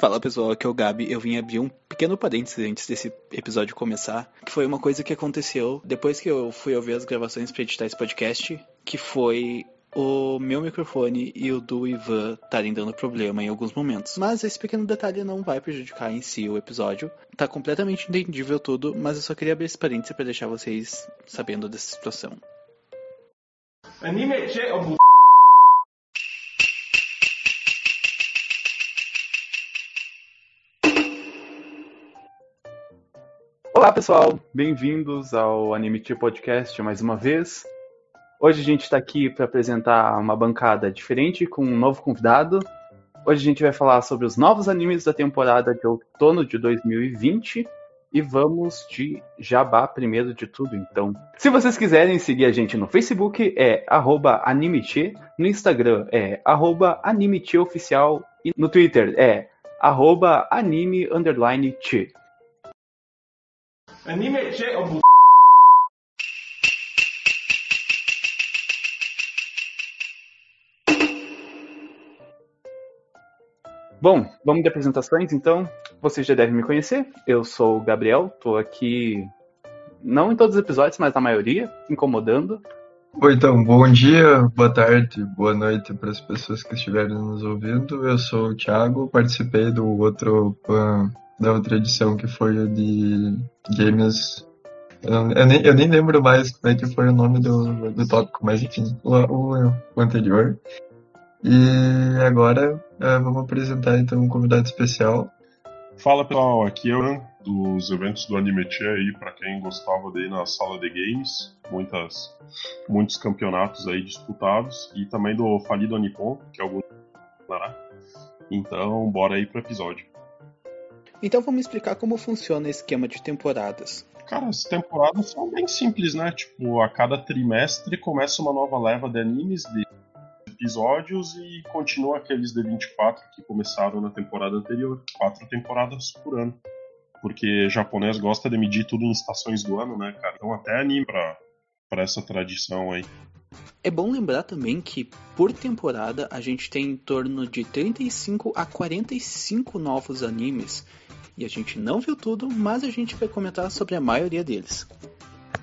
Fala pessoal, aqui é o Gabi. Eu vim abrir um pequeno parênteses antes desse episódio começar, que foi uma coisa que aconteceu depois que eu fui ouvir as gravações para editar esse podcast, que foi o meu microfone e o do Ivan estarem dando problema em alguns momentos. Mas esse pequeno detalhe não vai prejudicar em si o episódio. Tá completamente entendível tudo, mas eu só queria abrir esse parênteses para deixar vocês sabendo dessa situação. Anime Olá pessoal, bem-vindos ao Anime Tea Podcast mais uma vez. Hoje a gente está aqui para apresentar uma bancada diferente com um novo convidado. Hoje a gente vai falar sobre os novos animes da temporada de outono de 2020 e vamos de jabá primeiro de tudo, então. Se vocês quiserem seguir a gente no Facebook é @animete, no Instagram é @animeteoficial e no Twitter é @anime_te. Anime Bom, vamos de apresentações então. Vocês já devem me conhecer. Eu sou o Gabriel, tô aqui não em todos os episódios, mas na maioria, incomodando. Oi, então, bom dia, boa tarde, boa noite para as pessoas que estiverem nos ouvindo. Eu sou o Thiago, participei do outro uh, da outra edição que foi o de games. Eu, eu, nem, eu nem lembro mais como é que foi o nome do, do tópico, mas enfim, o, o, o anterior. E agora uh, vamos apresentar então um convidado especial. Fala pessoal, aqui é o dos eventos do Animetia aí, para quem gostava ir na sala de games, muitas, muitos campeonatos aí disputados, e também do Falido Nippon, que é algum Então, bora aí pro episódio. Então vamos explicar como funciona o esquema de temporadas. Cara, as temporadas são bem simples, né? Tipo, a cada trimestre começa uma nova leva de animes, de episódios e continua aqueles de 24 que começaram na temporada anterior. Quatro temporadas por ano. Porque japonês gosta de medir tudo em estações do ano, né, cara? Então até anime pra, pra essa tradição aí. É bom lembrar também que por temporada a gente tem em torno de 35 a 45 novos animes e a gente não viu tudo, mas a gente vai comentar sobre a maioria deles.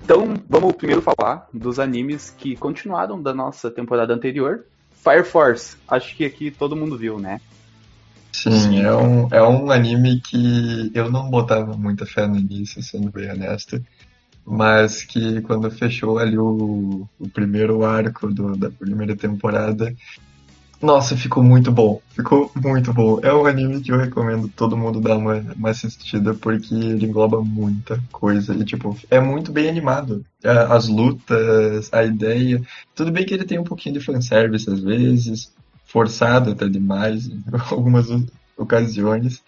Então, vamos primeiro falar dos animes que continuaram da nossa temporada anterior. Fire Force, acho que aqui todo mundo viu, né? Sim, é um, é um anime que eu não botava muita fé no início, sendo bem honesto. Mas que quando fechou ali o, o primeiro arco do, da primeira temporada, nossa, ficou muito bom. Ficou muito bom. É um anime que eu recomendo todo mundo dar uma, uma assistida, porque ele engloba muita coisa. E, tipo, é muito bem animado. As lutas, a ideia. Tudo bem que ele tem um pouquinho de fanservice às vezes, forçado até demais em algumas ocasiões.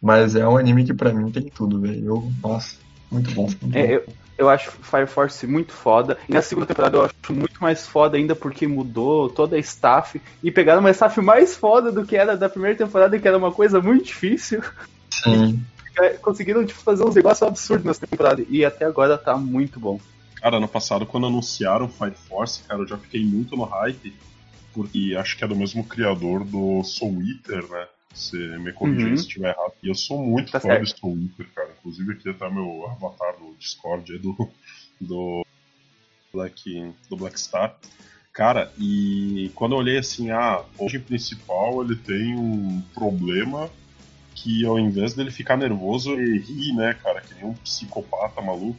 Mas é um anime que pra mim tem tudo, velho. Nossa, muito bom. Muito é, bom. Eu eu acho Fire Force muito foda. E na segunda temporada eu acho muito mais foda ainda porque mudou toda a staff e pegaram uma staff mais foda do que era da primeira temporada, que era uma coisa muito difícil. Sim. Conseguiram tipo, fazer uns negócios absurdos nessa temporada. E até agora tá muito bom. Cara, ano passado, quando anunciaram Fire Force, cara, eu já fiquei muito no hype. Porque acho que é do mesmo criador do Soul Eater, né? Você me corrija uhum. se estiver errado. E eu sou muito tá fã certo. do Soul Eater, cara. Inclusive aqui tá meu avatar no Discord é do, do Black, do Black Star. Cara, e quando eu olhei assim, ah, o personagem principal ele tem um problema que ao invés dele ficar nervoso, ele ri, né, cara, que nem um psicopata maluco.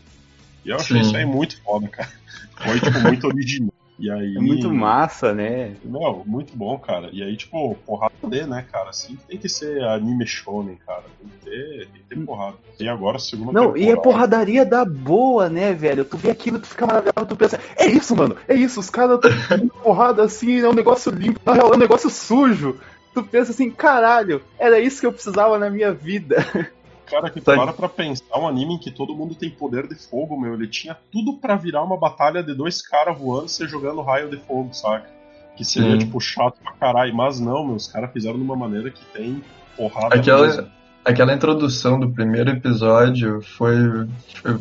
E eu achei Sim. isso aí muito foda, cara. Foi, tipo, muito original. E aí, é muito massa, né? Não, muito bom, cara. E aí, tipo, porrada D, né, cara? Assim tem que ser anime shonen, cara. Tem que ter, tem que ter porrada. E agora, segunda Não, temporada. e é porradaria da boa, né, velho? Tu vê aquilo, tu fica maravilhado, tu pensa, é isso, mano, é isso, os caras estão porrada assim, é um negócio limpo, na real, é um negócio sujo. Tu pensa assim, caralho, era isso que eu precisava na minha vida. Cara, que para pra pensar, um anime em que todo mundo tem poder de fogo, meu, ele tinha tudo para virar uma batalha de dois caras voando, você jogando raio de fogo, saca? Que seria, Sim. tipo, chato pra caralho. Mas não, meu, os caras fizeram de uma maneira que tem porrada aquela, mesmo. Aquela introdução do primeiro episódio foi,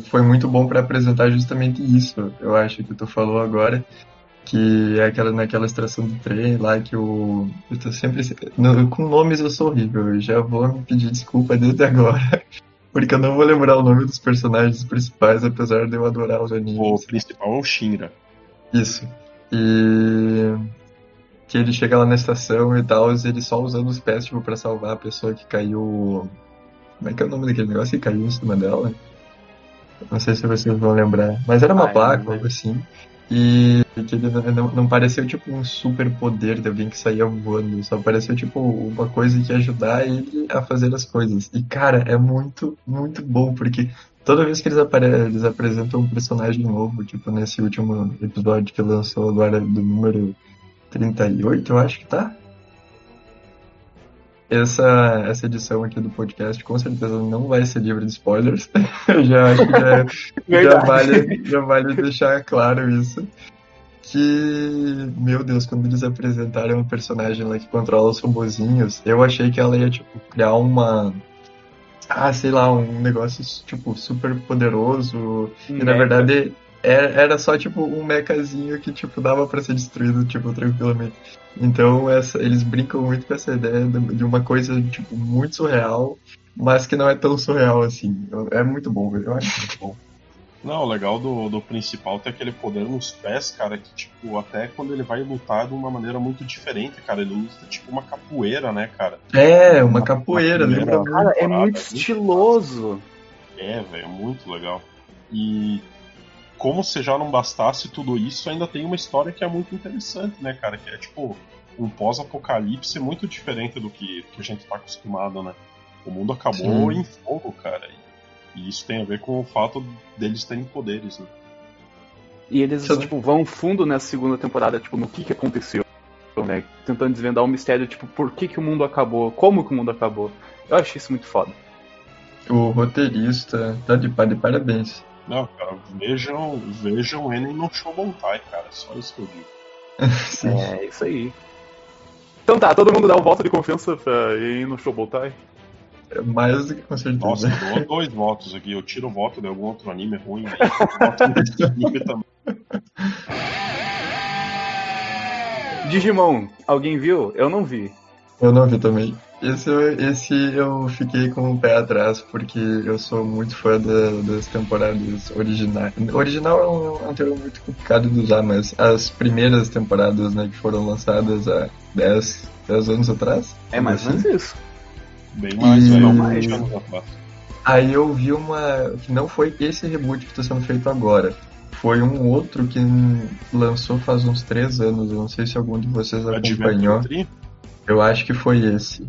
foi, muito bom para apresentar justamente isso, eu acho que tu falou agora. que é aquela naquela estação do trem lá que o. Eu tô sempre. No, com nomes eu sou horrível, eu já vou me pedir desculpa desde agora. Porque eu não vou lembrar o nome dos personagens principais, apesar de eu adorar os animes. O principal é o Shinra. Isso. E. Que ele chega lá na estação e tal, ele só usando os pés, tipo, pra salvar a pessoa que caiu. Como é que é o nome daquele negócio que caiu em cima dela? Não sei se vocês vão lembrar. Mas era uma placa, algo assim. E não, não pareceu tipo um super poder de alguém que saía voando, só pareceu tipo uma coisa que ia ajudar ele a fazer as coisas. E cara, é muito, muito bom, porque toda vez que eles, eles apresentam um personagem novo, tipo nesse último episódio que lançou agora do número 38, eu acho que tá. Essa, essa edição aqui do podcast com certeza não vai ser livre de spoilers. eu já acho que já, já, vale, já vale deixar claro isso. Que, meu Deus, quando eles apresentaram o personagem lá que controla os robozinhos, eu achei que ela ia, tipo, criar uma. Ah, sei lá, um negócio, tipo, super poderoso. E na verdade era só, tipo, um mecazinho que, tipo, dava para ser destruído, tipo, tranquilamente. Então, essa, eles brincam muito com essa ideia de uma coisa, tipo, muito surreal, mas que não é tão surreal assim. É muito bom, eu acho muito bom. Não, o legal do, do principal tem aquele poder nos pés, cara, que, tipo, até quando ele vai lutar de uma maneira muito diferente, cara, ele luta tipo uma capoeira, né, cara? É, uma, uma capoeira, lembra? Cara, é muito estiloso. É, velho, é muito legal. E como se já não bastasse tudo isso, ainda tem uma história que é muito interessante, né, cara? Que é tipo um pós-apocalipse muito diferente do que, que a gente tá acostumado, né? O mundo acabou Sim. em fogo, cara. E, e, isso tem a ver com o fato deles terem poderes, né? E eles, tipo, vão fundo nessa segunda temporada, tipo, no que que aconteceu, né? Tentando desvendar o mistério, tipo, por que que o mundo acabou, como que o mundo acabou. Eu achei isso muito foda. O roteirista tá de, de parabéns. Não, cara, vejam, vejam Enem no Shobontai, cara. Só isso que eu digo. é, isso aí. Então tá, todo mundo dá um voto de confiança pra ir no Shobontai? É mais do que com certeza. Nossa, eu dou dois votos aqui. Eu tiro o voto de algum outro anime ruim. anime também. Digimon, alguém viu? Eu não vi. Eu não vi também. Esse, esse eu fiquei com o pé atrás, porque eu sou muito fã da, das temporadas originais. Original é um, é um termo muito complicado de usar, mas as primeiras temporadas né, que foram lançadas há 10, 10 anos atrás. É mais ou menos isso. Bem mais, e... não mais anos atrás. Aí eu vi uma. que não foi esse reboot que está sendo feito agora. Foi um outro que lançou faz uns 3 anos. Eu não sei se algum de vocês acompanhou. Eu acho que foi esse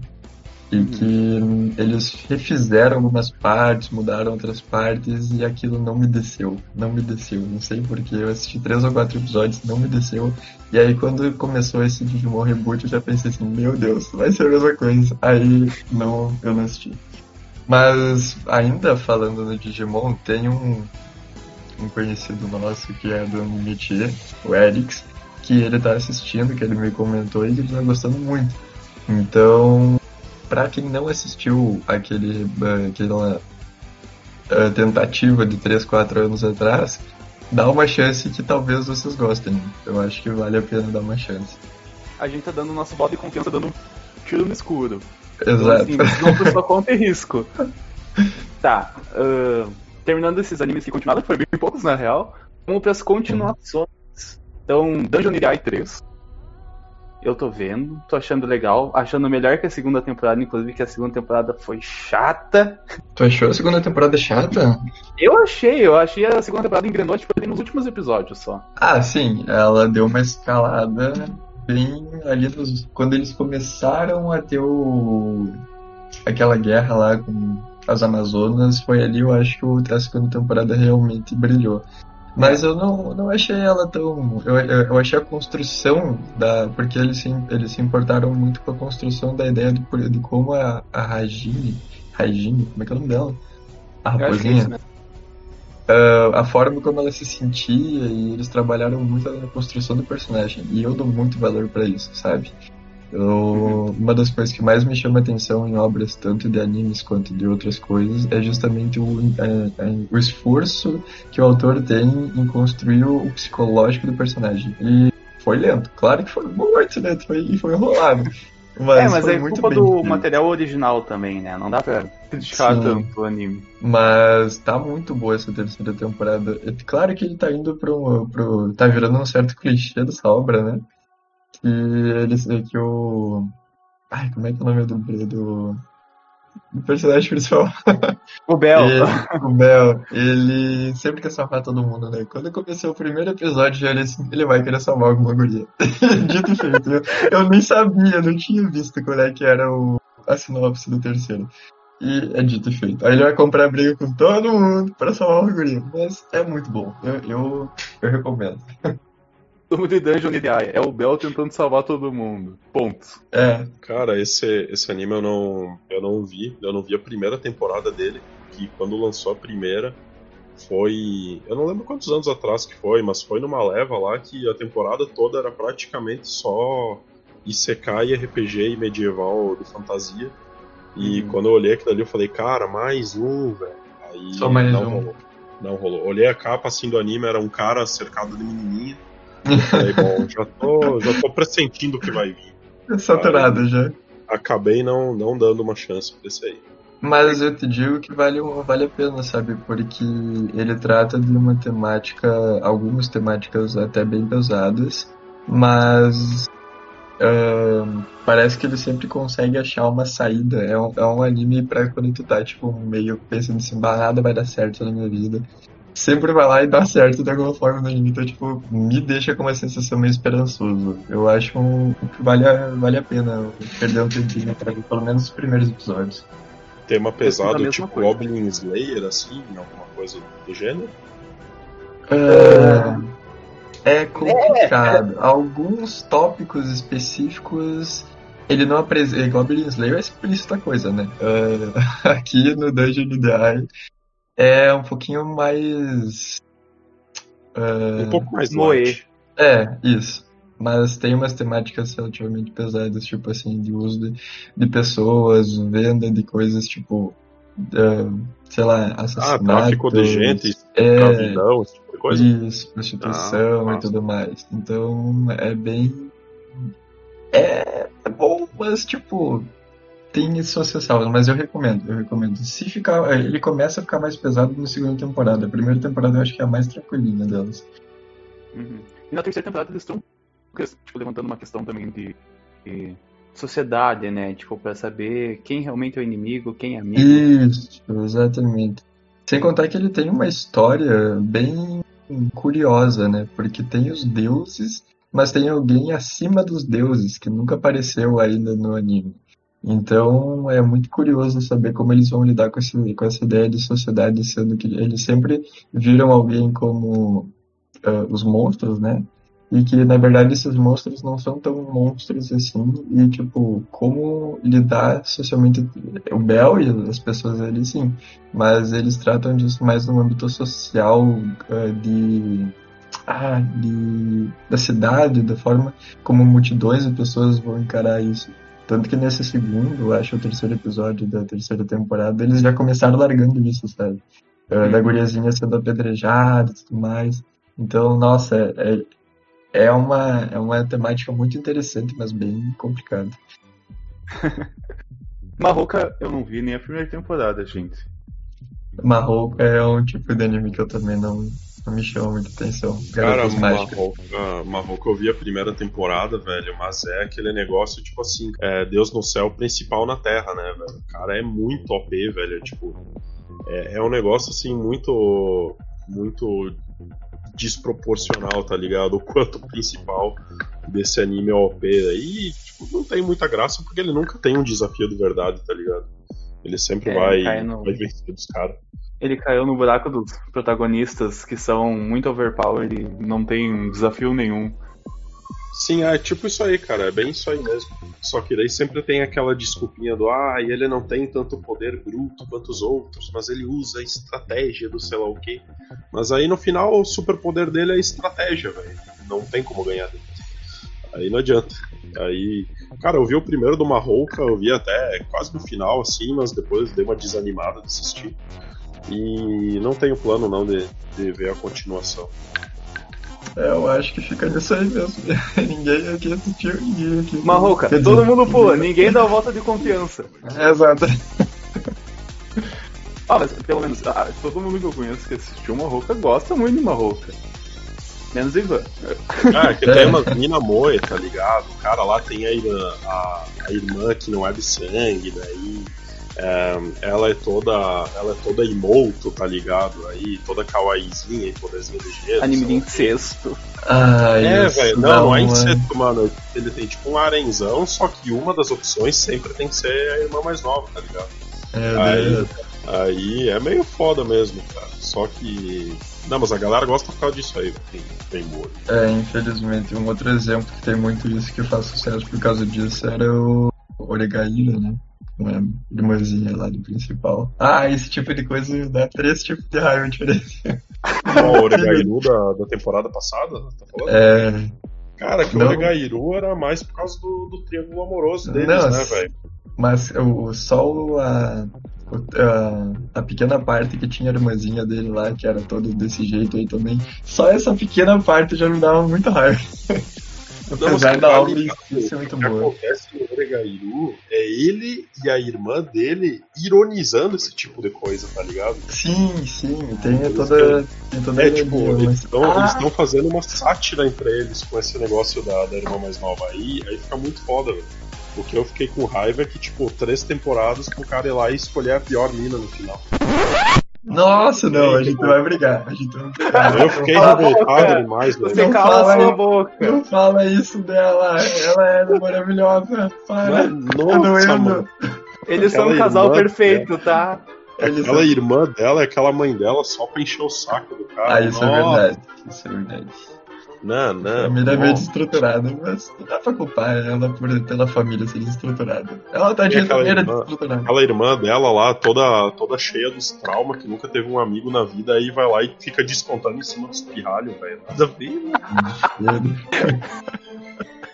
e que eles refizeram algumas partes, mudaram outras partes e aquilo não me desceu, não me desceu, não sei porque eu assisti três ou quatro episódios, não me desceu. E aí quando começou esse Digimon Reboot eu já pensei assim, meu Deus, vai ser a mesma coisa. Aí não, eu não assisti. Mas ainda falando no Digimon, tem um, um conhecido nosso que é do Métier, o Erix, que ele tá assistindo, que ele me comentou e que ele tá gostando muito. Então, para quem não assistiu aquele, eh, aquela uh, tentativa de 3, 4 anos atrás, dá uma chance que talvez vocês gostem. Eu acho que vale a pena dar uma chance. A gente tá dando nosso voto de confiança, dando um tiro no escuro. Exato. Então, assim, não por sua conta e risco. Tá. Uh, terminando esses animes que continuaram, foi bem poucos na real. Vamos para as continuações. Então, Dungeon Irai 3 eu tô vendo, tô achando legal, achando melhor que a segunda temporada, inclusive que a segunda temporada foi chata. Tu achou a segunda temporada chata? Eu achei, eu achei a segunda temporada engrenou tipo, nos últimos episódios só. Ah, sim, ela deu uma escalada bem ali nos, quando eles começaram a ter o aquela guerra lá com as Amazonas, foi ali eu acho que a segunda temporada realmente brilhou. Mas eu não, não achei ela tão. Eu, eu achei a construção da. Porque eles se, eles se importaram muito com a construção da ideia de, de como a, a Rajini. Rajini, como é que é o nome dela? A raposinha. Né? Uh, a forma como ela se sentia e eles trabalharam muito na construção do personagem. E eu dou muito valor para isso, sabe? Eu, uma das coisas que mais me chama atenção em obras tanto de animes quanto de outras coisas é justamente o, é, é, o esforço que o autor tem em construir o psicológico do personagem. E foi lento. Claro que foi muito lento foi, foi enrolado. Mas é, mas é culpa do material original também, né? Não dá pra criticar Sim. tanto o anime. Mas tá muito boa essa terceira temporada. É claro que ele tá indo pro. pro tá virando um certo clichê dessa obra, né? Que ele. Que o. Ai, como é que é o nome do. do o personagem principal. O Bel. Ele, o Bel, ele sempre quer salvar todo mundo, né? Quando começou o primeiro episódio, ele, assim, ele vai querer salvar alguma guria. Dito e feito. Eu, eu nem sabia, não tinha visto qual é que era o, a sinopse do terceiro. E é dito e feito. Aí ele vai comprar briga com todo mundo pra salvar uma guria. Mas é muito bom. Eu, eu, eu recomendo. Turma de Dungeon Ideai. É o Bel tentando salvar todo mundo. Ponto. É. Cara, esse, esse anime eu não, eu não vi. Eu não vi a primeira temporada dele. Que quando lançou a primeira foi. Eu não lembro quantos anos atrás que foi, mas foi numa leva lá que a temporada toda era praticamente só Isekai, RPG e medieval de fantasia. E uhum. quando eu olhei aquilo ali, eu falei, cara, mais um, velho. Aí só mais não um. rolou. Não rolou. Olhei a capa assim do anime, era um cara cercado de menininha. Bom, já tô, já tô pressentindo o que vai vir. Saturado aí, já. Acabei não, não dando uma chance pra esse aí. Mas eu te digo que vale, vale a pena, sabe? Porque ele trata de uma temática, algumas temáticas até bem pesadas, mas uh, parece que ele sempre consegue achar uma saída. É um, é um anime pra quando tu tá, tipo, meio pensando assim, nada vai dar certo na minha vida sempre vai lá e dá certo de alguma forma no anime. Então, tipo, me deixa com uma sensação meio esperançoso. Eu acho um, que vale a, vale a pena perder um tempinho pra ver pelo menos os primeiros episódios. Tema pesado, tipo coisa. Goblin Slayer, assim, alguma coisa do gênero? É, é complicado. É. Alguns tópicos específicos ele não apresenta. Goblin Slayer é explícita coisa, né? Uh, aqui no Dungeon Die é um pouquinho mais. Uh, um pouco mais moe. É, isso. Mas tem umas temáticas relativamente pesadas, tipo assim, de uso de, de pessoas, venda de coisas tipo. Uh, sei lá, assassinato. Ah, tráfico de gente, é, escravidão, esse tipo de coisa. Isso, prostituição ah, e tudo mais. Então é bem. É, é bom, mas tipo, tem suas ressalvas, mas eu recomendo, eu recomendo. Se ficar, é, ele começa a ficar mais pesado na segunda temporada. A primeira temporada eu acho que é a mais tranquilinha delas. Uhum. E na terceira temporada eles estão tipo, levantando uma questão também de, de sociedade, né? Tipo, para saber quem realmente é o inimigo, quem é amigo. Isso, exatamente. Sem contar que ele tem uma história bem curiosa, né? Porque tem os deuses, mas tem alguém acima dos deuses que nunca apareceu ainda no anime. Então é muito curioso saber como eles vão lidar com, esse, com essa ideia de sociedade, sendo que eles sempre viram alguém como uh, os monstros, né? E que na verdade esses monstros não são tão monstros assim, e tipo, como lidar socialmente. O Bel e as pessoas ali sim, mas eles tratam disso mais no âmbito social, uh, de. Ah, de, da cidade, da forma como multidões de pessoas vão encarar isso. Tanto que nesse segundo, acho o terceiro episódio da terceira temporada, eles já começaram largando isso, sabe? Uh, da guriazinha sendo apedrejada e tudo mais. Então, nossa, é, é, uma, é uma temática muito interessante, mas bem complicada. Marroca eu não vi nem a primeira temporada, gente. Marroca é um tipo de anime que eu também não me chama muita atenção. Cara, Marroca, Marroca eu vi a primeira temporada, velho, mas é aquele negócio, tipo assim, é Deus no céu, principal na terra, né, velho? O cara é muito OP, velho, tipo, é, é um negócio, assim, muito, muito desproporcional, tá ligado? O quanto o principal desse anime é OP. E, tipo, não tem muita graça porque ele nunca tem um desafio de verdade, tá ligado? Ele sempre é, vai, no... vai vencer dos caras ele caiu no buraco dos protagonistas que são muito overpowered e não tem desafio nenhum. Sim, é tipo isso aí, cara, é bem isso aí mesmo. Só que daí sempre tem aquela desculpinha do ah, e ele não tem tanto poder bruto quanto os outros, mas ele usa a estratégia do sei lá o que. Mas aí no final o superpoder dele é estratégia, velho. Não tem como ganhar dele. Aí não adianta. Aí, cara, eu vi o primeiro do Marrouca, eu vi até quase no final, assim, mas depois dei uma desanimada de assistir. E não tenho plano não de, de ver a continuação. É, eu acho que fica nisso aí mesmo. ninguém aqui assistiu, ninguém aqui. Marroca, todo mundo pula, ninguém dá a volta de confiança. É, exato. Ah, mas pelo menos ah, todo mundo que eu conheço que assistiu Marroca gosta muito de Marroca. Menos Ivan. Ah, é que tem uma mina moe, tá ligado? O cara lá tem a, a, a irmã que não é de sangue, daí é, ela é toda. Ela é toda imoto, tá ligado? Aí, toda kawaiizinha e poderzinha de gelo. Anime de incesto. Ah, é, velho. Não, não é incesto, mano. Ele tem tipo um arenzão, só que uma das opções sempre tem que ser a irmã mais nova, tá ligado? É, aí, aí é meio foda mesmo, cara. Só que. Não, mas a galera gosta por causa disso aí, tem, tem molho. É, infelizmente. Um outro exemplo que tem muito isso que faz sucesso por causa disso era o Oregaíra, né? Uma irmãzinha lá do principal. Ah, esse tipo de coisa dá três tipos de raiva diferentes. O Oregairu da, da temporada passada, tá falando? É. Cara, que o Oregairu era mais por causa do, do triângulo amoroso deles, Não, né, velho? Mas o, só a, a, a, pequena parte que tinha a irmãzinha dele lá, que era todo desse jeito aí também, só essa pequena parte já me dava muita raiva. Apesar da obra ser muito boa. O que acontece no Oregairu é ele e a irmã dele ironizando esse tipo de coisa, tá ligado? Sim, sim, tem toda, tem toda é, tipo, eles estão ah. fazendo uma sátira entre eles com esse negócio da, da irmã mais nova aí, aí fica muito foda, velho. O que eu fiquei com raiva é que, tipo, três temporadas pro cara ir lá e escolher a pior mina no final. Nossa, não, a gente vai brigar. A gente vai brigar. Eu fiquei revoltado demais, velho. Você cala a sua boca. Não fala isso dela. Ela é maravilhosa. Para. Nossa, tá mano. Eles são um casal perfeito, tá? Aquela irmã dela é aquela mãe dela só pra encher o saco do cara. Ah, isso Nossa. é verdade. Isso é verdade. Não, não. Família é meio desestruturada, mas não dá pra culpar ela por pela família ser desestruturada. Ela tá de maneira desestruturada. Aquela irmã dela lá, toda, toda cheia dos traumas, que nunca teve um amigo na vida, aí vai lá e fica descontando em cima dos pirralhos, velho. Nada a ver, né?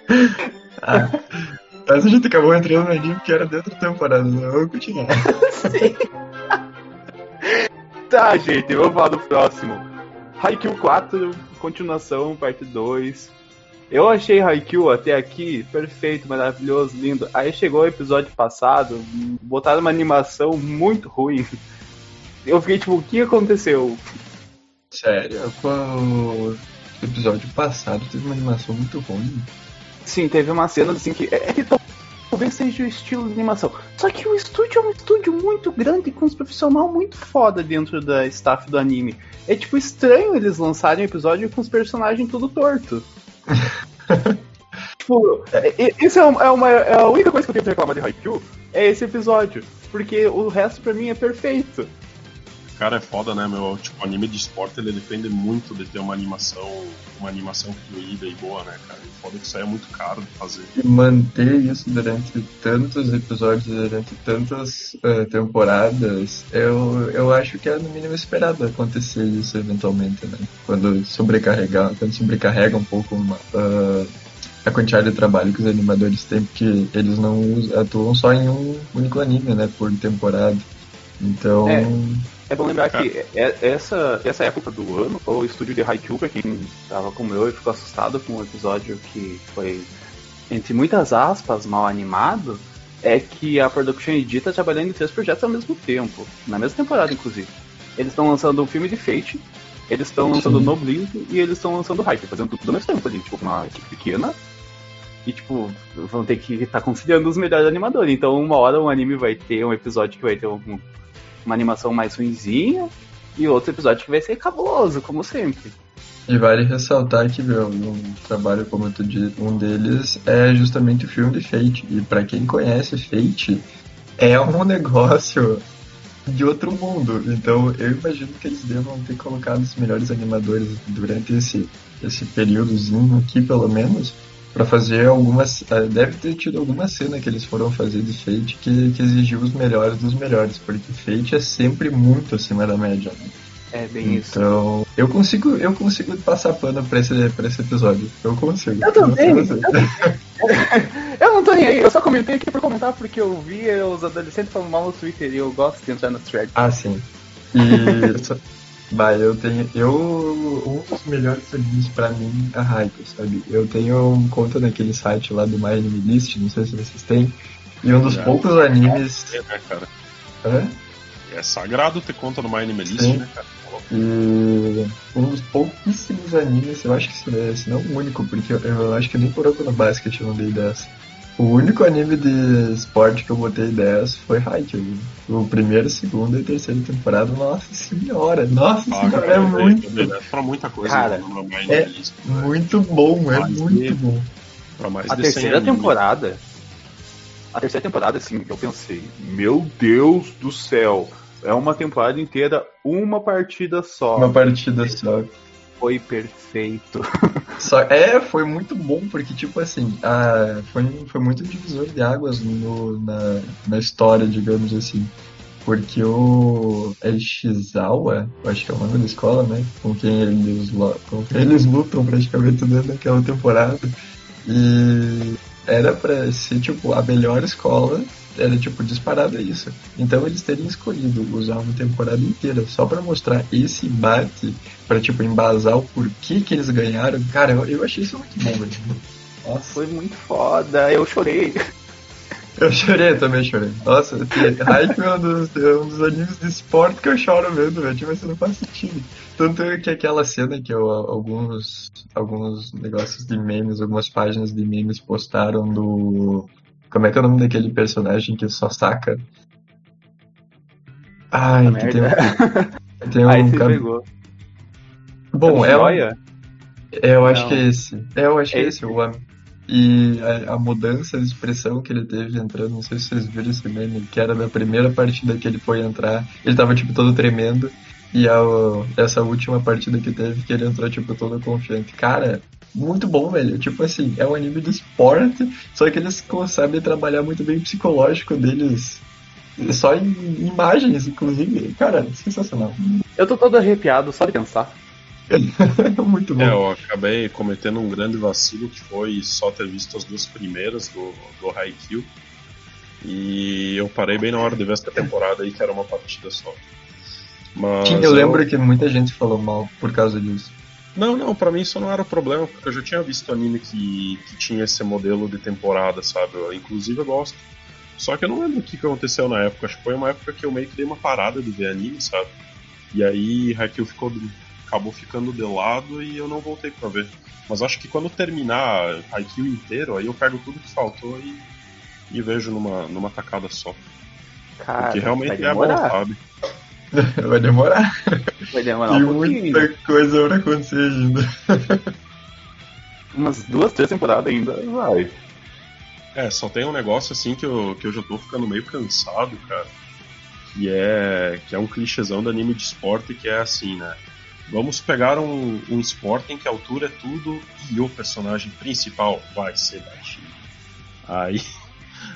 ah, mas a gente acabou entrando no anime que era dentro da temporada, né? Vamos continuar. Sim. tá, gente, vamos falar do próximo. Haikyuu 4, continuação, parte 2. Eu achei Haikyuu até aqui perfeito, maravilhoso, lindo. Aí chegou o episódio passado, botaram uma animação muito ruim. Eu fiquei tipo, o que aconteceu? Sério, o episódio passado teve uma animação muito ruim. Sim, teve uma cena assim que. É, é que talvez seja o estilo de animação. Só que o estúdio é um estúdio muito grande com uns profissionais muito foda dentro da staff do anime. É tipo estranho eles lançarem um episódio com os personagens tudo torto. tipo, isso é, uma, é, uma, é a única coisa que eu tenho pra reclamar de Haikyuu é esse episódio. Porque o resto pra mim é perfeito cara é foda, né, meu? Tipo, anime de esporte ele depende muito de ter uma animação, uma animação fluida e boa, né, cara? E foda que isso aí é muito caro de fazer. E manter isso durante tantos episódios, durante tantas uh, temporadas, eu, eu acho que é no mínimo esperado acontecer isso eventualmente, né? Quando sobrecarregar, quando sobrecarrega um pouco uma, uh, a quantidade de trabalho que os animadores têm, porque eles não atuam só em um único anime, né, por temporada. Então. É. É bom lembrar que é, essa, essa época do ano, o estúdio de Haikyuu, pra quem tava como eu e ficou assustado com o episódio que foi, entre muitas aspas, mal animado, é que a Production Edit tá trabalhando em três projetos ao mesmo tempo, na mesma temporada, inclusive. Eles estão lançando o filme de Fate, eles estão lançando Noblesse e eles estão lançando Hype, fazendo tudo ao mesmo tempo ali, tipo, uma equipe pequena. E, tipo, vão ter que estar tá conciliando os melhores animadores. Então, uma hora um anime vai ter um episódio que vai ter um, uma animação mais ruimzinha e outro episódio que vai ser cabuloso, como sempre. E vale ressaltar que meu, um trabalho como tu disse, um deles é justamente o filme de Fate. E para quem conhece Fate, é um negócio de outro mundo. Então eu imagino que eles devam ter colocado os melhores animadores durante esse, esse períodozinho aqui, pelo menos, para fazer algumas. Eh, deve ter tido alguma cena que eles foram fazer de Fate que, que exigiu os melhores dos melhores, porque Fate é sempre muito acima da média. Né? É bem isso. Então, eu consigo, eu consigo passar pano pra esse, pra esse episódio. Eu consigo. Eu também. Eu, eu não tô nem aí, eu só comentei aqui por comentar porque eu vi os adolescentes falando mal no Twitter e eu gosto de entrar no thread. Ah, sim. E Mas eu tenho. Eu. Um dos melhores animes pra mim é Hype, sabe? Eu tenho um conta naquele site lá do My Anime List, não sei se vocês têm. E um dos Já, poucos animes. É, né, cara? Hã? É sagrado ter conta no My Anime List, Sim. né, cara? E um dos pouquíssimos animes, eu acho que se não o único, porque eu, eu acho que nem por no Basket eu não dei 10. O único anime de esporte que eu botei 10 foi Haikyuu. O primeiro, segundo e terceiro temporada, nossa senhora, nossa ah, senhora, cara, é muito. Pra muita coisa, cara, né, é list, muito bom, é muito de, bom. a terceira temporada, a terceira temporada, assim, eu pensei, meu Deus do céu, é uma temporada inteira, uma partida só. Uma partida só. Foi perfeito. Só, é, foi muito bom, porque, tipo assim, a, foi, foi muito divisor de águas no, na, na história, digamos assim. Porque o Elshizawa, acho que é o nome da escola, né? Com quem eles, com quem eles lutam praticamente dentro daquela temporada. E era pra ser, tipo, a melhor escola era tipo disparado isso. Então eles teriam escolhido usar uma temporada inteira só para mostrar esse embate, para tipo embasar o porquê que eles ganharam. Cara, eu, eu achei isso muito bom, velho. Nossa, foi muito foda. Eu chorei. Eu chorei, também chorei. Nossa, Haikyuu é um dos, é um dos animes de esporte que eu choro vendo, velho. Tipo, isso não faz sentido. Tanto é que aquela cena que eu, alguns, alguns negócios de memes, algumas páginas de memes postaram do como é que é o nome daquele personagem que só saca? Ai, que tem um. Tem um Aí cab... pegou. Bom, é. Um... É, eu acho Não. que é esse. É, eu acho que é esse, o E a, a, mudança de expressão que ele teve entrando, não sei se vocês viram esse meme, que era da primeira partida que ele foi entrar, ele tava tipo todo tremendo. E a, essa última partida que teve, que ele entrou tipo todo confiante. Cara, muito bom, velho. Tipo assim, é um anime de esporte, só que eles sabem trabalhar muito bem o psicológico deles. Só em imagens, inclusive. Cara, sensacional. Eu tô todo arrepiado só de pensar. muito bom. É, eu acabei cometendo um grande vacilo que foi só ter visto as duas primeiras do, do Haikyuu. E eu parei bem na hora de ver essa temporada aí, que era uma partida só. Mas eu, eu lembro que muita gente falou mal por causa disso. Não, não, pra mim isso não era problema, porque eu já tinha visto anime que, que tinha esse modelo de temporada, sabe? Eu, inclusive eu gosto. Só que eu não lembro o que, que aconteceu na época. Acho que foi uma época que eu meio que dei uma parada de ver anime, sabe? E aí Haikyuu ficou, acabou ficando de lado e eu não voltei pra ver. Mas acho que quando terminar Haikyuu inteiro, aí eu pego tudo que faltou e, e vejo numa, numa tacada só. Cara, Porque realmente é bom, sabe? Vai demorar. Vai demorar Tem um muita coisa pra acontecer ainda. Umas duas, três temporadas ainda vai. É, só tem um negócio assim que eu, que eu já tô ficando meio cansado, cara. Que é, que é um clichêzão do anime de esporte que é assim, né? Vamos pegar um, um esporte em que a altura é tudo e o personagem principal vai ser baixinho. Aí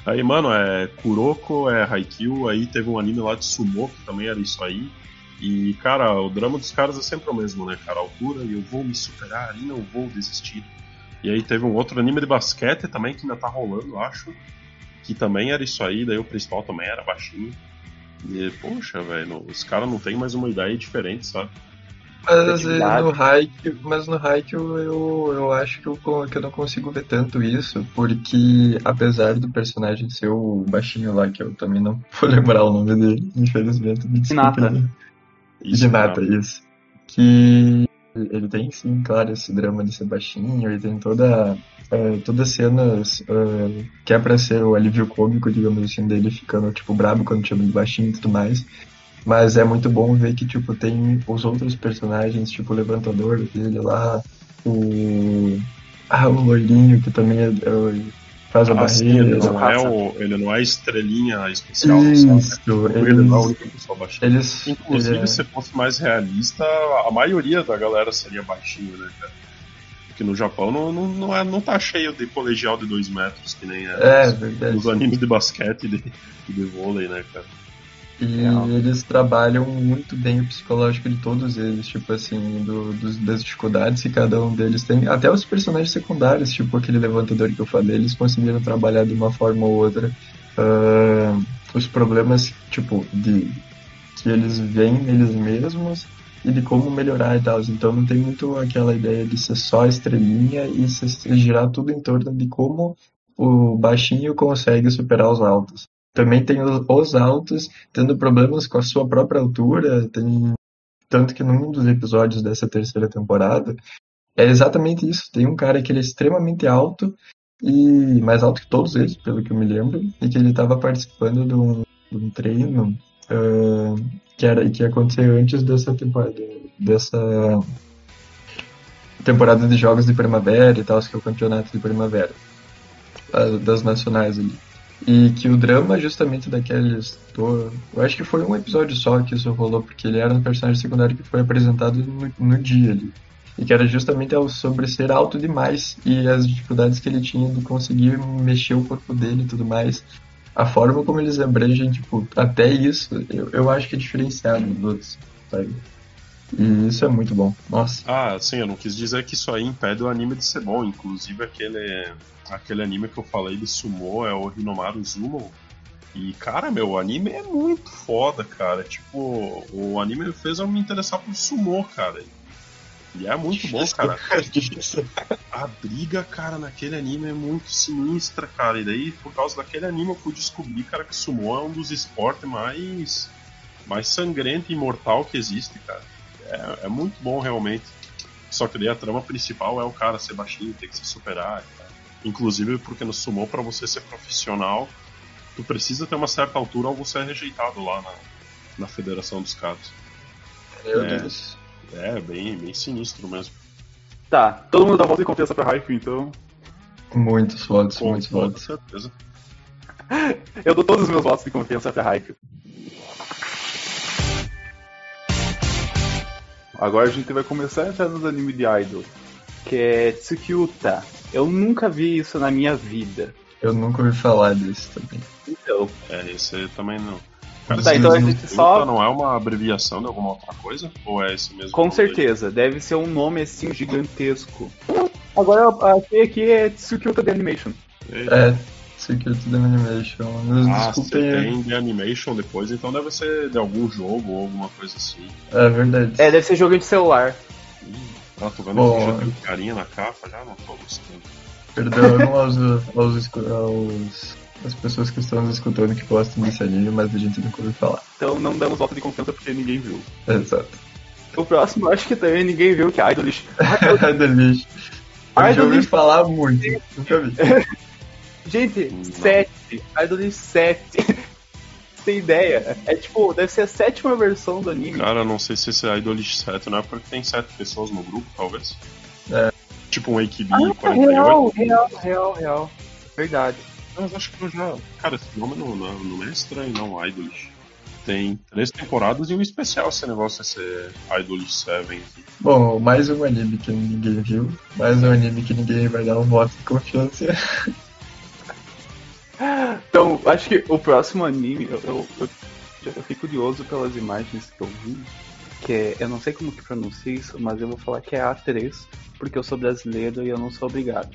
Aí, mano, é Kuroko, é Haikyuu, aí teve um anime lá de Sumo, que também era isso aí. E, cara, o drama dos caras é sempre o mesmo, né, cara? Altura, e eu vou me superar e não vou desistir. E aí teve um outro anime de basquete também, que ainda tá rolando, acho. Que também era isso aí, daí o principal também era baixinho. E, poxa, velho, os caras não tem mais uma ideia diferente, sabe? Mas no Haikyuu, mas no Haikyuu eu, eu acho que eu, que eu não consigo ver tanto isso, porque apesar do personagem ser o baixinho lá, que eu também não vou lembrar o nome dele, infelizmente. Me Hinata. Hinata, isso. Que ele tem sim, claro, esse drama de ser baixinho, ele tem toda. Uh, todas as cenas uh, que é pra ser o alívio cômico, digamos assim, dele ficando, tipo, brabo quando chama de baixinho e tudo mais. Mas é muito bom ver que, tipo, tem os outros personagens, tipo o levantador dele lá, o. Ah, o loirinho, que também é, é, faz a ah, barreira. Ele, não é o, ele não é estrelinha especial, Isso, sabe? Eles, ele não é a única pessoa baixinha. Eles, Inclusive, é... se fosse mais realista, a maioria da galera seria baixinho, né, cara? Porque no Japão não, não, não, é, não tá cheio de colegial de 2 metros, que nem é, é os, os animes de basquete e de, de vôlei, né, cara? E Real. eles trabalham muito bem o psicológico de todos eles, tipo assim, do, dos, das dificuldades que cada um deles tem. Até os personagens secundários, tipo aquele levantador que eu falei, eles conseguiram trabalhar de uma forma ou outra uh, os problemas, tipo, de que eles veem neles mesmos e de como melhorar e tal. Então não tem muito aquela ideia de ser só estrelinha e se girar tudo em torno de como o baixinho consegue superar os altos. Também tem os altos tendo problemas com a sua própria altura, tem tanto que num dos episódios dessa terceira temporada é exatamente isso. Tem um cara que ele é extremamente alto e mais alto que todos eles, pelo que eu me lembro, e que ele estava participando de um, de um treino uh, que era que ia acontecer antes dessa temporada, dessa temporada de jogos de primavera e tal, que é o campeonato de primavera das nacionais ali. E que o drama justamente daqueles. Do, eu acho que foi um episódio só que isso rolou, porque ele era um personagem secundário que foi apresentado no, no dia ali. E que era justamente sobre ser alto demais e as dificuldades que ele tinha de conseguir mexer o corpo dele e tudo mais. A forma como eles abrangem, tipo, até isso, eu, eu acho que é diferenciado dos outros, sabe? E isso é muito bom. Nossa. Ah, sim, eu não quis dizer que isso aí impede o anime de ser bom. Inclusive aquele, aquele anime que eu falei de Sumo é o Hinomaru Zumo. E, cara, meu, o anime é muito foda, cara. Tipo, o anime fez eu me interessar por Sumo, cara. E é muito bom, cara. A briga, cara, naquele anime é muito sinistra, cara. E daí, por causa daquele anime, eu fui descobrir, cara, que Sumo é um dos esportes mais, mais sangrento e mortal que existe, cara. É, é muito bom realmente. Só que daí a trama principal é o cara ser baixinho, ter que se superar. Cara. Inclusive porque no sumo, para você ser profissional, tu precisa ter uma certa altura ou você é rejeitado lá na, na Federação dos Caras. Meu é, Deus. É, bem, bem sinistro mesmo. Tá, todo mundo dá voto de confiança pra Haikyuu, então. Muitos votos, Com muitos votos. Com certeza. Eu dou todos os meus votos de confiança pra Haikyuu. Agora a gente vai começar a entrar nos animes de idol, que é Tsukyuta. Eu nunca vi isso na minha vida. Eu nunca ouvi falar disso também. Então. É, esse aí também não. Cara, tá, então a gente só. Não é uma abreviação de alguma outra coisa? Ou é esse mesmo? Com certeza, aí? deve ser um nome assim gigantesco. Agora eu achei aqui é Tsukyuta The Animation. Eita. É, Secret the Animation. Nos ah, desculpem. tem The Animation depois, então deve ser de algum jogo ou alguma coisa assim. É verdade. É, deve ser jogo de celular. Ah, tô vendo Bom, que já tem carinha na capa, já não tô gostando. Perdão aos, aos, aos, as pessoas que estão nos escutando que gostam desse anime, mas a gente nunca ouviu falar. Então não damos volta de confiança porque ninguém viu. Exato. O próximo, acho que também ninguém viu, que é Idolish. Idolish. Eu já ouvi falar muito, nunca vi. Gente, não. sete. Idol 7. Tem ideia. É tipo, deve ser a sétima versão do anime. Cara, não sei se esse é Idol 7, não é porque tem sete pessoas no grupo, talvez. É. Tipo um AKB ah, 48. Real, real, real, real. Verdade. Mas acho que eu já. Cara, esse nome não, não, não é estranho, não, Idolish. Tem três temporadas e um especial esse negócio esse Idolish 7. Bom, mais um anime que ninguém viu, mais um anime que ninguém vai dar um voto de confiança. Então, acho que o próximo anime, eu, eu, eu, eu fico curioso pelas imagens que eu vi, que é, eu não sei como que pronuncia isso, mas eu vou falar que é A3, porque eu sou brasileiro e eu não sou obrigado.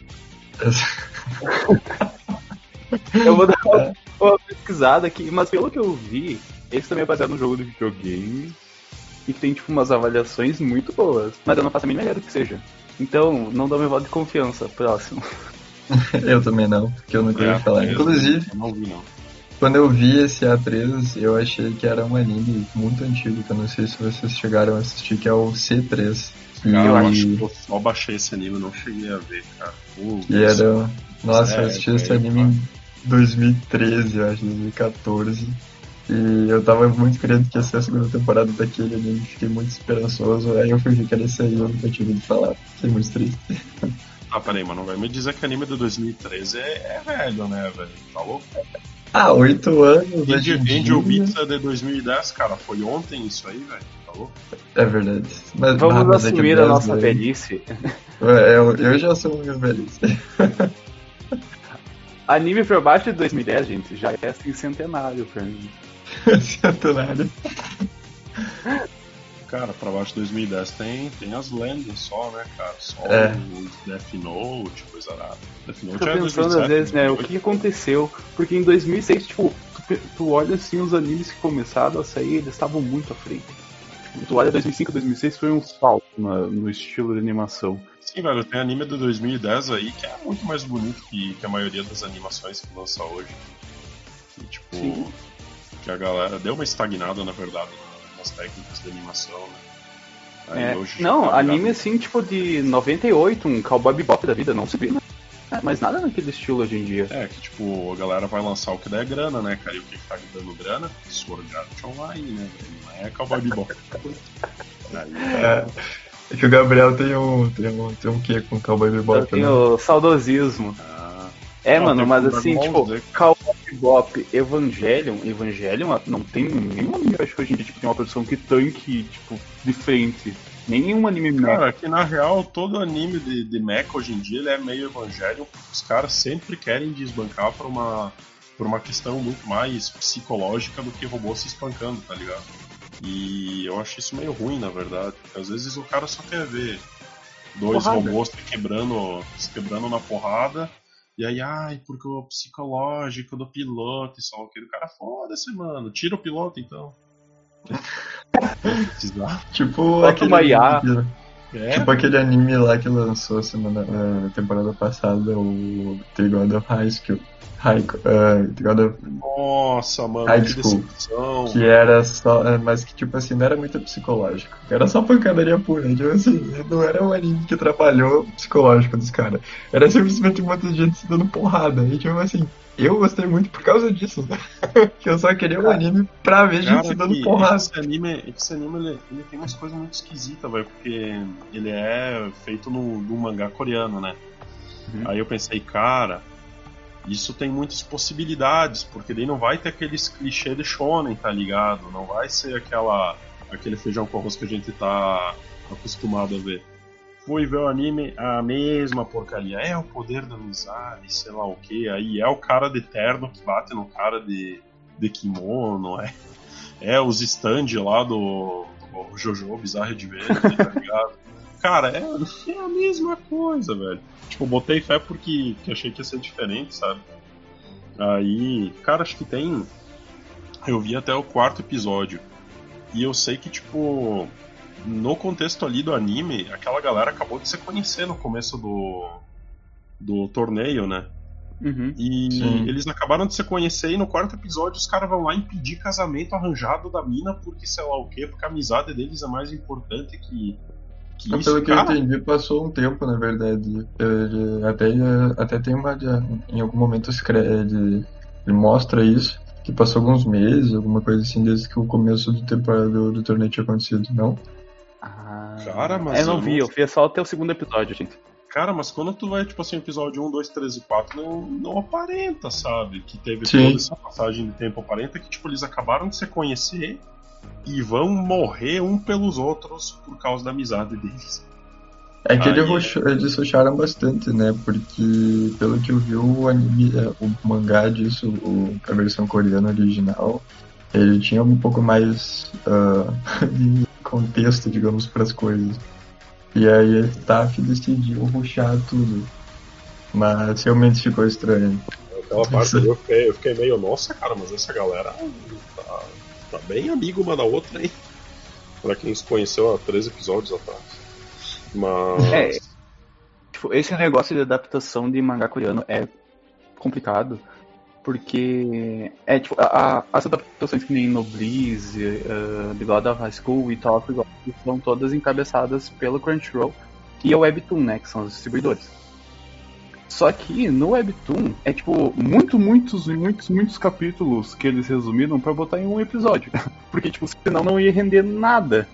eu vou dar uma, uma, pesquisada aqui, mas pelo que eu vi, esse também é baseado no jogo de videogame e tem tipo umas avaliações muito boas, mas eu não faço a mínima ideia do que seja. Então, não dou meu voto de confiança. Próximo. eu também não, porque eu não queria é, falar. Inclusive, não vi, não. quando eu vi esse A3, eu achei que era um anime muito antigo, que eu não sei se vocês chegaram a assistir, que é o C3. Cara, eu acho que eu só baixei esse anime, não cheguei a ver, cara. Uh, e era. Nossa, é, eu assisti é, esse anime em 2013, eu acho, 2014. E eu tava muito querendo que ia ser a segunda temporada daquele anime, fiquei muito esperançoso. Aí eu fui ver que era esse aí, eu não tinha ouvido falar. Fiquei muito triste. Ah, peraí, mas não vai me dizer que anime do 2013 é, é velho, né, velho? Tá louco? Ah, oito anos. Angel, Angel Beats é de 2010, cara. Foi ontem isso aí, velho. Tá louco? É verdade. Mas, Vamos mas assumir é a nossa velho. velhice. É, eu, eu já assumo minha velhice. Anime pra baixo de 2010, gente, já é assim centenário pra mim. centenário. Cara, pra baixo de 2010 tem, tem as lendas só, né, cara? Só é. os Death Note, coisa arada. Death Note Tô é pensando 2007, às vezes, né, o que aconteceu? Porque em 2006, tipo, tu, tu olha assim os animes que começaram a sair, eles estavam muito à frente. Tu olha 2005, 2006 foi um salto no estilo de animação. Sim, velho, tem anime de 2010 aí que é muito mais bonito que, que a maioria das animações que lança hoje. E, tipo, Sim. que a galera deu uma estagnada, na verdade, nas técnicas de animação, né? É, não, tá anime assim, tipo de 98, um Cowboy Bebop da vida, não se vê, né? É, mas nada naquele estilo hoje em dia. É, que tipo, a galera vai lançar o que der grana, né, cara? E o que tá dando grana? Sword Art Online, né? Não é Cowboy Bebop. Aí, é. É que o Gabriel tem um, tem um, tem um quê com Cowboy Bebop? Tem né? o saudosismo. Ah. É, não, mano, mas assim, tipo, Cowboy Bebop, Evangelion, Evangelion não tem nenhum anime, acho que hoje em dia tipo, tem uma produção que tanque, tipo, de frente. Nenhum anime mecha. Cara, que na real todo anime de, de mecha hoje em dia ele é meio Evangelion, porque os caras sempre querem desbancar por uma, por uma questão muito mais psicológica do que robô se espancando, tá ligado? E eu acho isso meio ruim, na verdade. Porque às vezes o cara só quer ver dois porrada. robôs se quebrando, se quebrando na porrada. E aí, ai, porque o psicológico do piloto e só aquele cara, foda-se, mano. Tira o piloto então. tipo aquele anime, é? tipo aquele anime lá que lançou semana, uh, temporada passada, o The God of High School. High, uh, Nossa, mano, High que School, decepção. Que era só. É, mas que, tipo assim, não era muito psicológico. Era só pancadaria pura. Tipo assim, não era um anime que atrapalhou o psicológico dos caras. Era simplesmente muita gente se dando porrada. E, tipo assim, eu gostei muito por causa disso. que eu só queria um anime pra ver cara, gente se dando porrada. Esse anime, esse anime ele, ele tem umas coisas muito esquisitas, velho. Porque ele é feito no, no mangá coreano, né? Uhum. Aí eu pensei, cara isso tem muitas possibilidades, porque daí não vai ter aqueles clichês de shonen, tá ligado? Não vai ser aquela aquele feijão com arroz que a gente tá acostumado a ver. Fui ver o anime, a mesma porcaria. É o poder da amizade, sei lá o que. Aí é o cara de terno que bate no cara de, de kimono, é, é os stand lá do, do Jojo Bizarre de Verde, tá ligado? Cara, é, é a mesma coisa, velho. Tipo, botei fé porque achei que ia ser diferente, sabe? Aí, cara, acho que tem. Eu vi até o quarto episódio. E eu sei que, tipo, no contexto ali do anime, aquela galera acabou de se conhecer no começo do, do torneio, né? Uhum, e sim. eles acabaram de se conhecer e no quarto episódio os caras vão lá impedir casamento arranjado da mina porque sei lá o quê, porque a amizade deles é mais importante que que isso, Pelo que cara... eu entendi, passou um tempo, na verdade. Até, até tem uma. Em algum momento ele, ele mostra isso, que passou alguns meses, alguma coisa assim, desde que o começo do temporada do, do torneio tinha acontecido, não? Ah, cara, mas. Eu não eu vi, não... eu vi só até o segundo episódio, gente. Cara, mas quando tu vai, tipo assim, episódio 1, 2, 3 e 4, não, não aparenta, sabe? Que teve Sim. toda essa passagem de tempo. Aparenta que, tipo, eles acabaram de se conhecer e vão morrer um pelos outros por causa da amizade deles. É que Aí... eles ruxaram bastante, né? Porque, pelo que eu vi, o anime, é, o mangá disso, o, a versão coreana original, ele tinha um pouco mais uh, de contexto, digamos, para as coisas. E aí a staff decidiu ruxar tudo. Mas realmente ficou estranho. Aquela parte ali eu fiquei, eu fiquei meio, nossa cara, mas essa galera tá tá bem amigo uma da outra aí. Pra quem se conheceu há três episódios atrás. Mas. É, tipo, esse negócio de adaptação de mangá coreano é complicado. Porque é tipo, a, as adaptações que nem Noblesse, uh, The God of High School e God são todas encabeçadas pelo Crunchyroll e a Webtoon, né? Que são os distribuidores. Só que no Webtoon é tipo muito, muitos e muitos, muitos capítulos que eles resumiram para botar em um episódio. Porque, tipo, senão não ia render nada.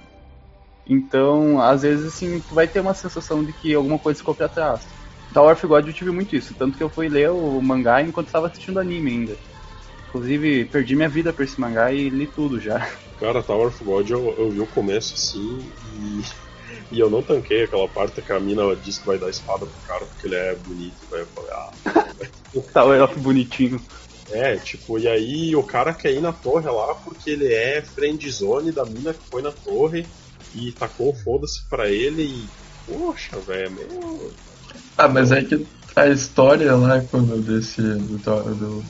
Então, às vezes, assim, tu vai ter uma sensação de que alguma coisa ficou pra trás. Tower of God eu tive muito isso, tanto que eu fui ler o mangá enquanto estava assistindo anime ainda. Inclusive, perdi minha vida por esse mangá e li tudo já. Cara, Tower of God eu, eu vi o começo assim e e eu não tanquei aquela parte que a mina disse que vai dar espada pro cara porque ele é bonito, velho. Eu falei, ah. tá, o elfo bonitinho. É, tipo, e aí o cara quer ir na torre lá porque ele é friendzone da mina que foi na torre e tacou foda-se pra ele e. Poxa, velho, é meio. Ah, mas é que a história lá quando desse do, do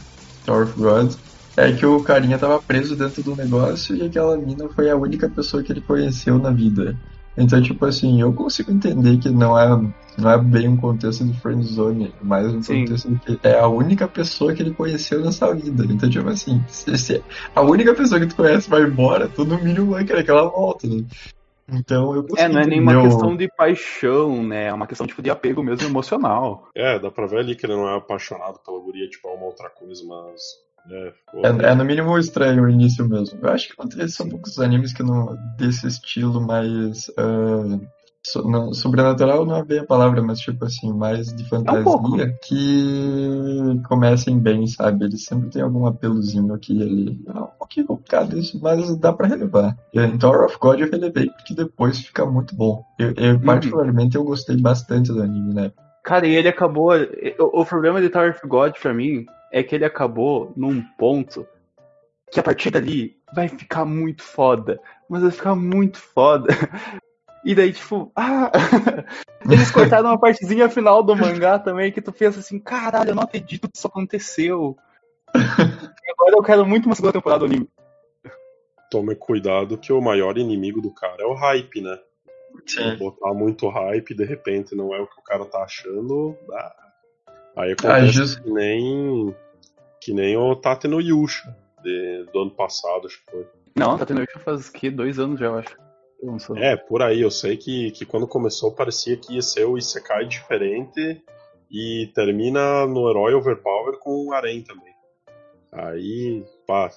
Tower of God é que o carinha tava preso dentro do negócio e aquela mina foi a única pessoa que ele conheceu na vida. Então, tipo assim, eu consigo entender que não é, não é bem um contexto de friendzone, mas um Sim. contexto de que é a única pessoa que ele conheceu nessa vida. Então, tipo assim, se, se a única pessoa que tu conhece vai embora, tu no mínimo vai querer que ela volte, né? Então eu É, não é nem uma questão de paixão, né? É uma questão tipo de apego mesmo emocional. É, dá pra ver ali que ele não é apaixonado pela guria, tipo, é uma outra coisa, mas. É, é, é, no mínimo estranho o início mesmo. Eu acho que são poucos animes que não. desse estilo mais. Uh, So, não, sobrenatural não é bem a palavra, mas tipo assim, mais de fantasia, é um que comecem bem, sabe? Eles sempre tem algum apelozinho aqui e ali. É um pouquinho complicado isso, mas dá pra relevar. Em Tower of God eu relevei porque depois fica muito bom. Eu, eu uhum. particularmente, eu gostei bastante do anime, né? Cara, e ele acabou. O, o problema de Tower of God pra mim é que ele acabou num ponto que a partir dali vai ficar muito foda. Mas vai ficar muito foda. E daí, tipo, ah! Eles cortaram uma partezinha final do mangá também que tu pensa assim, caralho, eu não acredito que isso aconteceu. agora eu quero muito uma segunda temporada do anime. Tome cuidado que o maior inimigo do cara é o hype, né? Sim. Botar muito hype de repente não é o que o cara tá achando. Ah. Aí acontece ah, just... que nem. Que nem o Tate no Yusha de, do ano passado, acho que foi. Não, Tate no Yusha faz que dois anos já, eu acho. É, por aí. Eu sei que, que quando começou parecia que ia ser o Isekai diferente e termina no herói overpower com o Arém também. Aí, pá,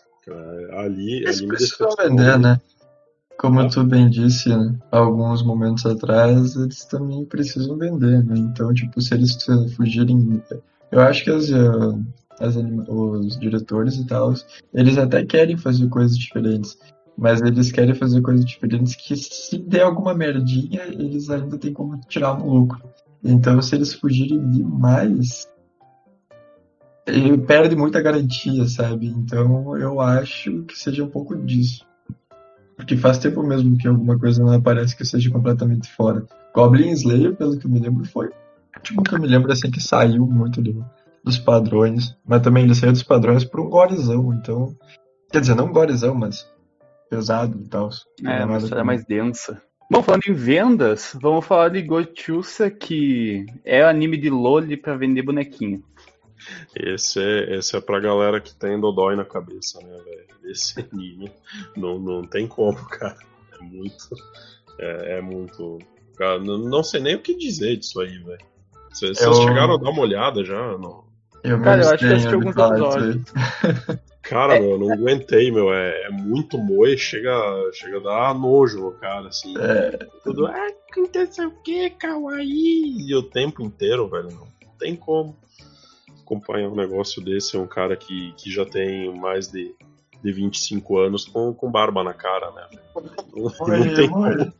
ali, ali me decepcionou. vender, né? Como ah. tu bem disse né, alguns momentos atrás, eles também precisam vender, né? Então, tipo, se eles fugirem. Eu acho que as, eh, as os diretores e tal, eles até querem fazer coisas diferentes. Mas eles querem fazer coisas diferentes que se der alguma merdinha, eles ainda têm como tirar um lucro. Então se eles fugirem demais, ele perde muita garantia, sabe? Então eu acho que seja um pouco disso. Porque faz tempo mesmo que alguma coisa não aparece que seja completamente fora. Goblin Slayer, pelo que eu me lembro, foi. Tipo, que eu me lembro assim que saiu muito do, dos padrões. Mas também ele saiu dos padrões por um gorezão, então. Quer dizer, não um gorezão, mas pesado e tal. É, uma história mais densa. Bom, falando em vendas, vamos falar de Gochusa, que é anime de Loli para vender bonequinho. Esse é, esse é pra galera que tem dodói na cabeça, né, velho? Esse anime não, não tem como, cara. É muito. É, é muito. Cara, não, não, sei nem o que dizer disso aí, velho. Vocês eu... chegaram a dar uma olhada já? Não. Eu cara, eu acho que assisti alguns episódios. Cara, é, meu, eu não aguentei, meu. É, é, muito moe, chega, chega a dar nojo, cara, assim. É. Tudo, ah, aconteceu o que, kawaii? E o tempo inteiro, velho, não tem como acompanhar um negócio desse. É um cara que, que já tem mais de, de 25 anos com, com barba na cara, né? Não, não tem como.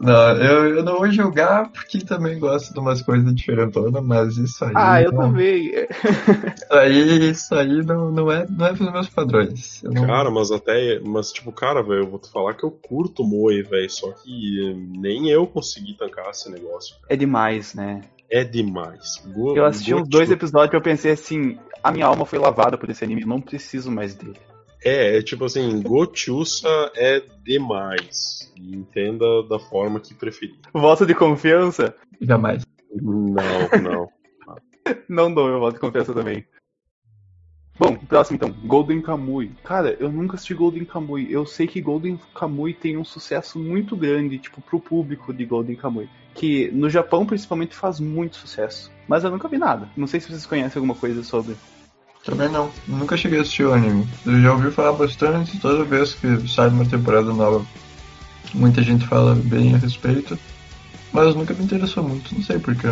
Não, eu, eu não vou julgar porque também gosto de umas coisas diferentonas, mas isso aí. Ah, eu não... também. isso aí, isso aí não, não, é, não é pros meus padrões. Não... Cara, mas até. Mas, tipo, cara, velho, eu vou te falar que eu curto Moe, velho. Só que nem eu consegui tancar esse negócio. Cara. É demais, né? É demais. Go eu assisti uns dois episódios e eu pensei assim: a minha alma foi lavada por esse anime, não preciso mais dele. É, é tipo assim, Gochusa é demais. entenda da forma que preferir. Voto de confiança? Jamais. Não, não. não dou meu voto de confiança também. Bom, próximo então, Golden Kamui. Cara, eu nunca assisti Golden Kamui. Eu sei que Golden Kamui tem um sucesso muito grande, tipo, pro público de Golden Kamui. Que no Japão, principalmente, faz muito sucesso. Mas eu nunca vi nada. Não sei se vocês conhecem alguma coisa sobre. Também não. Nunca cheguei a assistir o anime. Eu já ouvi falar bastante toda vez que sai uma temporada nova. Muita gente fala bem a respeito. Mas nunca me interessou muito, não sei porquê.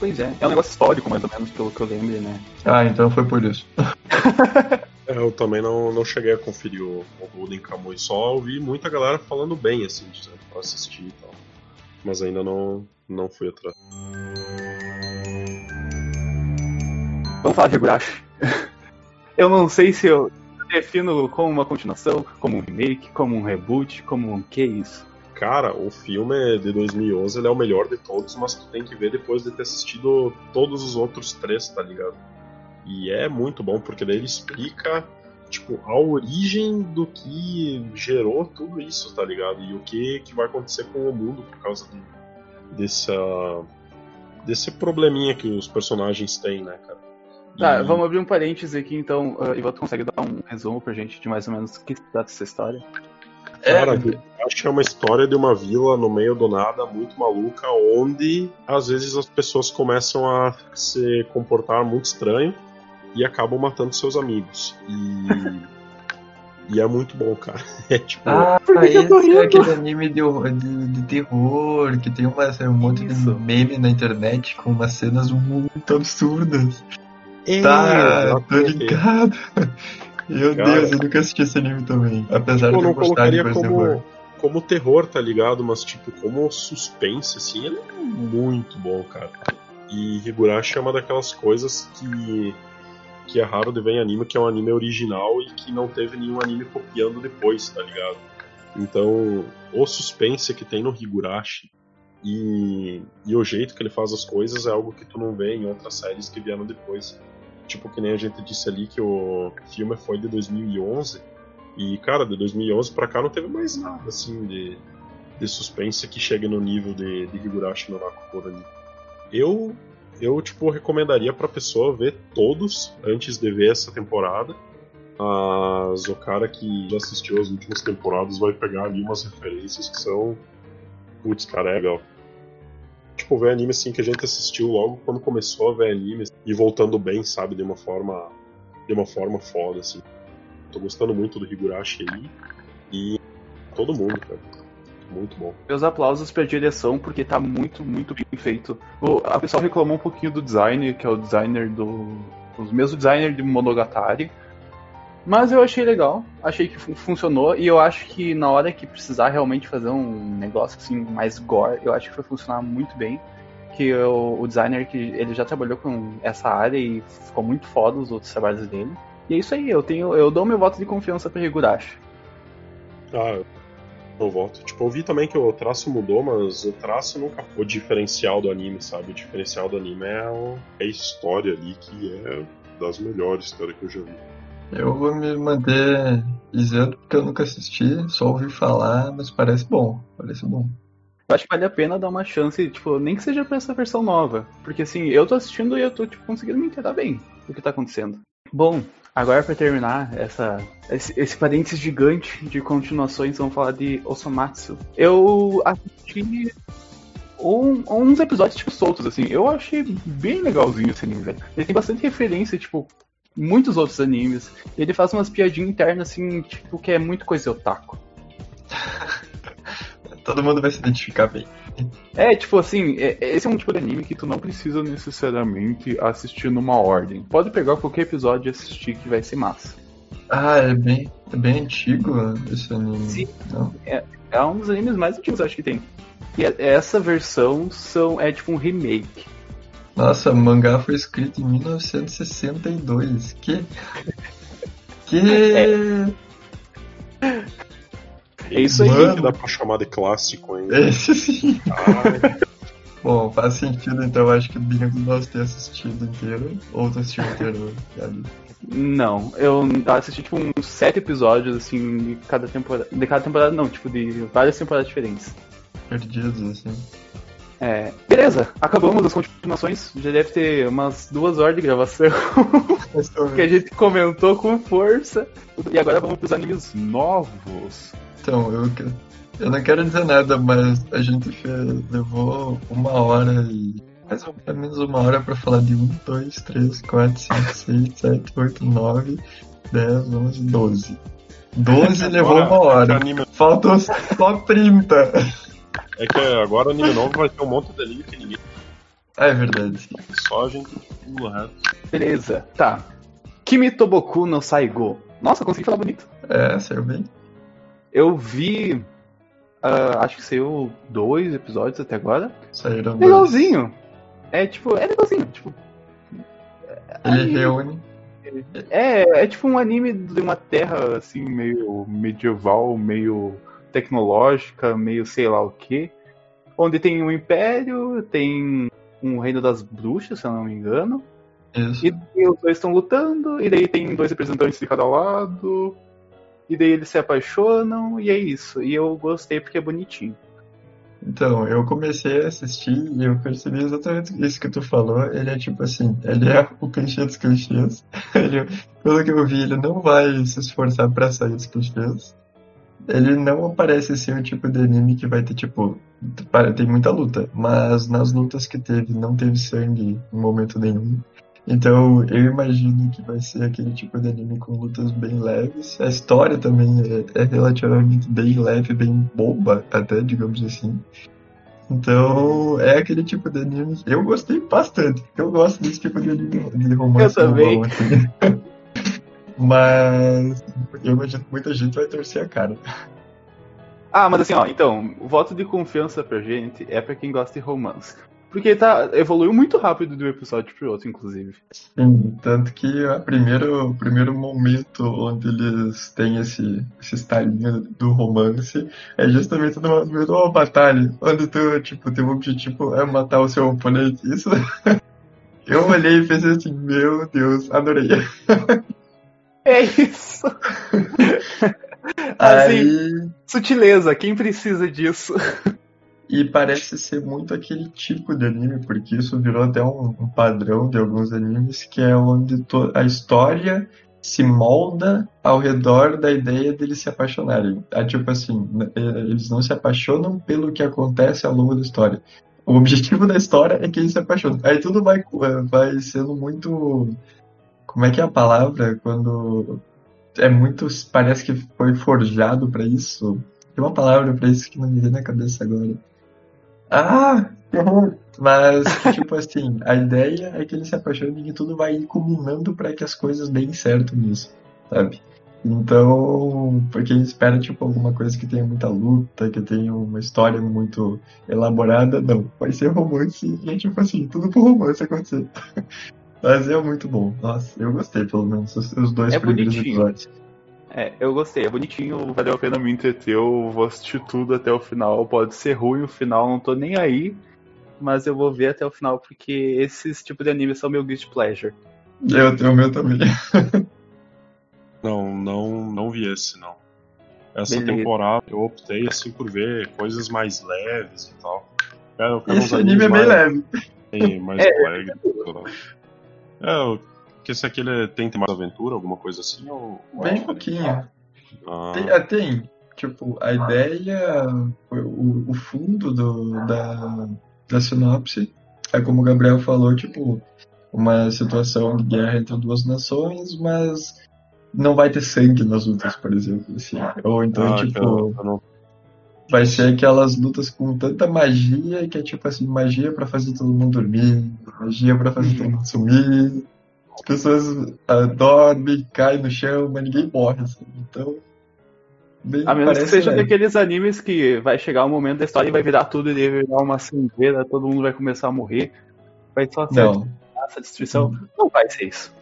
Pois é, é um negócio histórico, mais ou menos, pelo que eu lembro, né? Ah, então foi por isso. é, eu também não, não cheguei a conferir o, o Golden Kamuy, só ouvi muita galera falando bem, assim, de assistir e tal. Mas ainda não, não fui atrás. Vamos falar de Higurashi. eu não sei se eu defino como uma continuação, como um remake, como um reboot, como um que isso. Cara, o filme de 2011 ele é o melhor de todos, mas tu tem que ver depois de ter assistido todos os outros três, tá ligado? E é muito bom, porque daí ele explica tipo, a origem do que gerou tudo isso, tá ligado? E o que, que vai acontecer com o mundo por causa de, dessa, desse probleminha que os personagens têm, né, cara? Tá, vamos abrir um parênteses aqui então. Uh, e você consegue dar um resumo pra gente de mais ou menos o que trata essa história? Cara, é. acho que é uma história de uma vila no meio do nada, muito maluca, onde às vezes as pessoas começam a se comportar muito estranho e acabam matando seus amigos. E. e é muito bom, cara. É tipo. Ah, esse é aquele anime de, de, de, terror, que tem uma, um monte Isso. de meme na internet com umas cenas muito absurdas. Tá, tô ligado. Meu Cara, Deus, eu nunca assisti esse anime também. Apesar tipo, de eu não colocaria como, terror. como terror, tá ligado? Mas, tipo, como suspense, assim, ele é muito bom, cara. E Higurashi é uma daquelas coisas que, que é raro de ver em anime, que é um anime original e que não teve nenhum anime copiando depois, tá ligado? Então, o suspense que tem no Higurashi e, e o jeito que ele faz as coisas é algo que tu não vê em outras séries que vieram depois. Tipo, que nem a gente disse ali que o filme foi de 2011. E, cara, de 2011 pra cá não teve mais nada, assim, de, de suspense que chegue no nível de, de Higurashi no ali. Eu, eu, tipo, recomendaria pra pessoa ver todos antes de ver essa temporada. Mas o cara que já assistiu as últimas temporadas vai pegar ali umas referências que são. Putz, cara, é legal tipo, ver anime assim que a gente assistiu logo quando começou a ver anime e voltando bem, sabe, de uma forma de uma forma foda assim. Tô gostando muito do Higurashi aí e todo mundo, cara. Muito bom. Meus aplausos pra direção, porque tá muito, muito bem feito. O, a pessoa reclamou um pouquinho do design, que é o designer do. Os mesmos designer de Monogatari. Mas eu achei legal, achei que funcionou e eu acho que na hora que precisar realmente fazer um negócio assim mais gore, eu acho que vai funcionar muito bem. Que o, o designer que ele já trabalhou com essa área e ficou muito foda os outros trabalhos dele. E é isso aí, eu tenho, eu dou meu voto de confiança para Higurashi. Ah, eu voto. Tipo, eu vi também que o traço mudou, mas o traço nunca foi o diferencial do anime, sabe? O diferencial do anime é, é a história ali, que é das melhores histórias que eu já vi. Eu vou me manter isento porque eu nunca assisti, só ouvi falar, mas parece bom. Parece bom. Eu acho que vale a pena dar uma chance, tipo, nem que seja pra essa versão nova. Porque assim, eu tô assistindo e eu tô, tipo, conseguindo me inteirar bem do que tá acontecendo. Bom, agora para terminar essa, esse, esse parênteses gigante de continuações, vamos falar de Osomatsu. Eu assisti um, uns episódios, tipo, soltos, assim. Eu achei bem legalzinho esse anime, velho. Ele tem bastante referência, tipo, muitos outros animes. Ele faz umas piadinhas internas, assim, tipo, que é muito coisa otaku. Todo mundo vai se identificar bem. É, tipo assim, é, esse é um tipo de anime que tu não precisa necessariamente assistir numa ordem. Pode pegar qualquer episódio e assistir que vai ser massa. Ah, é bem, é bem antigo esse anime. Sim, é, é, um dos animes mais antigos, acho que tem. E é, essa versão são, é tipo um remake. Nossa, o mangá foi escrito em 1962. Que. Que. É, é isso aí. Mano. que dá pra chamar de clássico ainda. Esse sim. Ah, Bom, faz sentido, então acho que nenhum nós ter assistido inteiro. Ou tu assistiu inteiro, Gabi? Não, eu assisti tipo uns sete episódios, assim, de cada temporada. De cada temporada não, tipo, de várias temporadas diferentes. Perdidos, assim. É, beleza, acabamos as continuações. Já deve ter umas duas horas de gravação. que a gente comentou com força. E agora vamos pros animes novos. Então, eu, eu não quero dizer nada, mas a gente fez, levou uma hora e. Mais ou menos uma hora pra falar de 1, 2, 3, 4, 5, 6, 7, 8, 9, 10, 11, 12. 12 levou uma hora. Faltou só 30. É que agora o anime novo vai ter um monte de anime que ninguém. É verdade. Só a gente pula reto. Beleza, tá. Kimi Toboku no Saigo. Nossa, consegui falar bonito. É, saiu bem. Eu vi. Uh, acho que saiu dois episódios até agora. Saíram Legalzinho. Dois. É tipo, é legalzinho. Tipo, Ele anime. reúne. É, é tipo um anime de uma terra assim, meio medieval, meio tecnológica, meio sei lá o que, onde tem um império, tem um reino das bruxas, se eu não me engano. Isso. E, os dois estão lutando, e daí tem dois representantes de cada lado, e daí eles se apaixonam, e é isso. E eu gostei porque é bonitinho. Então, eu comecei a assistir e eu percebi exatamente isso que tu falou. Ele é tipo assim, ele é o clichê dos clichês. Ele, pelo que eu vi, ele não vai se esforçar para sair dos clichês. Ele não parece ser o tipo de anime que vai ter, tipo, tem muita luta, mas nas lutas que teve, não teve sangue em momento nenhum. Então eu imagino que vai ser aquele tipo de anime com lutas bem leves. A história também é, é relativamente bem leve, bem boba, até, digamos assim. Então é aquele tipo de anime. Eu gostei bastante. Eu gosto desse tipo de anime de romance. Eu também. Bom, assim. Mas eu imagino que muita gente vai torcer a cara. Ah, mas assim, ó, então, o voto de confiança pra gente é pra quem gosta de romance. Porque tá, evoluiu muito rápido de um episódio pro outro, inclusive. Sim, tanto que o primeiro, primeiro momento onde eles têm esse, esse estalinho do romance é justamente no meio de uma batalha, onde tu, tipo, teu objetivo é matar o seu oponente. Isso. Eu olhei e pensei assim, meu Deus, adorei. É isso. assim, Aí... sutileza, quem precisa disso? E parece ser muito aquele tipo de anime, porque isso virou até um, um padrão de alguns animes, que é onde a história se molda ao redor da ideia deles se apaixonarem. É tipo assim, é, eles não se apaixonam pelo que acontece ao longo da história. O objetivo da história é que eles se apaixonam. Aí tudo vai, é, vai sendo muito. Como é que é a palavra? Quando. É muito. Parece que foi forjado para isso. Tem uma palavra para isso que não me vem na cabeça agora. Ah, Mas, tipo assim, a ideia é que ele se apaixone e tudo vai culminando para que as coisas deem certo nisso, sabe? Então, porque espera, tipo, alguma coisa que tenha muita luta, que tenha uma história muito elaborada, não. Vai ser romance e tipo assim, tudo por romance acontecer. Mas é muito bom. Nossa, eu gostei, pelo menos, os dois é primeiros bonitinho. episódios. É, eu gostei, é bonitinho, valeu a pena me entreter, eu vou assistir tudo até o final. Pode ser ruim o final, não tô nem aí, mas eu vou ver até o final porque esses tipos de anime são meu guilty pleasure. Eu tenho o meu também. não, não, não vi esse não. Essa Beleza. temporada eu optei assim por ver coisas mais leves e tal. Eu quero esse anime é bem mais, leve. Mais é, alegre. É, eu que esse aqui ele tem, mais aventura, alguma coisa assim? Ou, Bem pouquinho. Ah. Tem, é, tem, tipo, a ideia, o, o fundo do, da, da sinopse é como o Gabriel falou, tipo, uma situação de guerra entre duas nações, mas não vai ter sangue nas lutas, por exemplo. Assim. Ou então, ah, tipo. Eu, eu não... Vai ser aquelas lutas com tanta magia que é tipo assim, magia para fazer todo mundo dormir, magia para fazer todo mundo sumir, as pessoas uh, dormem, caem no chão, mas ninguém morre. Assim. Então. Bem, a menos que seja daqueles animes que vai chegar um momento da história e vai virar tudo e vai virar uma cinzeira, todo mundo vai começar a morrer. Vai só ser essa destruição. Não vai ser isso.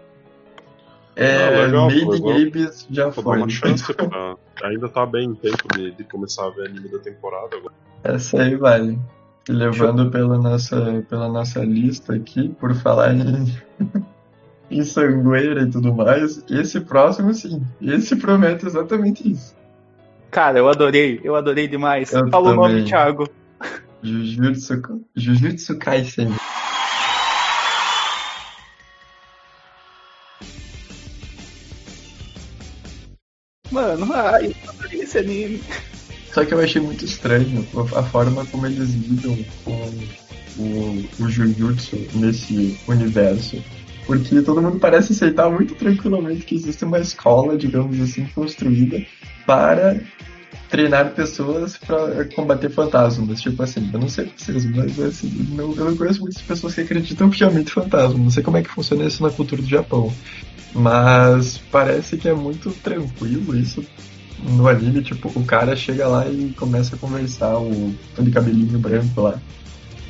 É, legal, Made in Abyss já foi. Dar uma chance pra... Ainda tá bem em tempo de, de, começar a ver anime da temporada agora. Essa aí vale. Levando pela nossa, pela nossa lista aqui, por falar em em sangueira e tudo mais. Esse próximo, sim. Esse promete exatamente isso. Cara, eu adorei, eu adorei demais. Eu Fala também. o nome, Thiago. Jujutsu, Jujutsu Kaisen. Mano, ai, esse anime. Só que eu achei muito estranho a forma como eles lidam com o, o Jujutsu nesse universo porque todo mundo parece aceitar muito tranquilamente que existe uma escola, digamos assim, construída para treinar pessoas para combater fantasmas. Tipo assim, eu não sei vocês, mas assim, eu não conheço muitas pessoas que acreditam piamente em fantasmas. Não sei como é que funciona isso na cultura do Japão. Mas parece que é muito tranquilo isso no anime, tipo, o cara chega lá e começa a conversar, o de cabelinho branco lá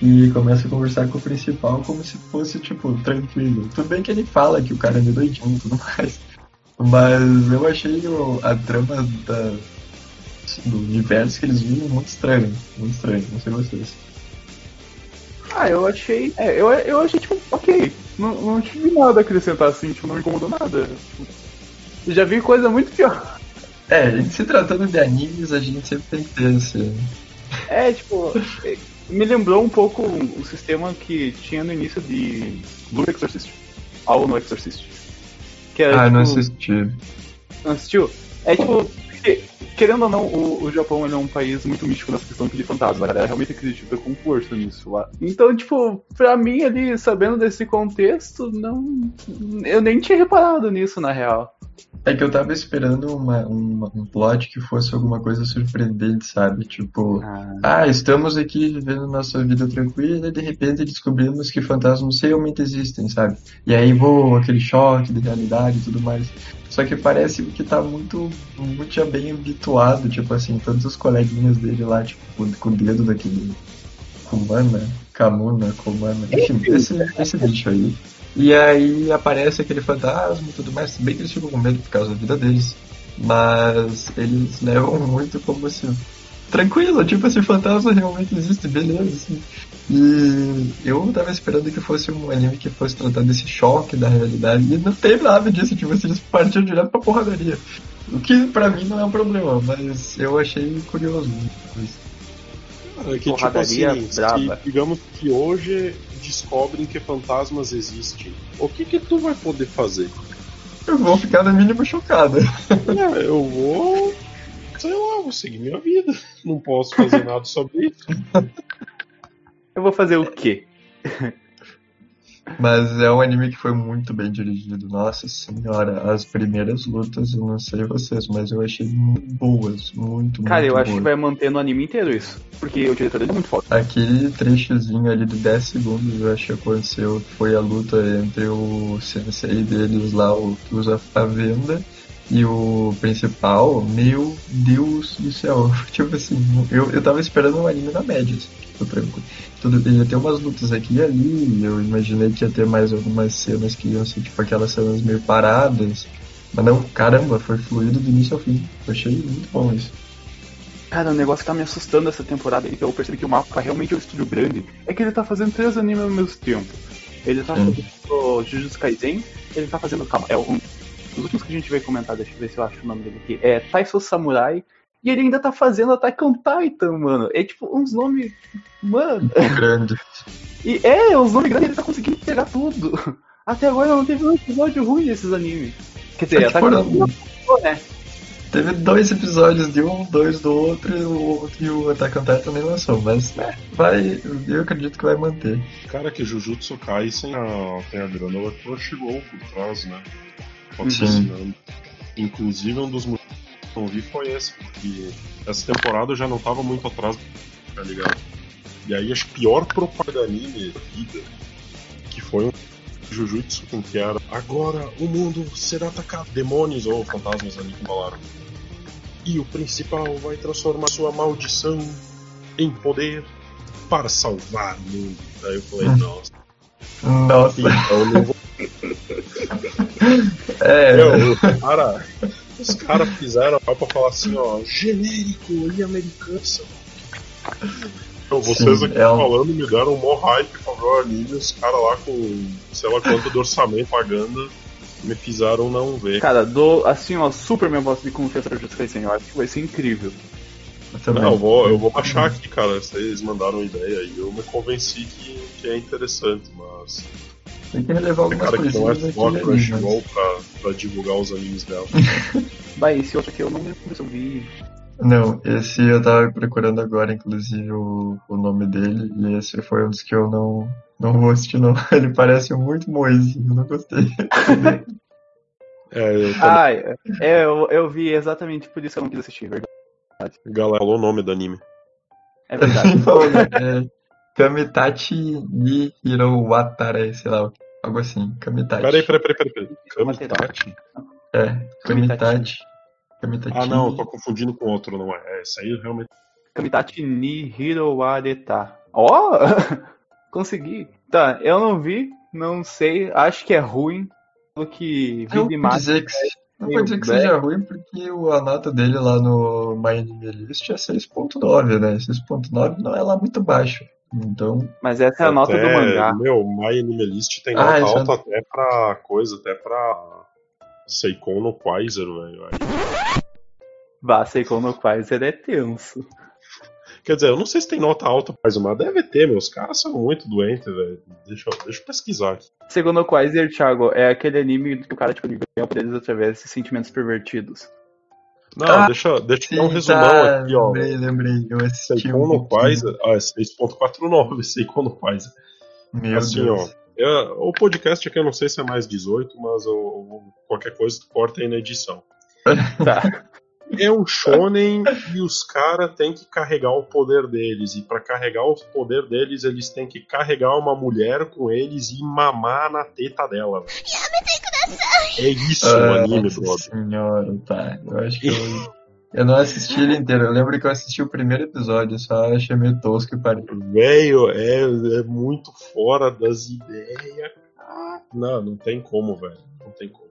e começa a conversar com o principal como se fosse, tipo, tranquilo. Tudo bem que ele fala que o cara é meio doidinho e tudo mais, mas eu achei a trama da, do universo que eles vivem muito estranho, muito estranho, não sei vocês. Ah, eu achei. É, eu, eu achei, tipo, ok. não, não tive nada a acrescentar assim, tipo, não me incomodou nada. já vi coisa muito pior. É, se tratando de animes, a gente sempre tem que ter esse. É, tipo, me lembrou um pouco o sistema que tinha no início de Blue Exorcist. Algo no Exorcist. Que era, ah, tipo, não assisti. Não assistiu? É tipo, querendo ou não, o, o Japão é um país muito místico nessa questão de fantasma. A galera realmente acredita com força nisso lá. Então, tipo, pra mim ali, sabendo desse contexto, não. Eu nem tinha reparado nisso, na real. É que eu tava esperando uma, uma, um plot que fosse alguma coisa surpreendente, sabe? Tipo, ah. ah. estamos aqui vivendo nossa vida tranquila e de repente descobrimos que fantasmas realmente existem, sabe? E aí vou aquele choque de realidade e tudo mais. Só que parece que tá muito, muito já bem habituado, tipo assim, todos os coleguinhas dele lá, tipo, com, o dedo daquele Kumana, Kamuna, Kumana, enfim, esse, esse bicho aí. E aí aparece aquele fantasma e tudo mais, bem que eles ficam com medo por causa da vida deles. Mas eles levam muito como se. Tranquilo, tipo, esse fantasma realmente existe, beleza, assim. E eu tava esperando que fosse um anime que fosse tratar desse choque da realidade. E não tem nada disso, tipo, eles partiam direto pra porradaria. O que pra mim não é um problema, mas eu achei curioso. É que, tipo assim, se, digamos que hoje descobrem que fantasmas existem, o que que tu vai poder fazer? Eu vou ficar no mínimo chocado. É, eu vou. Sei lá, vou seguir minha vida. Não posso fazer nada sobre isso. Eu vou fazer o quê? Mas é um anime que foi muito bem dirigido. Nossa senhora, as primeiras lutas, eu não sei vocês, mas eu achei muito boas, muito, Cara, muito eu boas. acho que vai manter no anime inteiro isso. Porque o diretor é muito foda. Aquele trechozinho ali de 10 segundos, eu acho que aconteceu, foi a luta entre o sensei deles lá, o que usa a venda, e o principal, meu Deus do céu. Tipo assim, eu, eu tava esperando um anime na média, assim, tipo, tranquilo tudo, ia ter umas lutas aqui e ali, eu imaginei que ia ter mais algumas cenas que iam ser tipo aquelas cenas meio paradas. Mas não, caramba, foi fluido do início ao fim. Eu achei muito bom isso. Cara, o negócio que tá me assustando essa temporada aí, que eu percebi que o mapa realmente é um estúdio grande, é que ele tá fazendo três animes ao mesmo tempo. Ele tá hum. fazendo o Jujutsu Kaisen, ele tá fazendo. Calma, é um dos últimos que a gente vai comentar, deixa eu ver se eu acho o nome dele aqui. É Taiso Samurai e ele ainda tá fazendo Attack on Titan, mano. É tipo uns nomes. Mano. Grande. E é, uns nomes grandes ele tá conseguindo pegar tudo. Até agora não teve um episódio ruim desses animes. Quer dizer, é, Attack on Titan né? Teve dois episódios de um, dois do outro, e o outro e o Attack on Titan também lançou, mas né, vai, eu acredito que vai manter. Cara, que Jujutsu Kaisen a, tem a grana da Crunchyroll por trás, né? Sim. Inclusive, um dos motivos vi foi esse, porque essa temporada eu já não tava muito atrás, tá ligado? E aí acho pior propaganda da vida, que foi um Jujutsu que era agora o mundo será atacado demônios ou fantasmas ali que falaram. E o principal vai transformar sua maldição em poder para salvar o mundo. Aí eu falei, hum. nossa. Nossa. Então eu não vou. é. Eu, cara, os caras fizeram pra falar assim, ó, genérico e americano. Então, vocês Sim, aqui é um... falando me deram um mó hype pra ver o anime, os caras lá com sei lá quanto de orçamento pagando me fizeram não ver. Cara, dou assim, ó, super minha voz de confiança pra Justiça Kaisen, eu acho que vai ser incrível. Eu não, eu vou, eu vou baixar aqui, cara. Vocês mandaram ideia aí. Eu me convenci que, que é interessante, mas. Tem que relevar algumas cara que não é Crunchyroll pra, pra divulgar os animes dela. Vai, esse outro aqui eu não lembro se eu vi. Não, esse eu tava procurando agora, inclusive, o, o nome dele, e esse foi um dos que eu não, não vou assistir, não. Ele parece muito moisinho, eu não gostei. é, eu Ah, é, eu, eu vi exatamente por isso que eu não quis assistir, verdade. Galera, falou o nome do anime. É verdade. é, Kamitachi ni Hiro Watare, sei lá, algo assim. Kamitachi. Peraí, peraí, peraí, peraí. Kamitachi? É, Kamitachi. Kamitachi. Ah, não, eu tô confundindo com outro, não é? É, esse aí realmente. Kamitachi ni Hiro Wareta. Ó! Oh! Consegui. Tá, eu não vi, não sei, acho que é ruim. Pelo que vi demais. Dizer que... Não pode dizer que seja ruim, porque a nota dele lá no My Anime List é 6.9, né? 6.9 não é lá muito baixo. Então. Mas essa é a nota do mangá. Meu, My Animalist tem nota ah, alta até pra coisa, até pra Seikon no Quaiser, velho. Bah, Seikon no Quaiser é tenso. Quer dizer, eu não sei se tem nota alta, mas uma deve ter, meus caras são muito doentes, velho. Deixa, deixa eu pesquisar aqui. Segundo o Quaiser, Thiago, é aquele anime que o cara, tipo, ganha poderes através de sentimentos pervertidos. Não, ah, deixa, deixa eu dar um resumão tá, aqui, ó. Lembrei, lembrei. Eu assisti Seikon um Quaiser. Ah, é 6.49, Seikon no Quaiser. Meu assim, Deus. ó. Eu, o podcast aqui eu não sei se é mais 18, mas eu, qualquer coisa tu corta aí na edição. tá. É um shonen e os caras têm que carregar o poder deles. E para carregar o poder deles, eles têm que carregar uma mulher com eles e mamar na teta dela. É isso o ah, anime, brother. Senhora, tá. Eu acho que eu, eu não assisti ele inteiro. Eu lembro que eu assisti o primeiro episódio, só achei meio tosco e parei. Velho, é, é muito fora das ideias. Não, não tem como, velho. Não tem como.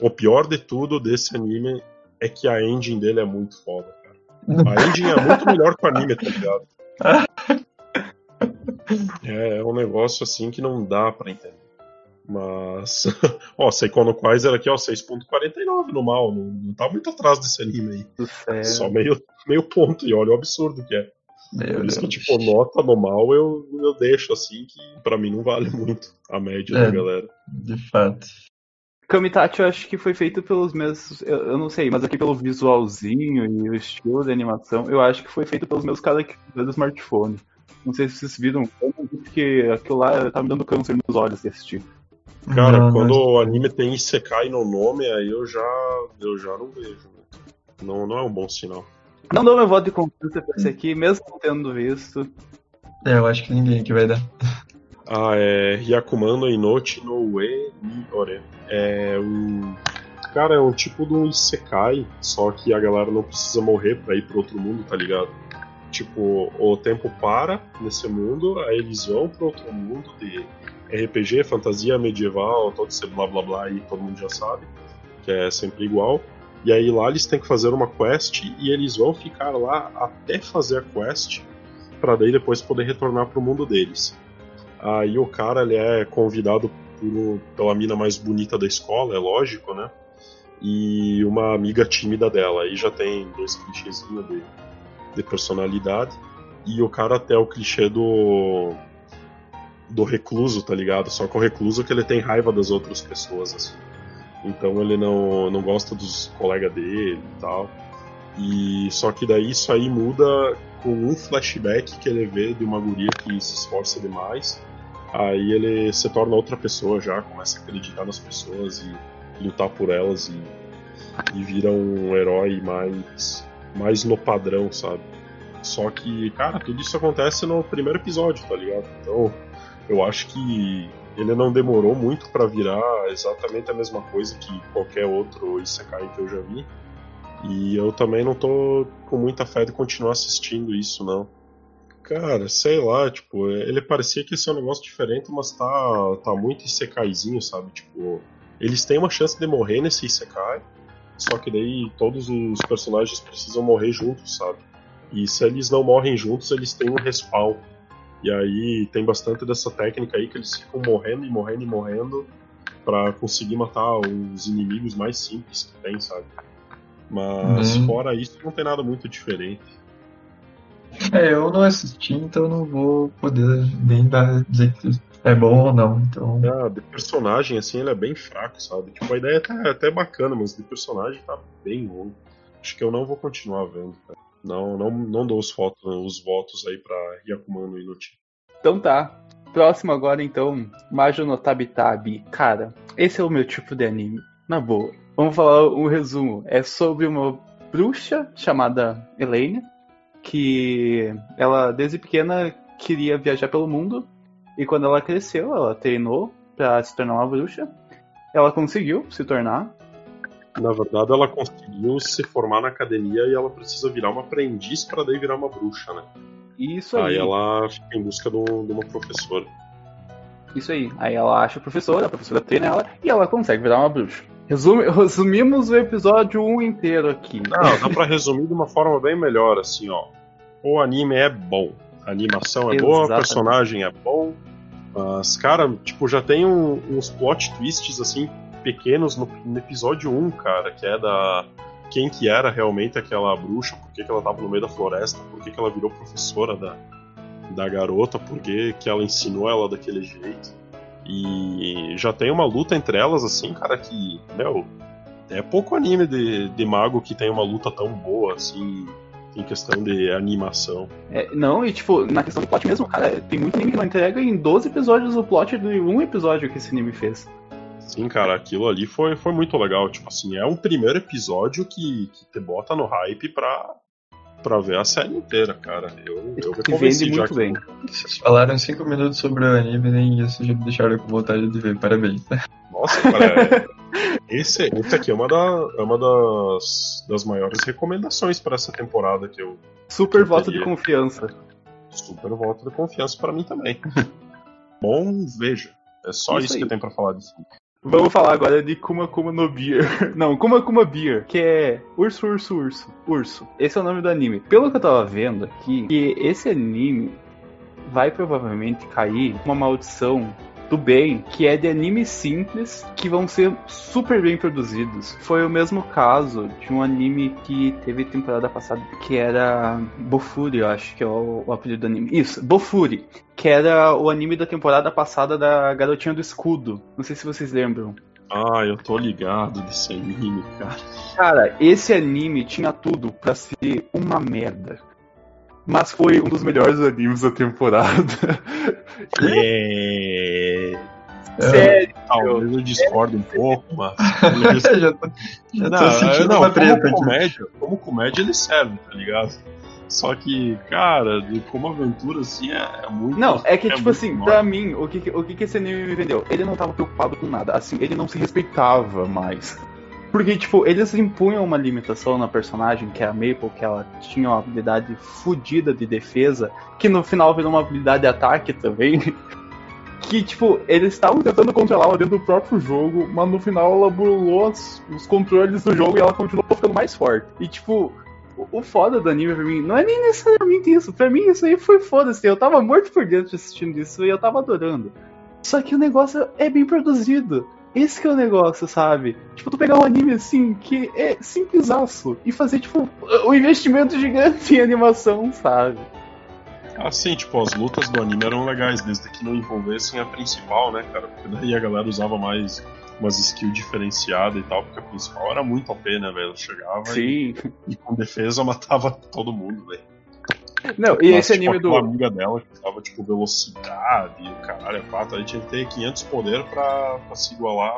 O pior de tudo desse anime é que a engine dele é muito foda, cara. A engine é muito melhor que o anime, tá ligado? É, é um negócio assim que não dá para entender. Mas, ó, Seikono Quais era aqui, ó, 6.49 no mal, não, não tá muito atrás desse anime aí. Só meio, meio ponto, e olha o absurdo que é. Meu Por isso Deus. que, tipo, nota no mal eu, eu deixo assim, que para mim não vale muito a média é, da galera. De fato. Kamitachi eu acho que foi feito pelos mesmos. Eu, eu, não sei, mas aqui pelo visualzinho e o estilo de animação, eu acho que foi feito pelos meus caras do smartphone. Não sei se vocês viram, porque aquilo lá tá me dando câncer nos olhos de assistir. Cara, não, quando mas... o anime tem Isekai no nome, aí eu já, eu já não vejo. Né? Não, não é um bom sinal. Não dou meu voto de confiança pra esse aqui, mesmo não tendo visto. É, eu acho que ninguém aqui vai dar. Ah, é Yakumano Inochi no Ue ni Ore. É um. Cara, é um tipo de um Isekai, só que a galera não precisa morrer pra ir pro outro mundo, tá ligado? Tipo, o tempo para nesse mundo, aí eles vão pro outro mundo de RPG, fantasia medieval, todo esse blá blá blá aí todo mundo já sabe, que é sempre igual. E aí lá eles têm que fazer uma quest e eles vão ficar lá até fazer a quest para daí depois poder retornar pro mundo deles. Aí o cara ele é convidado por, pela mina mais bonita da escola, é lógico, né? E uma amiga tímida dela. Aí já tem dois clichêzinhos de, de personalidade. E o cara até o clichê do do recluso, tá ligado? Só que o recluso que ele tem raiva das outras pessoas, assim. Então ele não, não gosta dos colegas dele e tal. E só que daí isso aí muda com um flashback que ele vê de uma guria que se esforça demais Aí ele se torna outra pessoa já, começa a acreditar nas pessoas e lutar por elas e, e vira um herói mais, mais no padrão, sabe? Só que, cara, tudo isso acontece no primeiro episódio, tá ligado? Então, eu acho que ele não demorou muito para virar exatamente a mesma coisa que qualquer outro Isekai que eu já vi. E eu também não tô com muita fé de continuar assistindo isso, não. Cara, sei lá, tipo, ele parecia que ia ser um negócio diferente, mas tá, tá muito Isekaizinho, sabe? Tipo, eles têm uma chance de morrer nesse Isekai, só que daí todos os personagens precisam morrer juntos, sabe? E se eles não morrem juntos, eles têm um respawn. E aí tem bastante dessa técnica aí que eles ficam morrendo e morrendo e morrendo para conseguir matar os inimigos mais simples que tem, sabe? Mas uhum. fora isso, não tem nada muito diferente. É, eu não assisti, então não vou poder nem dar, dizer que é bom ou não. Então... Ah, de personagem, assim, ele é bem fraco, sabe? Tipo, a ideia tá até bacana, mas de personagem tá bem ruim. Acho que eu não vou continuar vendo, cara. Não, não, não dou os, votos, os votos aí pra Yakumano Inuti. Então tá. Próximo agora, então, Majo no Tabi Tabi. Cara, esse é o meu tipo de anime. Na boa. Vamos falar um resumo. É sobre uma bruxa chamada Elaine, que ela desde pequena queria viajar pelo mundo e quando ela cresceu, ela treinou para se tornar uma bruxa. Ela conseguiu se tornar. Na verdade, ela conseguiu se formar na academia e ela precisa virar uma aprendiz para daí virar uma bruxa, né? Isso aí. Aí ela fica em busca de uma professora. Isso aí. Aí ela acha a professora, a professora treina ela e ela consegue virar uma bruxa. Resume, resumimos o episódio 1 inteiro aqui. Não, dá pra resumir de uma forma bem melhor, assim, ó. O anime é bom. A animação é Exatamente. boa, o personagem é bom. Mas, cara, tipo, já tem um, uns plot twists, assim, pequenos no, no, episódio 1, cara, que é da. Quem que era realmente aquela bruxa, por que, que ela tava no meio da floresta, por que, que ela virou professora da, da garota, por que, que ela ensinou ela daquele jeito. E já tem uma luta entre elas, assim, cara, que, meu, é pouco anime de, de mago que tem uma luta tão boa, assim, em questão de animação. É, não, e tipo, na questão do plot mesmo, cara, tem muito anime que não entrega em 12 episódios o plot de um episódio que esse anime fez. Sim, cara, aquilo ali foi, foi muito legal. Tipo assim, é um primeiro episódio que, que te bota no hype pra, pra ver a série inteira, cara. Eu, eu me convenci já muito que... bem. Vocês falaram 5 minutos sobre o anime nem isso já me deixaram com vontade de ver. Parabéns. Nossa, cara, esse, esse aqui é uma, da, é uma das, das maiores recomendações para essa temporada que eu. Super que voto de confiança. Super voto de confiança para mim também. Bom, veja. É só isso, isso que eu tenho pra falar disso. Vamos falar agora de Kuma Kuma no Beer. Não, Kuma Kuma Beer, que é Urso, Urso, Urso. Urso. Esse é o nome do anime. Pelo que eu tava vendo aqui, que esse anime vai provavelmente cair uma maldição do bem, que é de animes simples que vão ser super bem produzidos. Foi o mesmo caso de um anime que teve temporada passada que era Bofuri, eu acho que é o, o apelido do anime. Isso, Bofuri, que era o anime da temporada passada da Garotinha do Escudo. Não sei se vocês lembram. Ah, eu tô ligado desse anime, cara. Cara, esse anime tinha tudo para ser uma merda mas foi um dos melhores animes da temporada. É... Sério? Talvez eu discordo um pouco, mas. já tô, já não, tô sentindo não, uma treta como comédia, como comédia ele serve, tá ligado? Só que, cara, como aventura, assim, é, é muito. Não, é que, é tipo assim, mal. pra mim, o que, o que esse anime me vendeu? Ele não tava preocupado com nada, assim, ele não se respeitava mais. Porque, tipo, eles impunham uma limitação na personagem, que é a Maple, que ela tinha uma habilidade fodida de defesa, que no final virou uma habilidade de ataque também. Que, tipo, eles estavam tentando controlar ela dentro do próprio jogo, mas no final ela burlou os, os controles do jogo e ela continuou ficando mais forte. E, tipo, o foda do anime pra mim não é nem necessariamente isso. Pra mim, isso aí foi foda-se. Eu tava morto por dentro assistindo isso e eu tava adorando. Só que o negócio é bem produzido. Esse que é o negócio, sabe? Tipo, tu pegar um anime assim, que é simplesaço, e fazer, tipo, um investimento gigante em animação, sabe? Assim, tipo, as lutas do anime eram legais, desde que não envolvessem a principal, né, cara? Porque daí a galera usava mais umas skills diferenciadas e tal, porque a principal era muito OP, né, velho? Chegava Sim. E, e com defesa matava todo mundo, velho. Não, e Mas, esse tipo, anime do. amiga dela que tava, tipo, velocidade e o caralho, quatro, aí tinha que ter 500 poder pra, pra se igualar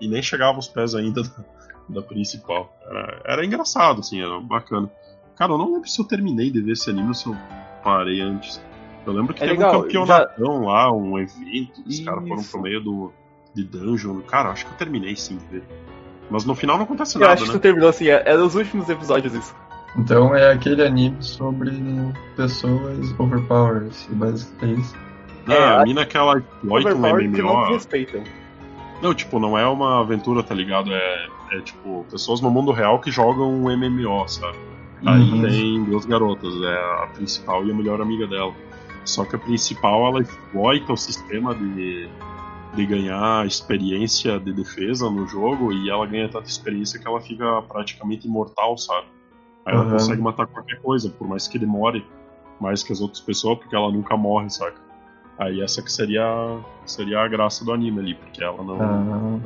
e nem chegava aos pés ainda da, da principal. Era, era, engraçado, assim, era bacana. Cara, eu não lembro se eu terminei de ver esse anime ou se eu parei antes. Eu lembro que é teve legal, um campeonatão já... lá, um evento, os caras foram pro meio do, de dungeon. Cara, acho que eu terminei sim ver. Mas no final não acontece eu nada. Eu acho né? que tu terminou assim, é, é nos últimos episódios isso. Então é aquele anime sobre pessoas overpowered, basicamente é isso. É, é a mina que ela exploita um MMO. Que não respeitam. Não, tipo, não é uma aventura, tá ligado? É, é tipo, pessoas no mundo real que jogam um MMO, sabe? Aí uhum. tem duas garotas, é a principal e a melhor amiga dela. Só que a principal ela exploita o sistema de, de ganhar experiência de defesa no jogo e ela ganha tanta experiência que ela fica praticamente imortal, sabe? Aí ela consegue matar qualquer coisa, por mais que demore mais que as outras pessoas, porque ela nunca morre, saca? Aí essa que seria, seria a graça do anime ali, porque ela não, uhum.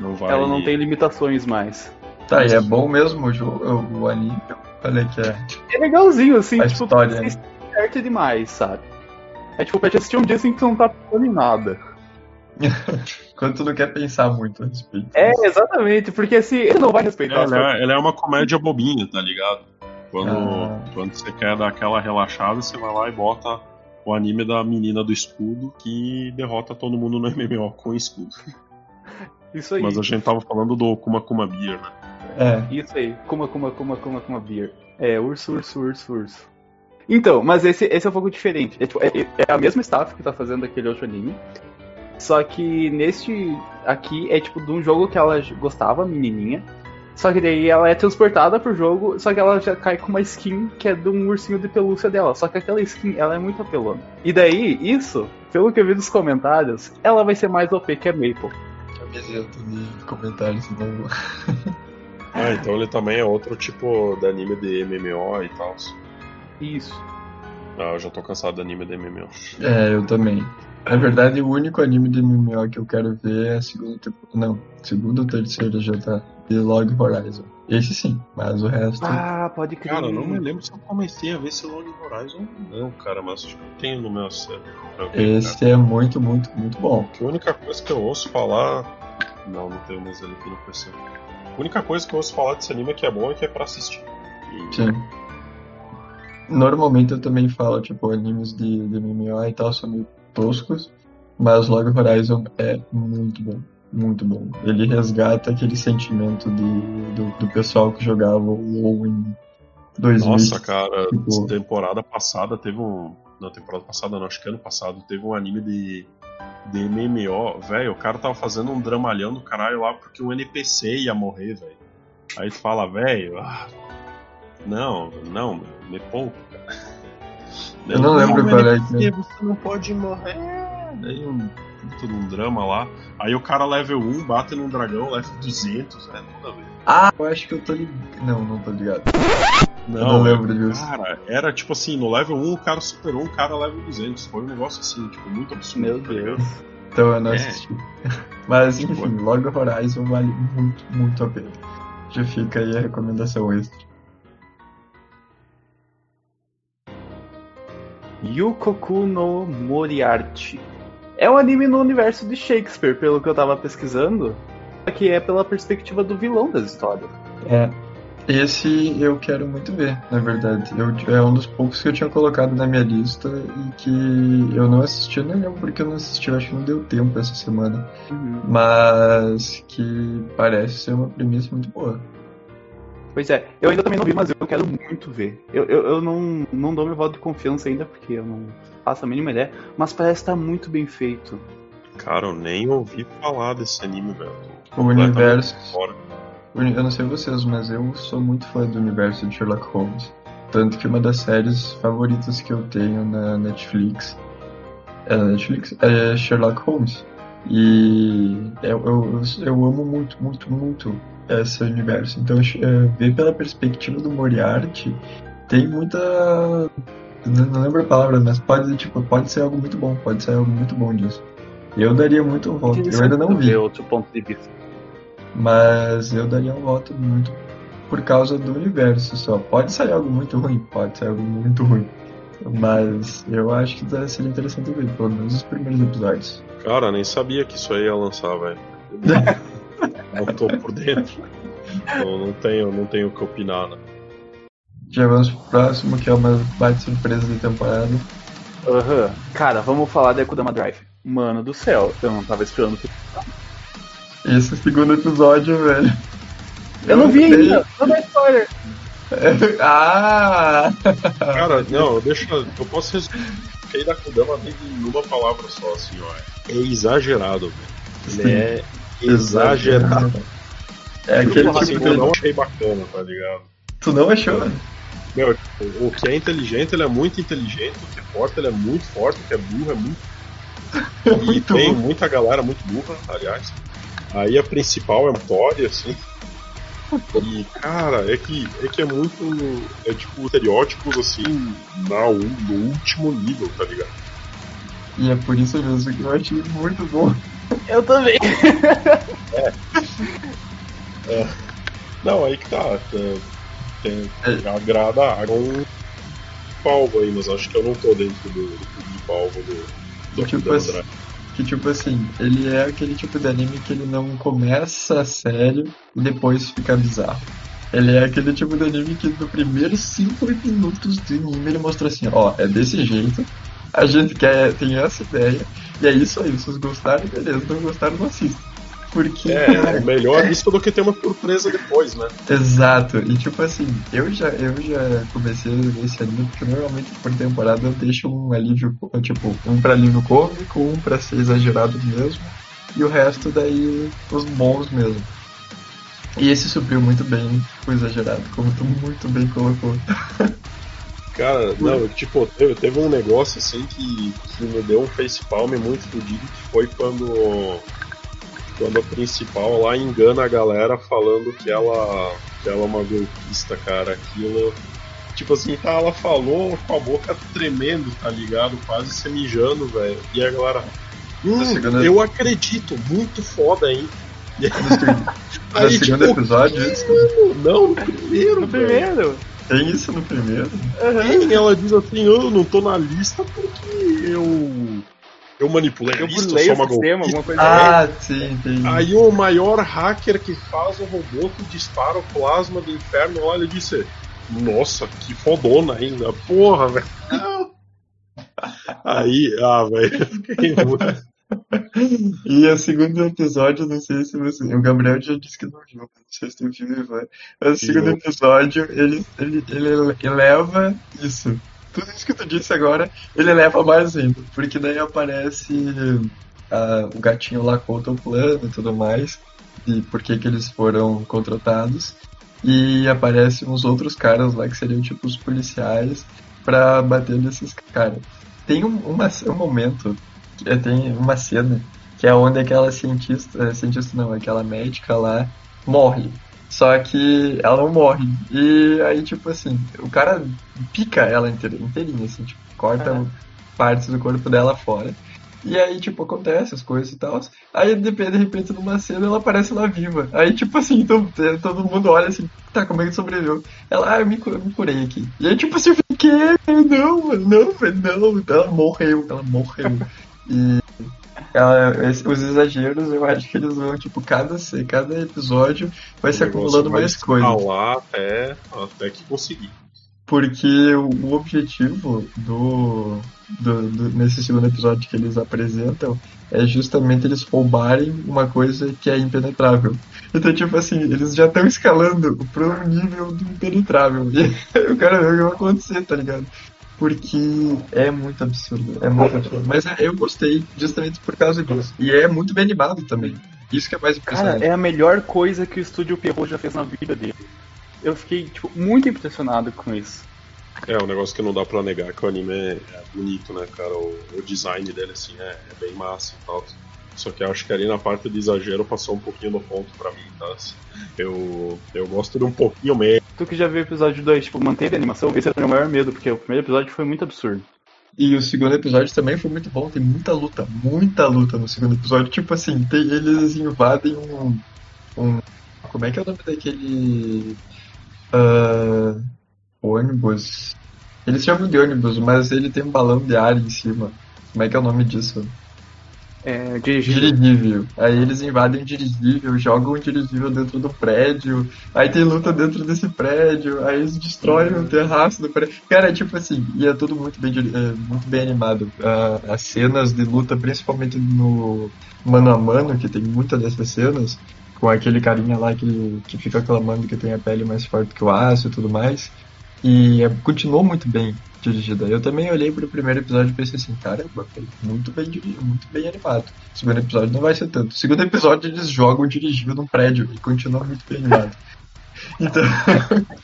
não vai. Ela não tem limitações mais. Tá, e é bom mesmo o, jogo, o anime. Falei que é. É legalzinho, assim, a tipo, história, né? certo demais, sabe? É tipo pra te assistir um dia assim que você não tá pensando em nada. Quando tu não quer pensar muito a respeito. É, exatamente, porque assim, ele não vai respeitar. Ela, é, ela é uma comédia bobinha, tá ligado? Quando, ah. quando você quer dar aquela relaxada, você vai lá e bota o anime da menina do escudo que derrota todo mundo no MMO com escudo. Isso aí. Mas a gente tava falando do Kuma Kuma Beer, né? É. Isso aí. Kuma Kuma Kuma Kuma Kuma Beer. É, urso, urso, urso, urso. Então, mas esse, esse é um pouco diferente. É, tipo, é, é a mesma staff que tá fazendo aquele outro anime. Só que neste aqui é tipo de um jogo que ela gostava, menininha. Só que daí ela é transportada pro jogo, só que ela já cai com uma skin que é de um ursinho de pelúcia dela. Só que aquela skin, ela é muito apelona. E daí, isso, pelo que eu vi dos comentários, ela vai ser mais OP que a Maple. Camiseta de comentários não. ah, então ele também é outro tipo de anime de MMO e tal. Isso. Ah, eu já tô cansado de anime de MMO. É, eu também. Na verdade, o único anime de MMO que eu quero ver é a segunda temporada. Não, segunda ou terceira já tá. De Log Horizon. Esse sim, mas o resto. Ah, pode crer. Cara, eu não me lembro se eu comecei a ver esse Log Horizon não, cara, mas acho que eu tenho no meu cérebro. Esse cara. é muito, muito, muito bom. A única coisa que eu ouço falar. Não, não tenho mais ele aqui no PC. A única coisa que eu ouço falar desse anime é que é bom é que é pra assistir. E... Sim. Normalmente eu também falo, tipo, animes de, de MMO e tal são meio toscos, mas Log Horizon é muito bom. Muito bom. Ele resgata aquele sentimento de, do, do pessoal que jogava o WoW em 2000. Nossa, cara, tipo... temporada passada teve um. Não, temporada passada não, acho que ano passado teve um anime de, de MMO. Velho, o cara tava fazendo um dramalhão do caralho lá porque um NPC ia morrer, velho. Aí tu fala, velho, ah, não, não, me poupa, cara. Eu não, lembro qual é que. Você não pode morrer. Daí um tudo um drama lá. Aí o cara level 1 bate num dragão, level 200, é tudo a ver. Ah, eu acho que eu tô ligado. Não, não tô ligado. Não, eu não lembro disso. Cara, era tipo assim, no level 1 o cara superou um cara level 200. Foi um negócio assim, tipo, muito absurdo. Meu tá Deus. Então eu não é. assisti. Mas enfim, tipo, Log Horizon vale muito, muito a pena. Já fica aí a recomendação extra. Yukoku no Moriarty. É um anime no universo de Shakespeare, pelo que eu tava pesquisando, que é pela perspectiva do vilão das histórias. É. Esse eu quero muito ver, na verdade. Eu, é um dos poucos que eu tinha colocado na minha lista e que eu não assisti, não lembro porque eu não assisti, eu acho que não deu tempo essa semana. Uhum. Mas que parece ser uma premissa muito boa. Pois é, eu ainda também não vi, mas eu quero muito ver. Eu, eu, eu não, não dou meu voto de confiança ainda, porque eu não faço a mínima ideia, mas parece estar muito bem feito. Cara, eu nem ouvi falar desse anime, velho. O universo. Fora. Eu não sei vocês, mas eu sou muito fã do universo de Sherlock Holmes. Tanto que uma das séries favoritas que eu tenho na Netflix é Netflix é Sherlock Holmes. E eu, eu, eu amo muito, muito, muito esse universo. Então, é, ver pela perspectiva do Moriarty, tem muita. Não, lembro a palavra, mas pode, tipo, pode ser algo muito bom, pode ser algo muito bom disso. Eu daria muito voto. Eu ainda não vi. outro ponto de vista. Mas eu daria um voto muito por causa do universo só. Pode sair algo muito ruim, pode sair algo muito ruim. Mas eu acho que seria interessante ver, pelo menos os primeiros episódios. Cara, nem sabia que isso aí ia lançar, velho. não tô por dentro. Então não tenho, não tenho o que opinar, né? Já vamos pro próximo, que é uma baita surpresa da temporada. Aham. Uhum. Cara, vamos falar da Ekudama Drive. Mano do céu, eu não tava esperando. Esse segundo episódio, velho. Eu, eu não vi ainda, não dá spoiler. ah! Cara, não, deixa. Eu posso resumir. Kei da Kudama tem uma palavra só, assim, ó. É exagerado, velho. Ele é exagerado. É aquele tipo assim, de... eu não achei bacana, tá ligado? Tu não achou, né? Meu, tipo, o que é inteligente, ele é muito inteligente, o que é forte, ele é muito forte, o que é burro é muito. E muito tem burro. muita galera muito burra, aliás. Aí a principal é Tori, assim. E, cara, é que é, que é muito. É tipo estereótipos assim, na, no último nível, tá ligado? E é por isso mesmo que eu achei muito bom. Eu também. É. é. Não, aí que tá. Tem, tem, é. agrada um palvo aí, mas acho que eu não tô dentro do, do palvo do, do tipo assim, que tipo assim, ele é aquele tipo de anime que ele não começa sério e depois fica bizarro. Ele é aquele tipo de anime que no primeiros 5 minutos do anime ele mostra assim, ó, é desse jeito, a gente quer, tem essa ideia, e é isso aí, vocês gostaram, beleza, não gostaram, não assistam. Porque. É, melhor isso do que ter uma surpresa depois, né? Exato, e tipo assim, eu já, eu já comecei esse anime, porque normalmente por temporada eu deixo um alívio, tipo, um pra alívio cômico, um pra ser exagerado mesmo, e o resto daí os bons mesmo. E esse supriu muito bem o exagerado, como tu muito bem colocou. Cara, não, tipo, teve, teve um negócio assim que, que me deu um facepalm muito fodido, que foi quando quando a principal lá engana a galera falando que ela, que ela é uma golpista, cara. Aquilo. Tipo assim, tá, ela falou com a boca tremendo, tá ligado? Quase se mijando, velho. E a galera. Hum, segunda... eu acredito, muito foda, hein? No, Aí, segundo tipo, episódio, isso? Não, no primeiro. No primeiro. Tem isso no primeiro? Uhum. ela diz assim, eu não tô na lista porque eu. Eu manipulei eu sou uma sistema, alguma coisa Ah, assim. sim, sim. Aí o maior hacker que faz o robô que dispara o plasma do inferno olha e disse: Nossa, que fodona ainda, porra, velho. Aí, ah, velho. e o segundo episódio, não sei se você. O Gabriel já disse que não viu, não sei se tem filme, vai. O segundo episódio, ele, ele, ele eleva isso. Tudo isso que tu disse agora, ele eleva mais ainda. Porque daí aparece uh, o gatinho lá o plano e tudo mais. E por que, que eles foram contratados. E aparecem uns outros caras lá que seriam tipo os policiais pra bater nesses caras. Tem um, uma, um momento tem uma cena que é onde aquela cientista, eh, cientista não, aquela médica lá morre. Só que ela não morre. E aí, tipo assim, o cara pica ela inteirinha, inteirinha assim, tipo, corta uhum. partes do corpo dela fora. E aí, tipo, acontece as coisas e tal. Aí, de, de repente, numa cena, ela aparece lá viva. Aí, tipo assim, então, todo mundo olha assim, tá, como é que sobreviveu? Ela, ah, eu me, eu me curei aqui. E aí, tipo assim, eu fiquei, não, não, não, ela morreu, ela morreu. E ela, os exageros, eu acho que eles vão, tipo, cada, cada episódio vai se acumulando mais coisas. até, até que conseguir. Porque o, o objetivo do, do, do, nesse segundo episódio que eles apresentam é justamente eles roubarem uma coisa que é impenetrável. Então, tipo assim, eles já estão escalando pro nível do impenetrável. E eu quero ver o que vai acontecer, tá ligado? Porque é muito absurdo. É muito absurdo. Mas é, eu gostei justamente por causa disso. E é muito bem animado também. Isso que é mais impressionante. Cara, é a melhor coisa que o estúdio Pierrot já fez na vida dele. Eu fiquei, tipo, muito impressionado com isso. É, um negócio que não dá pra negar que o anime é, bonito, né, cara? O, o design dele, assim, é, é, bem massa e tal. Só que eu acho que ali na parte de exagero passou um pouquinho do ponto pra mim, tá? Eu, eu gosto de um pouquinho menos. Tu que já viu o episódio 2, tipo, manteve a animação, esse é o meu maior medo, porque o primeiro episódio foi muito absurdo. E o segundo episódio também foi muito bom, tem muita luta, muita luta no segundo episódio. Tipo assim, tem, eles invadem um, um. Como é que é o nome daquele. Uh, ônibus? Eles chamam de ônibus, mas ele tem um balão de ar em cima. Como é que é o nome disso? É, dirigível. dirigível. Aí eles invadem o dirigível, jogam o dirigível dentro do prédio, aí tem luta dentro desse prédio, aí eles destroem uhum. o terraço do prédio. Cara, é tipo assim, e é tudo muito bem, é, muito bem animado. As cenas de luta, principalmente no mano a mano, que tem muitas dessas cenas, com aquele carinha lá que, que fica clamando que tem a pele mais forte que o aço e tudo mais. E continuou muito bem dirigida. Eu também olhei pro primeiro episódio e pensei assim, caramba, muito bem dirigido, muito bem animado. O segundo episódio não vai ser tanto. O segundo episódio eles jogam dirigido num prédio e continua muito bem animado. Então.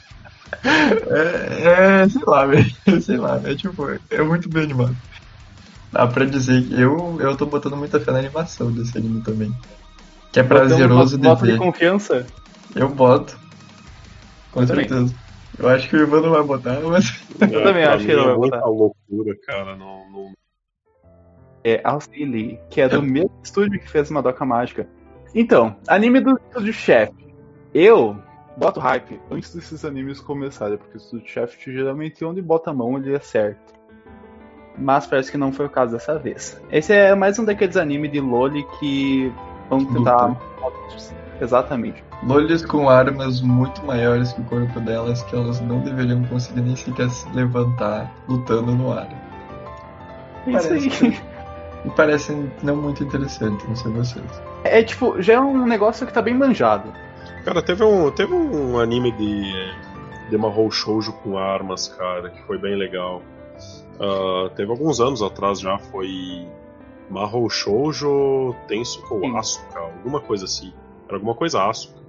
é, é, sei lá, velho. Sei lá, é tipo, é muito bem animado. Dá pra dizer que eu, eu tô botando muita fé na animação desse anime também. Que é prazeroso de ver. de confiança? Eu boto. Com eu certeza. Também. Eu acho que o Ivan não vai botar, mas. Eu também acho que ele não vai botar. É loucura, cara. Não, não... É Alcili, que é do é. mesmo estúdio que fez Madoka Mágica. Então, anime do estúdio chefe. Eu boto hype antes desses animes começarem, porque o estúdio chefe geralmente onde bota a mão ele é certo. Mas parece que não foi o caso dessa vez. Esse é mais um daqueles animes de Loli que vão tentar. Luta. Exatamente. Lolis com armas muito maiores que o corpo delas que elas não deveriam conseguir nem sequer se levantar lutando no ar. Isso aí. Me parece não muito interessante, não sei vocês. É tipo, já é um negócio que tá bem manjado. Cara, teve um, teve um anime de, de Mahou Shoujo com armas, cara, que foi bem legal. Uh, teve alguns anos atrás já, foi Mahou Shoujo Tensuko Asuka, alguma coisa assim. Era alguma coisa Asuka.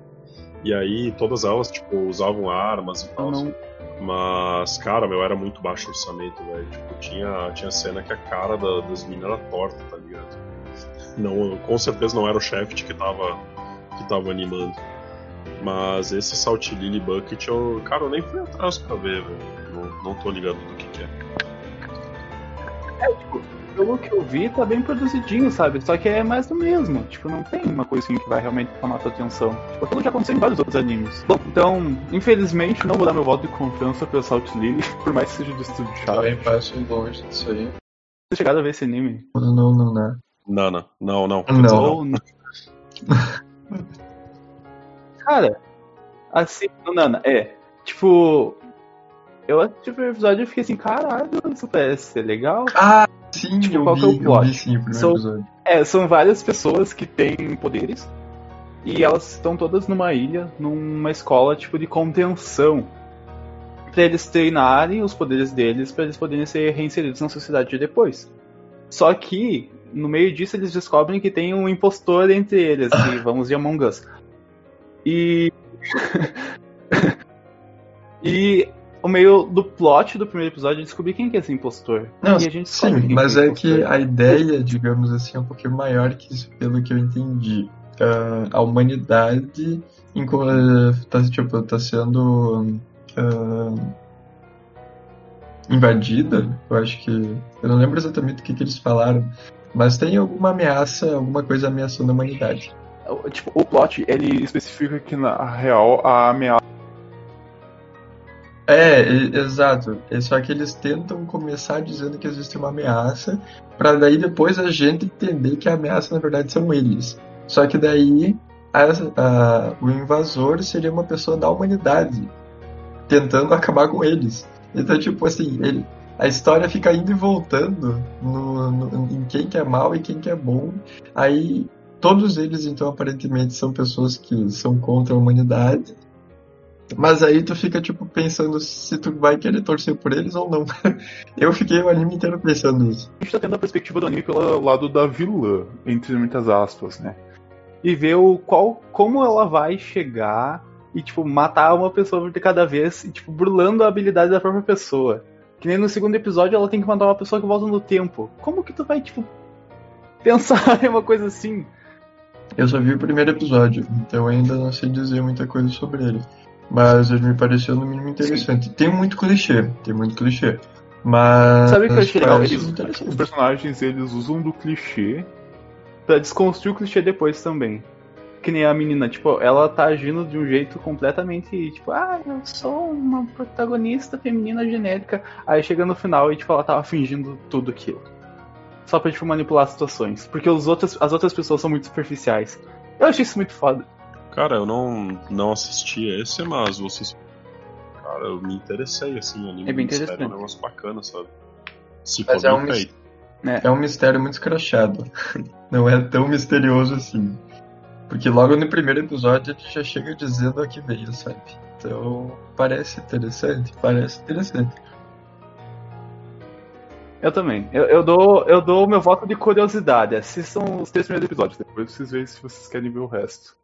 E aí todas elas, tipo, usavam armas e tal. Não. Mas, cara, meu, era muito baixo o orçamento, velho. Tipo, tinha, tinha cena que a cara da, das meninas era torta, tá ligado? Não, com certeza não era o chefe que tava, que tava animando. Mas esse Salt Lily Bucket, eu, cara, eu nem fui atrás pra ver, velho. Não, não tô ligado do que, que é. É, tipo, pelo que eu vi, tá bem produzidinho, sabe? Só que é mais do mesmo. Tipo, não tem uma coisinha que vai realmente chamar sua atenção. Tipo, aquilo já aconteceu em vários outros animes. Bom, então, infelizmente, não vou dar meu voto de confiança pro Salt Lily, por mais que seja do estúdio chato. Também passo longe disso aí. Você chegado a ver esse anime? Não, não, não. Não, não, não, não. Não. não. Cara, assim, Nana, é. Tipo, eu assisti o primeiro episódio e fiquei assim, caralho, isso parece ser legal. Ah, sim, tipo, qual vi, que é o plot? sim, o são, episódio. É, são várias pessoas que têm poderes e elas estão todas numa ilha, numa escola tipo de contenção. Pra eles treinarem os poderes deles, para eles poderem ser reinseridos na sociedade depois. Só que, no meio disso, eles descobrem que tem um impostor entre eles, que vamos de Among Us. E. e o meio do plot do primeiro episódio é descobrir quem que é esse impostor. Não, sim, mas é, é que a ideia, digamos assim, é um pouquinho maior que isso, pelo que eu entendi. Uh, a humanidade está tipo, tá sendo uh, invadida. Eu acho que. Eu não lembro exatamente o que, que eles falaram. Mas tem alguma ameaça, alguma coisa ameaçando a humanidade. Tipo, o plot, ele especifica que na real a ameaça é, exato. É só que eles tentam começar dizendo que existe uma ameaça, para daí depois a gente entender que a ameaça na verdade são eles. Só que daí a, a, o invasor seria uma pessoa da humanidade tentando acabar com eles. Então, tipo assim, ele, a história fica indo e voltando no, no, em quem que é mal e quem que é bom. Aí todos eles, então, aparentemente são pessoas que são contra a humanidade mas aí tu fica, tipo, pensando se tu vai querer torcer por eles ou não. Eu fiquei o anime inteiro pensando nisso. A gente tá tendo a perspectiva do anime pelo lado da vilã, entre muitas aspas, né? E ver o qual, como ela vai chegar e, tipo, matar uma pessoa de cada vez, e, tipo, burlando a habilidade da própria pessoa. Que nem no segundo episódio ela tem que matar uma pessoa que volta no tempo. Como que tu vai, tipo, pensar em uma coisa assim? Eu só vi o primeiro episódio, então ainda não sei dizer muita coisa sobre ele. Mas ele me pareceu no mínimo interessante. Sim. Tem muito clichê, tem muito clichê. Mas. Sabe o que eu achei legal? Eles, os personagens eles usam do clichê pra desconstruir o clichê depois também. Que nem a menina, tipo, ela tá agindo de um jeito completamente, tipo, ah, eu sou uma protagonista feminina genérica. Aí chega no final e, tipo, ela tava fingindo tudo aquilo. Só pra, tipo, manipular situações. Porque os outros, as outras pessoas são muito superficiais. Eu achei isso muito foda. Cara, eu não, não assisti esse, mas vocês. Cara, eu me interessei, assim, anime é bem interessante. é um negócio bacana, sabe? Se mas for é um feito. É. é um mistério muito escrachado. não é tão misterioso assim. Porque logo no primeiro episódio ele já chega dizendo a que veio, sabe? Então parece interessante, parece interessante. Eu também. Eu, eu dou eu dou o meu voto de curiosidade. Assistam os três primeiros episódios, depois vocês veem se vocês querem ver o resto.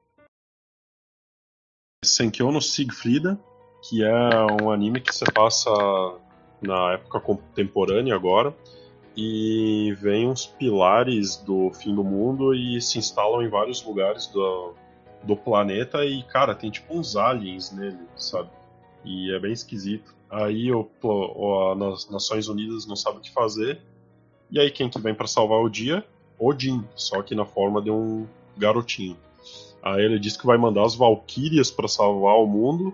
Senkyo no Siegfrieda, que é um anime que se passa na época contemporânea agora e vem uns pilares do fim do mundo e se instalam em vários lugares do, do planeta e, cara, tem tipo uns aliens nele, sabe? E é bem esquisito. Aí o, o, as Nações Unidas não sabe o que fazer. E aí quem que vem para salvar o dia? Odin, só que na forma de um garotinho. Aí ele diz que vai mandar as Valkyrias para salvar o mundo.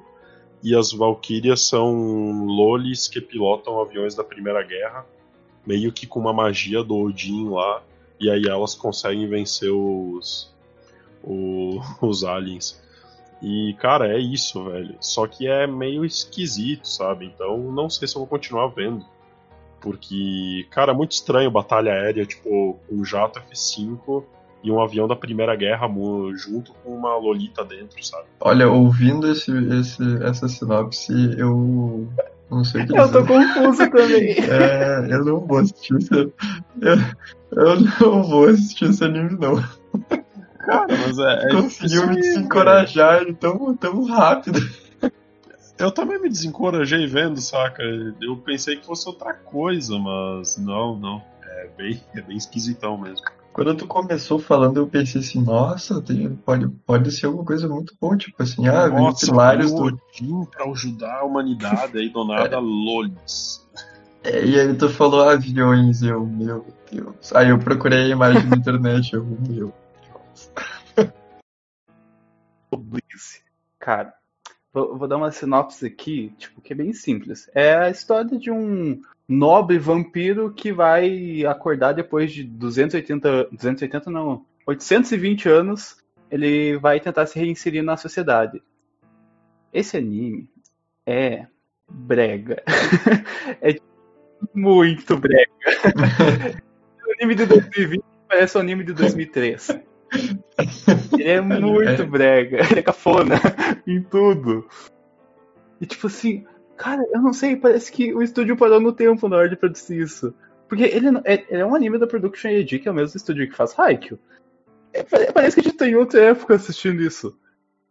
E as Valkyrias são lolis que pilotam aviões da Primeira Guerra, meio que com uma magia do Odin lá. E aí elas conseguem vencer os, os, os aliens. E, cara, é isso, velho. Só que é meio esquisito, sabe? Então não sei se eu vou continuar vendo. Porque, cara, é muito estranho batalha aérea, tipo, um jato F5 e um avião da Primeira Guerra junto com uma Lolita dentro, sabe? Olha, ouvindo esse, esse, essa sinopse, eu não sei o que Eu tô confuso também. É, eu não vou assistir esse, eu, eu não vou assistir esse anime, não. Cara, mas é. é Conseguiu me desencorajar tão, tão rápido. Eu também me desencorajei vendo, saca? Eu pensei que fosse outra coisa, mas não, não. É bem, é bem esquisitão mesmo. Quando tu começou falando, eu pensei assim, nossa, tem, pode, pode ser alguma coisa muito boa, tipo assim, ah, nossa, pilares do... Odin pra ajudar a humanidade aí do nada, é. lolis. É, e aí tu falou aviões, eu, meu Deus. Aí eu procurei a imagem na internet, eu, meu Deus. Cara, vou, vou, dar uma sinopse aqui, tipo, que é bem simples. É a história de um nobre vampiro que vai acordar depois de 280, 280 não, 820 anos, ele vai tentar se reinserir na sociedade. Esse anime é brega. é muito brega. o anime de 2020 parece o anime de 2003. Ele é muito brega, ele é cafona em tudo. E tipo assim, cara, eu não sei, parece que o estúdio parou no tempo na hora de produzir isso. Porque ele é, ele é um anime da Production AD, que é o mesmo estúdio que faz Haikyuu. É, parece que a gente tá em outra época assistindo isso.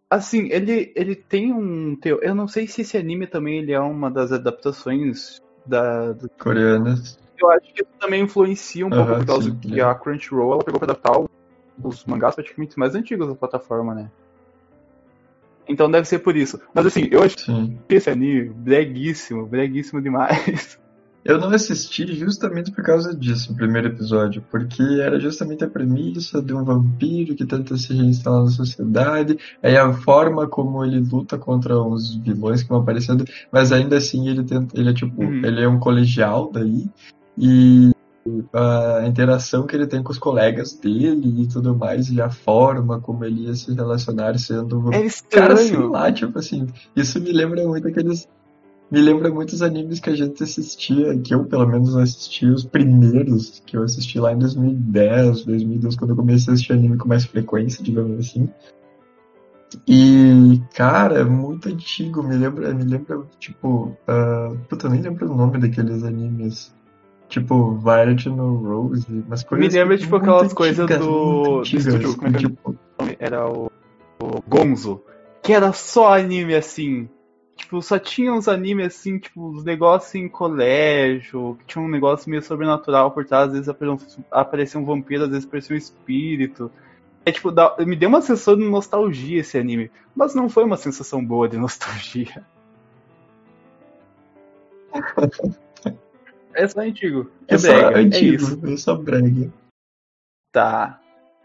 Assim, ele, ele tem um. Eu não sei se esse anime também ele é uma das adaptações da. Do... Coreanas. Eu acho que isso também influencia um pouco por causa sim, que é. a Crunchyroll ela pegou pra adaptar os mangás praticamente mais antigos da plataforma, né? Então deve ser por isso. Mas assim, eu acho Sim. que esse anime, breguíssimo, breguíssimo demais. Eu não assisti justamente por causa disso, o primeiro episódio, porque era justamente a premissa de um vampiro que tenta se reinstalar na sociedade, aí a forma como ele luta contra os vilões que vão aparecendo, mas ainda assim ele tenta, ele é tipo, uhum. ele é um colegial daí, e a interação que ele tem com os colegas dele e tudo mais, e a forma como ele ia se relacionar sendo é estranho. cara, sei lá, tipo assim, isso me lembra muito aqueles me lembra muitos animes que a gente assistia, que eu pelo menos assisti os primeiros que eu assisti lá em 2010, 2012, quando eu comecei a assistir anime com mais frequência, digamos assim. E, cara, é muito antigo, me lembra, me lembra, tipo, uh, puta, eu nem lembro o nome daqueles animes. Tipo, Violet no Rose, mas coisas. Me lembra, tipo, aquelas coisas do. Antigas, do estúdio, como é que tipo... era o... o Gonzo. Que era só anime assim. Tipo, só tinha uns animes assim, tipo, os negócios em colégio, que tinha um negócio meio sobrenatural por trás, às vezes aparecia um vampiro, às vezes aparecia um espírito. É tipo, dá, me deu uma sensação de nostalgia esse anime, mas não foi uma sensação boa de nostalgia. É só antigo. É, é brega. Só antigo, é isso. É só brega. Tá.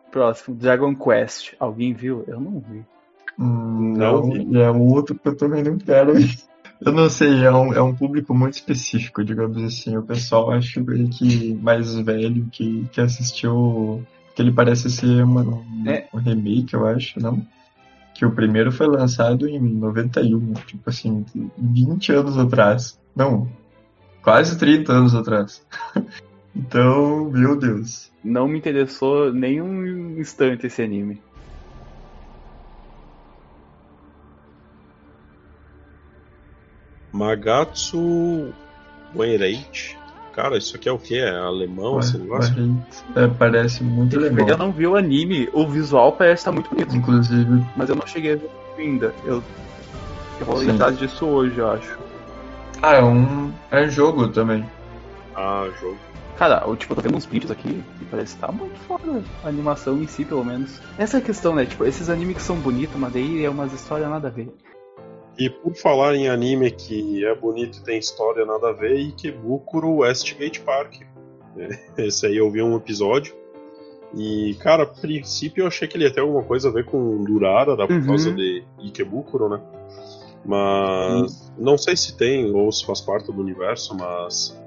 Próximo, Dragon Quest. Alguém viu? Eu não vi. Hum, não, não é um outro que eu também não quero. Eu não sei, é um, é um público muito específico, digamos assim. O pessoal acho que mais velho que, que assistiu. Que ele parece ser uma, um, é. um remake, eu acho, não? Que o primeiro foi lançado em 91, tipo assim, 20 anos atrás. Não, quase 30 anos atrás. então, meu Deus. Não me interessou nem um instante esse anime. Magatsu Wenreit. Cara, isso aqui é o que? É alemão esse negócio? É, parece muito alemão. Eu não vi o anime, o visual parece estar muito bonito. Inclusive. Mas eu não cheguei a ver ainda. Eu, eu vou atrás disso hoje, eu acho. Ah, é um. É jogo também. Ah, jogo. Cara, eu, tipo, eu tô vendo uns vídeos aqui e parece que tá muito foda a animação em si, pelo menos. Essa é a questão, né? Tipo, esses animes que são bonitos, mas daí é umas histórias nada a ver. E por falar em anime que é bonito e tem história nada a ver, Ikebukuro Westgate Park. Esse aí eu vi um episódio. E, cara, a princípio eu achei que ele ia ter alguma coisa a ver com Durara, por uhum. causa de Ikebukuro, né? Mas não sei se tem ou se faz parte do universo, mas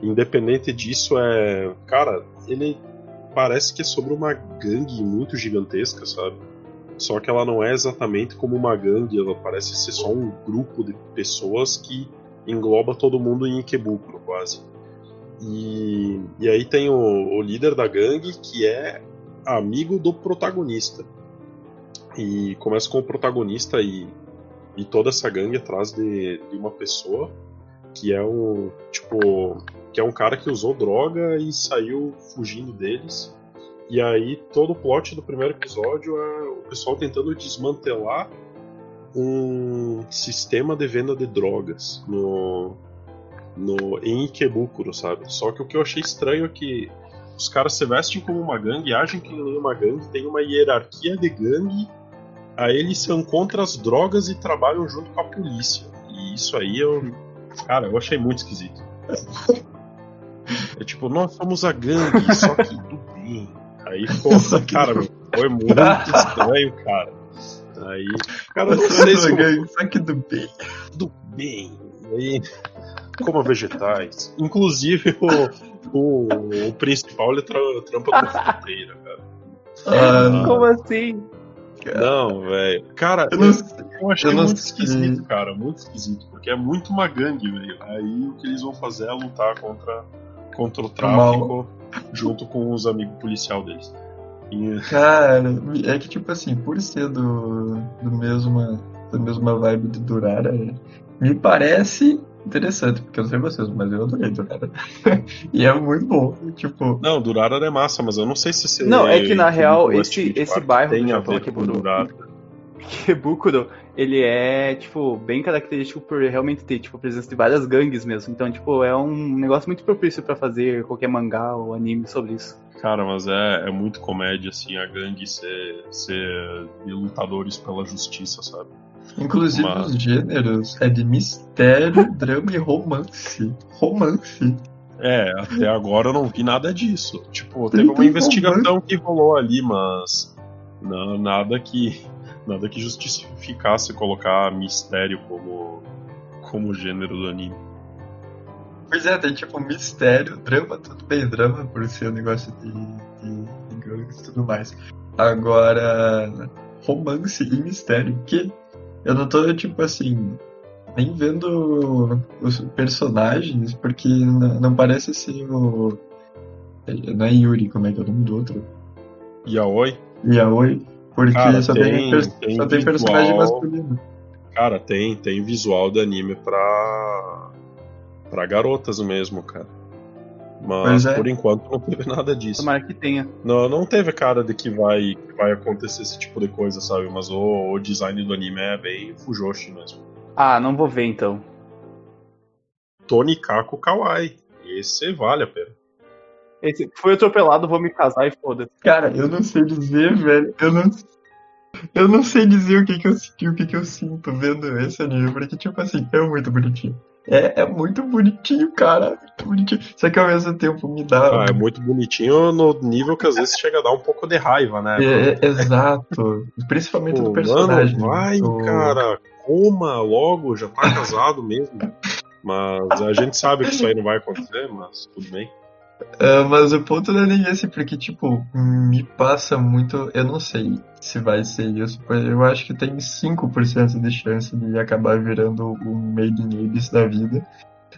independente disso é, cara, ele parece que é sobre uma gangue muito gigantesca, sabe? Só que ela não é exatamente como uma gangue, ela parece ser só um grupo de pessoas que engloba todo mundo em Ikebukuro, quase. E, e aí tem o, o líder da gangue que é amigo do protagonista. E começa com o protagonista e e toda essa gangue atrás de, de uma pessoa que é um tipo que é um cara que usou droga e saiu fugindo deles E aí todo o plot do primeiro episódio é o pessoal tentando desmantelar um sistema de venda de drogas no, no em Ikebukuro, sabe? Só que o que eu achei estranho é que os caras se vestem como uma gangue, agem que nem uma gangue, tem uma hierarquia de gangue, aí eles são contra as drogas e trabalham junto com a polícia. E isso aí eu. Cara, eu achei muito esquisito. É tipo, nós somos a gangue, só que do bem. Aí, pô, cara, foi muito estranho, cara. Aí, cara, não sei se. Gangue, só que do bem. Do bem. Aí, coma vegetais. Inclusive, o, o, o principal ele tra trampa numa fruteira, cara. Ah, Como assim? Não, velho. Cara, eu, não, eu achei eu muito esquisito, cara. Muito esquisito. Porque é muito uma gangue, velho. Aí o que eles vão fazer é lutar contra, contra o tráfico junto com os amigos policial deles. E... Cara, é que tipo assim, por ser do, do mesma, da mesma vibe de Durara, me parece interessante, porque eu não sei vocês, mas eu adorei Durara. e é muito bom, tipo... Não, Durara é massa, mas eu não sei se você... Não, é que na real, esse, esse bairro tem a ver com Durara. Kebukuro, ele é, tipo, bem característico por realmente ter, tipo, a presença de várias gangues mesmo. Então, tipo, é um negócio muito propício para fazer qualquer mangá ou anime sobre isso. Cara, mas é, é muito comédia, assim, a gangue ser, ser lutadores pela justiça, sabe? Inclusive os gêneros é de mistério, drama e romance. Romance. É, até agora eu não vi nada disso. Tipo, teve uma investigação que rolou ali, mas não, nada que nada que justificasse colocar mistério como como gênero do anime. Pois é, tem tipo mistério, drama, tudo bem, drama por ser um negócio de, de, de e tudo mais. Agora, romance e mistério, que eu não tô, tipo assim, nem vendo os personagens, porque não, não parece ser o. Não é Yuri, como é que é o nome do outro? Yaoi? Yaoi, porque Cara, só, tem, tem, tem só tem personagem masculino. Cara, tem, tem visual de anime pra. pra garotas mesmo, cara. Mas é. por enquanto não teve nada disso. Tomara que tenha. Não, não teve cara de que vai, que vai acontecer esse tipo de coisa, sabe? Mas o, o design do anime é bem fujoshi mesmo. Ah, não vou ver então. Tony Kako Kawaii. Esse vale a pena. Esse foi atropelado, vou me casar e foda-se. Cara, eu não sei dizer, velho. Eu não, eu não sei dizer o que, que eu o que, que eu sinto vendo esse anime, porque, tipo assim, é muito bonitinho. É, é muito bonitinho, cara. Muito bonitinho. Só que ao mesmo tempo me dá. Ah, é muito bonitinho no nível que às vezes chega a dar um pouco de raiva, né? É, é, exato. Principalmente Pô, do personagem. Mano, vai, o... cara, coma logo, já tá casado mesmo. Mas a gente sabe que isso aí não vai acontecer, mas tudo bem. Uh, mas o ponto não é nem esse, porque, tipo, me passa muito. Eu não sei se vai ser isso. Eu acho que tem 5% de chance de acabar virando um Made in Abyss da vida.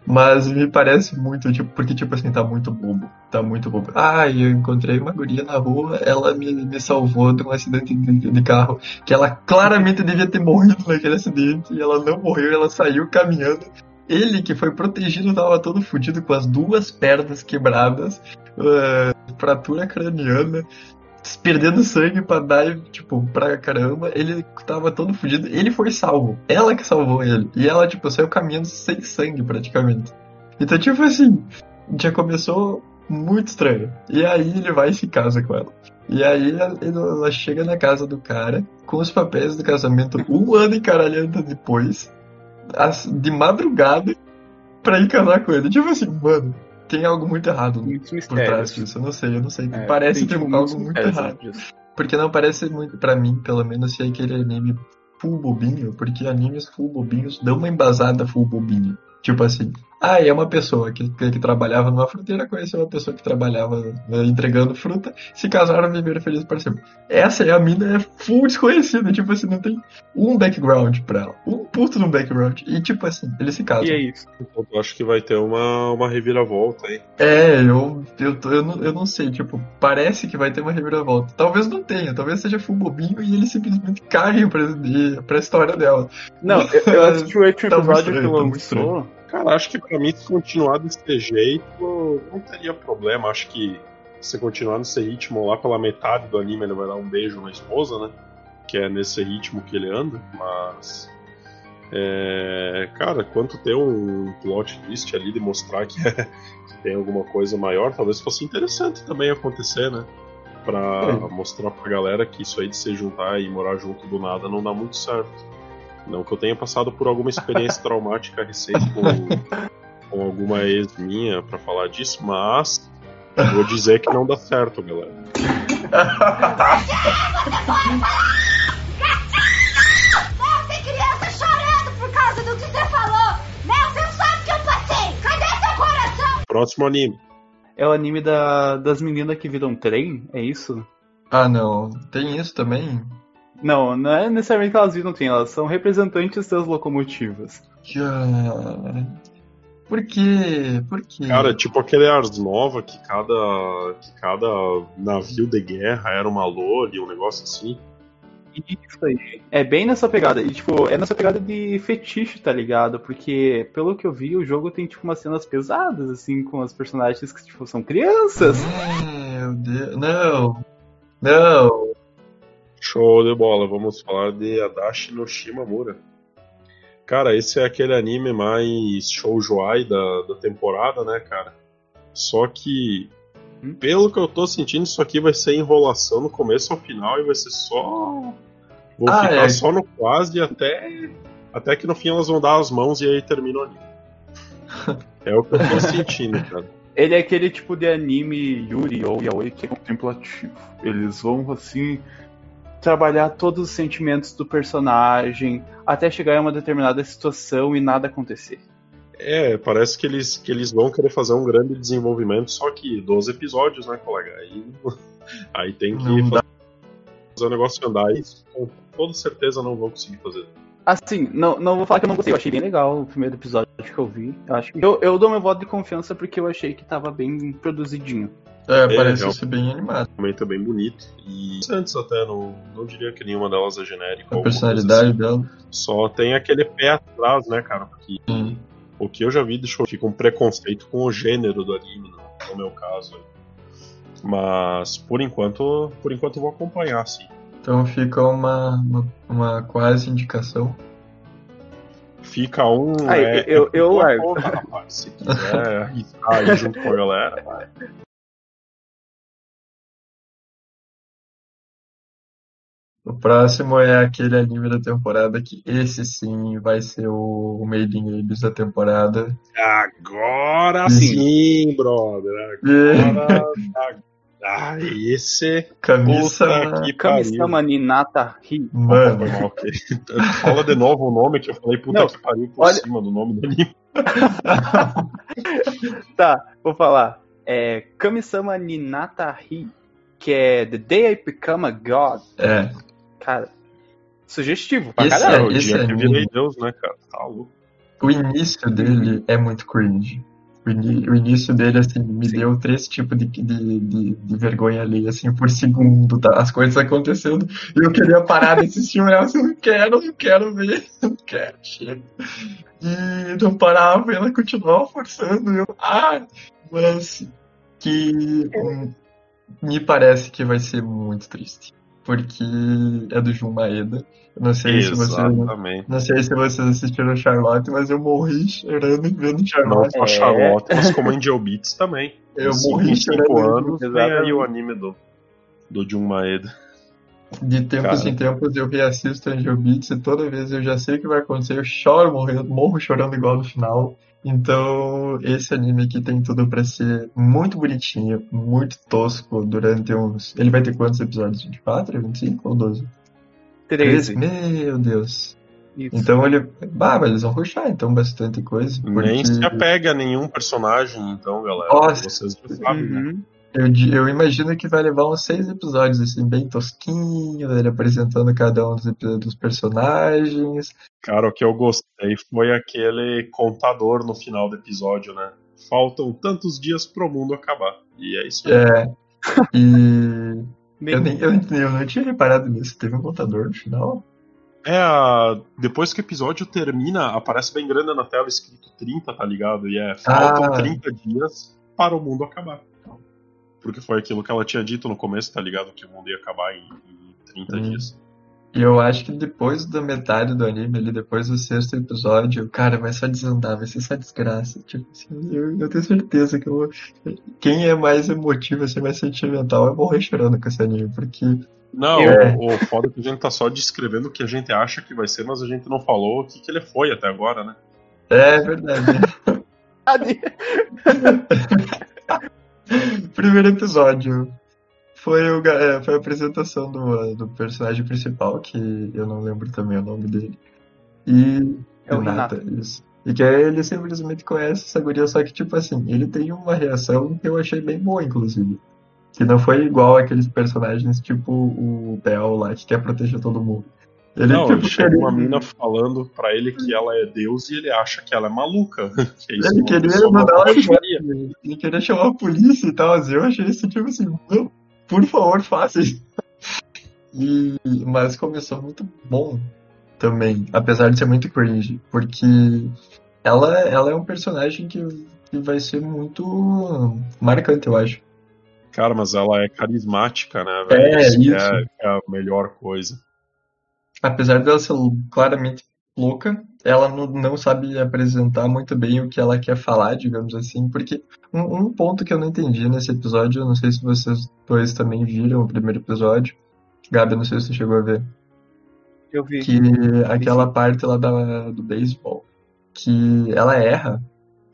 Mas me parece muito, tipo, porque, tipo assim, tá muito bobo. Tá muito bobo. Ah, eu encontrei uma guria na rua, ela me, me salvou de um acidente de, de, carro. Que ela claramente devia ter morrido naquele acidente. E ela não morreu, ela saiu caminhando ele que foi protegido tava todo fudido com as duas pernas quebradas, uh, fratura craniana, perdendo sangue pra dar, tipo, pra caramba. Ele tava todo fudido. Ele foi salvo. Ela que salvou ele. E ela, tipo, saiu caminhando sem sangue praticamente. Então, tipo assim, já começou muito estranho. E aí ele vai e se casa com ela. E aí ela chega na casa do cara com os papéis do casamento um ano e caralhando depois de madrugada pra ir casar com ele. Tipo assim, mano, tem algo muito errado Muitos por trás disso. Eu não sei, eu não sei. É, parece ter tipo, algo muito errado. Disso. Porque não parece muito, pra mim, pelo menos, ser aquele anime full bobinho, porque animes full bobinhos dão uma embasada full bobinho. Tipo assim, ah, é uma pessoa que, que, que, trabalhava numa fruteira, conheceu uma pessoa que trabalhava né, entregando fruta, se casaram e viveram felizes para sempre. Essa é a mina, é full desconhecida, tipo assim, não tem um background pra ela. Um puto no background. E tipo assim, eles se casam. E é isso. Então, eu acho que vai ter uma, uma reviravolta aí. É, eu, eu, eu, não, eu não sei, tipo, parece que vai ter uma reviravolta. Talvez não tenha, talvez seja full bobinho e eles simplesmente caem pra, pra história dela. Não, eu, eu assisti o último episódio que lançou. Cara, acho que para mim, se continuar desse jeito, não teria problema. Acho que se continuar nesse ritmo lá pela metade do anime, ele vai dar um beijo na esposa, né? Que é nesse ritmo que ele anda, mas. É, cara, quanto ter um plot twist ali de mostrar que, é, que, tem alguma coisa maior, talvez fosse interessante também acontecer, né? Pra é. mostrar pra galera que isso aí de se juntar e morar junto do nada não dá muito certo. Não que eu tenha passado por alguma experiência traumática recente com, com alguma ex minha para falar disso, mas vou dizer que não dá certo, galera. Tem criança chorando por causa do que você falou! Mel, você não sabe o que eu passei! Cadê seu coração? Próximo anime. É o anime da, das meninas que viram trem? É isso? Ah, não. Tem isso também? Não, não é necessariamente que elas viram trem, elas são representantes das locomotivas. Cara. Por quê? Por quê? Cara, tipo aquele Ars Nova que cada, que cada navio de guerra era uma lore, um negócio assim. Isso aí. É bem nessa pegada. E, tipo, é nessa pegada de fetiche, tá ligado? Porque, pelo que eu vi, o jogo tem, tipo, umas cenas pesadas, assim, com as personagens que, tipo, são crianças. Meu Deus. Não. Não. Show de bola. Vamos falar de Adachi no Shimamura. Cara, esse é aquele anime mais shoujoai da, da temporada, né, cara? Só que, hum? pelo que eu tô sentindo, isso aqui vai ser enrolação no começo ao final e vai ser só. Vou ah, ficar é. só no quase até. Até que no fim elas vão dar as mãos e aí termina o anime. é o que eu tô sentindo, cara. Ele é aquele tipo de anime Yuri ou Yaoi que é contemplativo. Eles vão assim trabalhar todos os sentimentos do personagem até chegar em uma determinada situação e nada acontecer. É, parece que eles, que eles vão querer fazer um grande desenvolvimento, só que 12 episódios, né, colega? Aí, aí tem que fazer, fazer o negócio andar e com toda certeza não vão conseguir fazer. Assim, não, não vou falar que eu não gostei, eu achei bem legal o primeiro episódio que eu vi. Eu, acho que eu, eu dou meu voto de confiança porque eu achei que tava bem produzidinho. É, é parece é, ser bem animado. Realmente é bem bonito. E antes até, não, não diria que nenhuma delas é genérica. A personalidade assim. dela. Só tem aquele pé atrás, né, cara? Porque hum. o que eu já vi deixou fica um preconceito com o gênero do anime, no, no meu caso. Mas por enquanto, por enquanto eu vou acompanhar, sim. Então fica uma, uma, uma quase indicação. Fica um. Aí, é, eu, eu, eu largo. Rapaz, se quiser arriscar junto com a galera, vai. O próximo é aquele anime da temporada que esse sim vai ser o Made in Abyss da temporada. Agora sim, brother. Agora. ah, esse. Camisa. Kamisama Ninata Hi. Mano. Fala de novo o nome que eu falei puta Não, que pariu por olha... cima do nome do anime. tá, vou falar. É Kamisama Ninata Hi, que é The Day I Become a God. É. Cara, sugestivo pra esse caralho. É, o dia que virei Deus, né, cara? Tá louco. O início dele é muito cringe. O, o início dele, assim, me Sim. deu três tipos de, de, de, de, vergonha ali, assim, por segundo, tá? As coisas acontecendo. E eu queria parar de assistir o Nelson, não quero, não quero ver, não quero, chega. E não parava, e ela continuava forçando, eu, ah, mas que um, me parece que vai ser muito triste porque é do Jun Maeda. Não sei Exatamente. se vocês, não sei se vocês assistiram Charlotte, mas eu morri chorando vendo Charlotte. Não só Charlotte, mas como Angel Beats também. Eu cinco, morri chorando. Cinco anos vem aí o anime do, do Jun Maeda. De tempos Cara. em tempos eu reassisto Angel Beats e toda vez eu já sei o que vai acontecer, eu choro morrendo, morro chorando igual no final. Então, esse anime aqui tem tudo para ser muito bonitinho, muito tosco durante uns. Ele vai ter quantos episódios? 24, 25 ou 12? 13. Meu Deus. Isso. Então ele. Bah, mas eles vão ruxar, então, bastante coisa. Porque... Nem se apega a nenhum personagem, então, galera. Nossa. Vocês já sabem, né? uhum. né? Eu, eu, imagino que vai levar uns seis episódios, assim, bem tosquinho, ele apresentando cada um dos, dos personagens. Cara, o que eu gostei foi aquele contador no final do episódio, né? Faltam tantos dias pro mundo acabar. E é isso aí. É. E. eu, nem, eu, eu não tinha reparado nisso. Teve um contador no final? É, depois que o episódio termina, aparece bem grande na tela escrito 30, tá ligado? E é, faltam ah. 30 dias para o mundo acabar. Porque foi aquilo que ela tinha dito no começo, tá ligado? Que o mundo ia acabar em, em 30 hum. dias. E eu acho que depois da metade do anime, ali, depois do sexto episódio, cara, vai só desandar, vai ser só desgraça. Tipo assim, eu, eu tenho certeza que eu, quem é mais emotivo, assim, mais sentimental, vai morrer chorando com esse anime, porque. Não, é... o, o foda é que a gente tá só descrevendo o que a gente acha que vai ser, mas a gente não falou o que, que ele foi até agora, né? É verdade. Primeiro episódio foi, o, é, foi a apresentação do, do personagem principal, que eu não lembro também o nome dele. E. É o Renata, isso. E que ele simplesmente conhece essa guria, só que, tipo assim, ele tem uma reação que eu achei bem boa, inclusive. Que não foi igual aqueles personagens tipo o Bel lá, que quer proteger todo mundo. Ele, não, tipo, chega uma mina falando pra ele que ela é Deus e ele acha que ela é maluca. Que é isso, ele queria mandar ela Ele queria chamar a polícia e tal. Assim, eu achei esse tipo assim, não, por favor, faça isso. E, mas começou muito bom também, apesar de ser muito cringe, porque ela, ela é um personagem que, que vai ser muito marcante, eu acho. Cara, mas ela é carismática, né, velho? É, isso, isso. É, é a melhor coisa apesar dela ser claramente louca, ela não, não, sabe apresentar muito bem o que ela quer falar, digamos assim, porque um, um, ponto que eu não entendi nesse episódio, eu não sei se vocês dois também viram o primeiro episódio, Gabi, não sei se você chegou a ver. Eu vi. Que aquela parte lá da, do beisebol, que ela erra,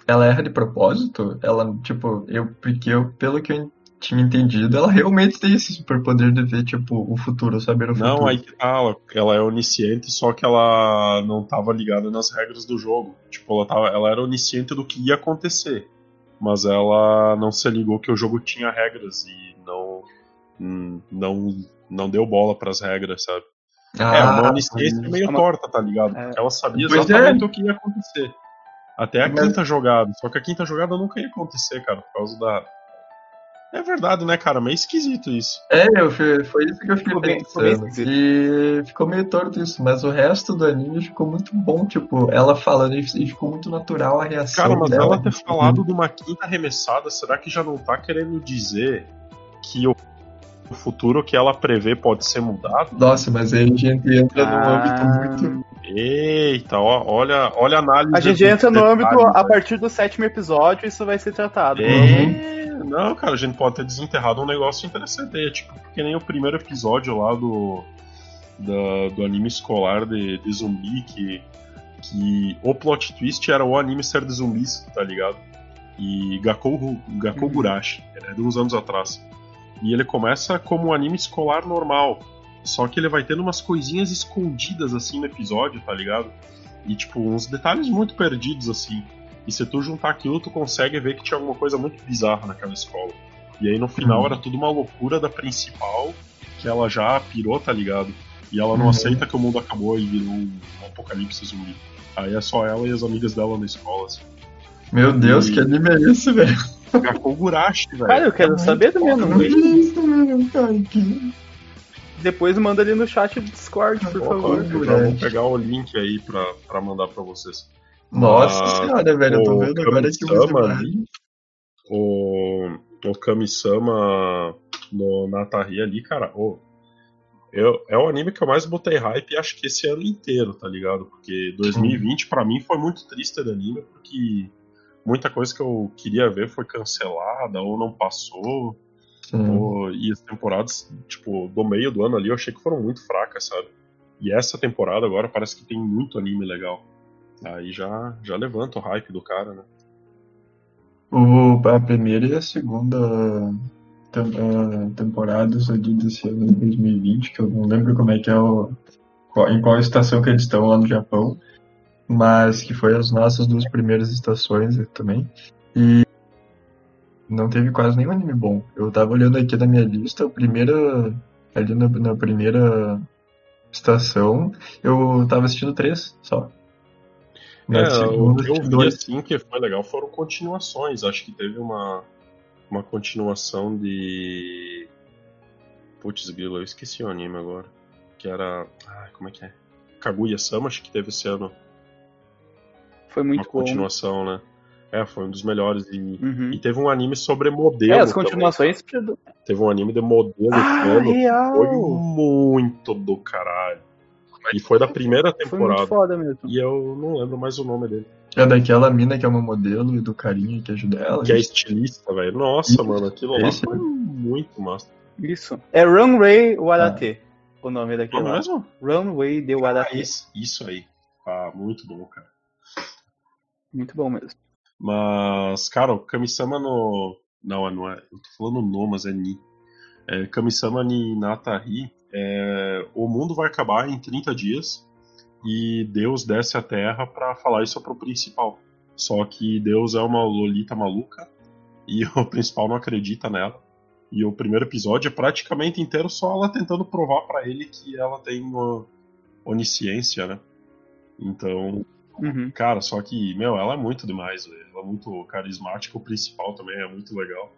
ela erra de propósito, ela, tipo, eu, porque eu, pelo que eu tinha entendido, ela realmente tem esse superpoder de ver, tipo, o futuro, saber o futuro. Não, aí ela, ela é onisciente, só que ela não estava ligada nas regras do jogo. Tipo, ela, tava, ela era onisciente do que ia acontecer. Mas ela não se ligou que o jogo tinha regras e não não, não deu bola para as regras, sabe? Ah, é uma onisciência meio torta, tá ligado? É. Ela sabia é. exatamente é. o que ia acontecer. Até a Mas... quinta jogada. Só que a quinta jogada nunca ia acontecer, cara, por causa da, é verdade, né, cara? Meio esquisito isso. É, eu, foi isso que eu fiquei ficou pensando. Bem, e ficou meio torto isso, mas o resto do anime ficou muito bom, tipo, ela falando e ficou muito natural a reação Cara, mas dela. ela ter falado de uma quinta arremessada, será que já não tá querendo dizer que o o futuro que ela prevê pode ser mudado? Nossa, mas aí a gente entra ah. num âmbito muito. Eita, ó, olha, olha a análise. A gente entra no âmbito a partir do sétimo episódio, isso vai ser tratado. É... Uhum. Não, cara, a gente pode ter desenterrado um negócio interessante. É tipo, porque nem o primeiro episódio lá do. Da, do anime escolar de, de zumbi, que, que o plot twist era o anime ser de zumbis, tá ligado? E Gakou, Gakou uhum. Gurashi, é de uns anos atrás. E ele começa como um anime escolar normal. Só que ele vai tendo umas coisinhas escondidas assim no episódio, tá ligado? E tipo, uns detalhes muito perdidos assim. E se tu juntar aquilo, tu consegue ver que tinha alguma coisa muito bizarra naquela escola. E aí no final uhum. era tudo uma loucura da principal, que ela já pirou, tá ligado? E ela não uhum. aceita que o mundo acabou e virou um apocalipse zumbi. Aí é só ela e as amigas dela na escola, assim. Meu Deus, e... que anime é esse, velho? Gakogurashi, velho. Cara, eu quero saber do meu nome. Depois manda ali no chat do Discord, por favor. vou pegar o link aí pra, pra mandar pra vocês. Nossa ah, senhora, velho, eu tô vendo agora que você o, o Kami-sama no Natari ali, cara, oh, eu, é o anime que eu mais botei hype acho que esse ano inteiro, tá ligado? Porque 2020 para mim foi muito triste de anime, porque muita coisa que eu queria ver foi cancelada ou não passou. Ou, e as temporadas, tipo, do meio do ano ali eu achei que foram muito fracas, sabe? E essa temporada agora parece que tem muito anime legal. Aí já, já levanta o hype do cara, né? O, a primeira e a segunda tem, temporadas ali desse ano de 2020, que eu não lembro como é que é o, em qual estação que eles estão lá no Japão, mas que foi as nossas duas primeiras estações também. E não teve quase nenhum anime bom. Eu tava olhando aqui na minha lista, o primeiro, ali na, na primeira estação, eu tava assistindo três só. É, o que eu vi assim que foi legal foram continuações. Acho que teve uma, uma continuação de. Putz, Grilo, eu esqueci o anime agora. Que era. Ai, como é que é? Kaguya-sama, acho que teve esse ano. Foi muito uma bom. continuação, né? É, foi um dos melhores. E, uhum. e teve um anime sobre modelo. É, as continuações. Também, teve um anime de modelo ah, real. foi muito do caralho. E foi da primeira temporada. Foi muito foda mesmo. E eu não lembro mais o nome dele. É daquela mina que é uma modelo e do carinha que ajuda ela. Que é estilista, velho. Nossa, Isso. mano, aquilo lá foi muito massa. Isso. É Runway Warate, ah. o nome daquilo. É mesmo? Runway de Warate. Ah, isso, isso aí. Ah, muito bom, cara. Muito bom mesmo. Mas, cara, o Kamisama no. Não, não é. Eu tô falando no, mas é Ni. É, Kamisama ni Natari. É, o mundo vai acabar em 30 dias e Deus desce à Terra para falar isso pro principal. Só que Deus é uma Lolita maluca e o principal não acredita nela. E o primeiro episódio é praticamente inteiro só ela tentando provar para ele que ela tem uma onisciência, né? Então, uhum. cara, só que, meu, ela é muito demais, véio. ela é muito carismática, o principal também é muito legal.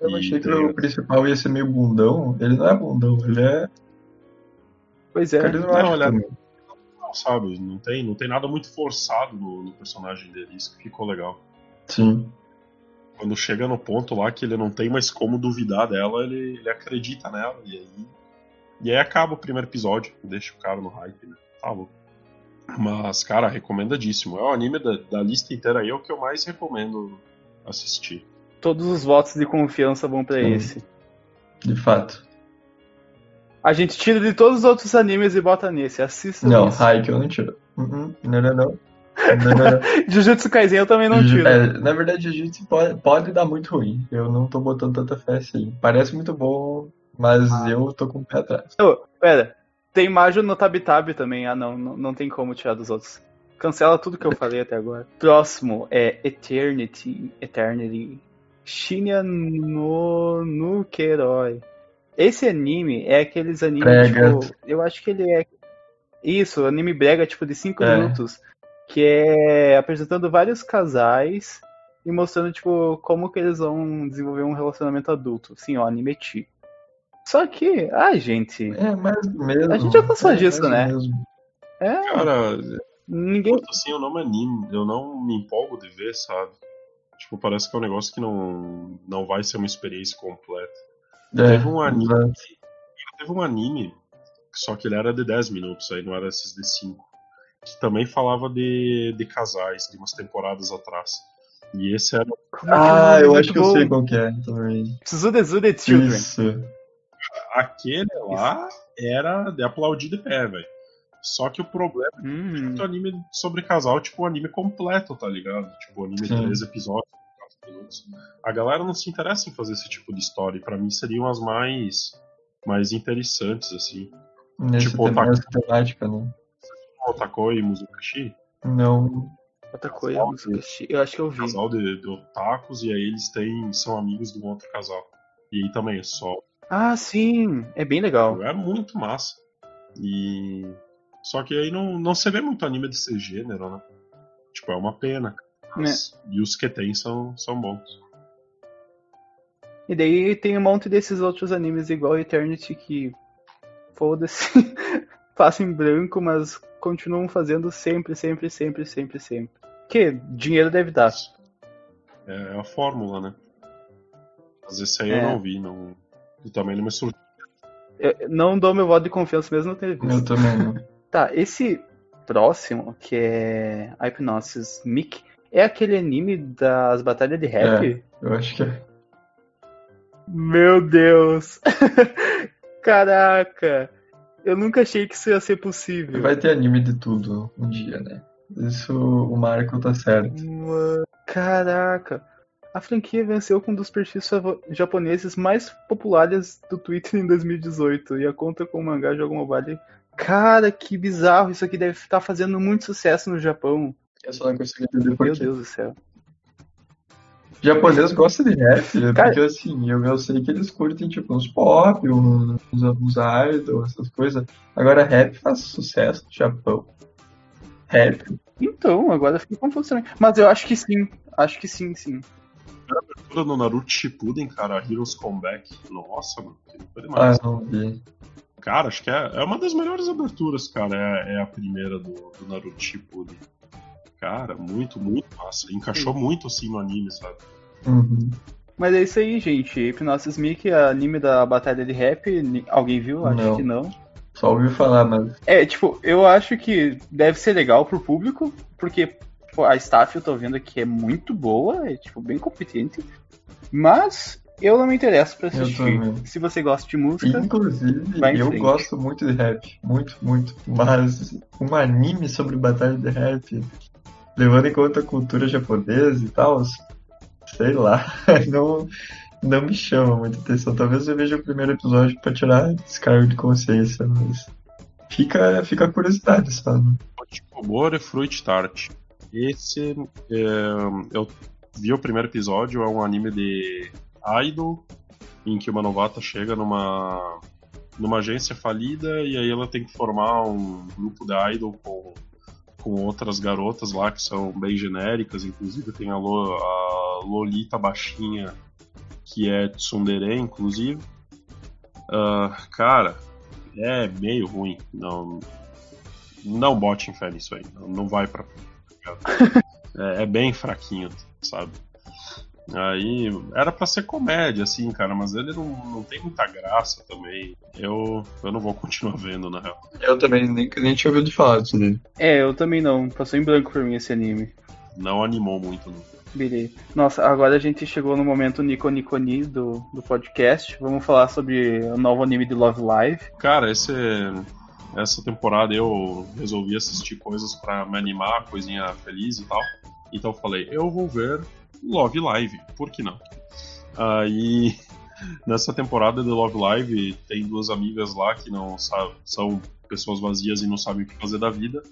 Eu e achei tem... que o principal ia ser meio bundão, ele não é bundão, ele é. Pois é, carismático não, olha, não, sabe, não tem, não tem nada muito forçado no, no personagem dele, isso que ficou legal. Sim quando chega no ponto lá que ele não tem mais como duvidar dela, ele, ele acredita nela. E aí. E aí acaba o primeiro episódio, deixa o cara no hype, né? Tá louco. Mas, cara, recomendadíssimo. É o anime da, da lista inteira aí, é o que eu mais recomendo assistir. Todos os votos de confiança vão para esse. De fato. A gente tira de todos os outros animes e bota nesse. Assista Não, Haikyuu eu não tiro. Uhum. Não, não, não. Jujutsu Kaisen eu também não tiro. É, na verdade, Jujutsu pode, pode dar muito ruim. Eu não tô botando tanta fé assim. Parece muito bom, mas ah. eu tô com o pé atrás. Oh, pera, tem Majo no Tabitab também. Ah, não, não, não tem como tirar dos outros. Cancela tudo que eu falei até agora. Próximo é Eternity. Eternity. Shinya no Nukeroi. Esse anime é aqueles animes, tipo, eu acho que ele é. Isso, anime brega, tipo, de 5 é. minutos que é apresentando vários casais e mostrando, tipo, como que eles vão desenvolver um relacionamento adulto. Sim, ó, anime ti. Só que, ai, gente. É, mas mesmo. A gente já passou é, disso, né? Mesmo. É. Cara, ninguém. Assim, eu não me animo, eu não me empolgo de ver, sabe? Tipo, parece que é um negócio que não, não vai ser uma experiência completa. É, teve um anime. É. Teve um anime, só que ele era de 10 minutos, aí não era esses de 5 que também falava de, de casais, de umas temporadas atrás. E esse era. Ah, eu acho que eu sei qual que é também. Tsuzude Zude Children. Isso. Aquele lá era de aplaudir de pé, velho. Só que o problema hum. é que o anime sobre casal, tipo, o anime completo, tá ligado? Tipo, o anime de três episódios, minutos. A galera não se interessa em fazer esse tipo de história. E pra mim seriam as mais, mais interessantes, assim. Nesse tipo, tá... temática, né? Otakoi e Muzukashi? Não. Otakoi e Muzukashi, eu acho que eu vi. Casal de, de otakus, e aí eles têm, são amigos de um outro casal. E aí também é só. Ah, sim! É bem legal. É muito massa. E. Só que aí não, não se vê muito anime desse gênero, né? Tipo, é uma pena. Mas... É. E os que tem são, são bons. E daí tem um monte desses outros animes igual Eternity que. Foda-se. Passa em branco, mas continuam fazendo sempre, sempre, sempre, sempre, sempre. Que dinheiro deve dar. É a fórmula, né? Mas esse aí é. eu não vi, não. E também não me surgiu. Eu não dou meu voto de confiança mesmo não ter visto. Eu também não. Tá, esse próximo, que é Hypnosis Mic, é aquele anime das batalhas de rap? É, eu acho que é. Meu Deus! Caraca! Eu nunca achei que isso ia ser possível. Vai ter anime de tudo um dia, né? Isso o Marco tá certo. Mano, caraca. A franquia venceu com um dos perfis japoneses mais populares do Twitter em 2018 e a conta com o mangá Jogo Mobile. Cara, que bizarro! Isso aqui deve estar fazendo muito sucesso no Japão. Eu só não consegui entender por Meu Deus do céu japonês gosta de rap, né? Cara, porque assim, eu, eu sei que eles curtem tipo uns pop, uns, uns idols, essas coisas. Agora rap faz sucesso no Japão. Rap. Então, agora fiquei confuso também. Mas eu acho que sim. Acho que sim, sim. A abertura no Naruto Shippuden, cara, Heroes Comeback. Nossa, mano, que foi demais. Ah, não vi. Cara, acho que é, é uma das melhores aberturas, cara. É, é a primeira do, do Naruto Shippuden. Cara, muito, muito massa. Encaixou Sim. muito assim no anime, sabe? Uhum. Mas é isso aí, gente. Hypnosis Mickey, anime da Batalha de Rap. Alguém viu? Acho não. que não. Só ouvi falar, mas. É, tipo, eu acho que deve ser legal pro público, porque a staff eu tô vendo aqui é muito boa, é tipo, bem competente. Mas eu não me interesso pra assistir. Se você gosta de música. Inclusive, eu frente. gosto muito de rap. Muito, muito. Mas um anime sobre batalha de rap, levando em conta a cultura japonesa e tal, sei lá, não, não me chama muita atenção. Talvez eu veja o primeiro episódio pra tirar descargo de consciência, mas fica, fica a curiosidade, sabe? Chikobore Fruit Tart. Esse é, eu vi o primeiro episódio, é um anime de idol em que uma novata chega numa numa agência falida e aí ela tem que formar um grupo de idol com, com outras garotas lá que são bem genéricas, inclusive tem a, Lo, a Lolita baixinha que é tsundere, inclusive. Uh, cara, é meio ruim. Não, não bote em fé nisso aí. Não, não vai pra. É, é bem fraquinho, sabe? Aí era para ser comédia, assim, cara, mas ele não, não tem muita graça também. Eu, eu não vou continuar vendo, na real. Eu também nem, nem tinha ouvido falar disso dele. É, eu também não. Passou em branco pra mim esse anime. Não animou muito, não. Beleza. Nossa, agora a gente chegou no momento Nico Niconi do, do podcast. Vamos falar sobre o novo anime de Love Live. Cara, esse, essa temporada eu resolvi assistir coisas para me animar, coisinha feliz e tal. Então eu falei, eu vou ver Love Live, por que não? Aí, nessa temporada de Love Live, tem duas amigas lá que não são pessoas vazias e não sabem o que fazer da vida,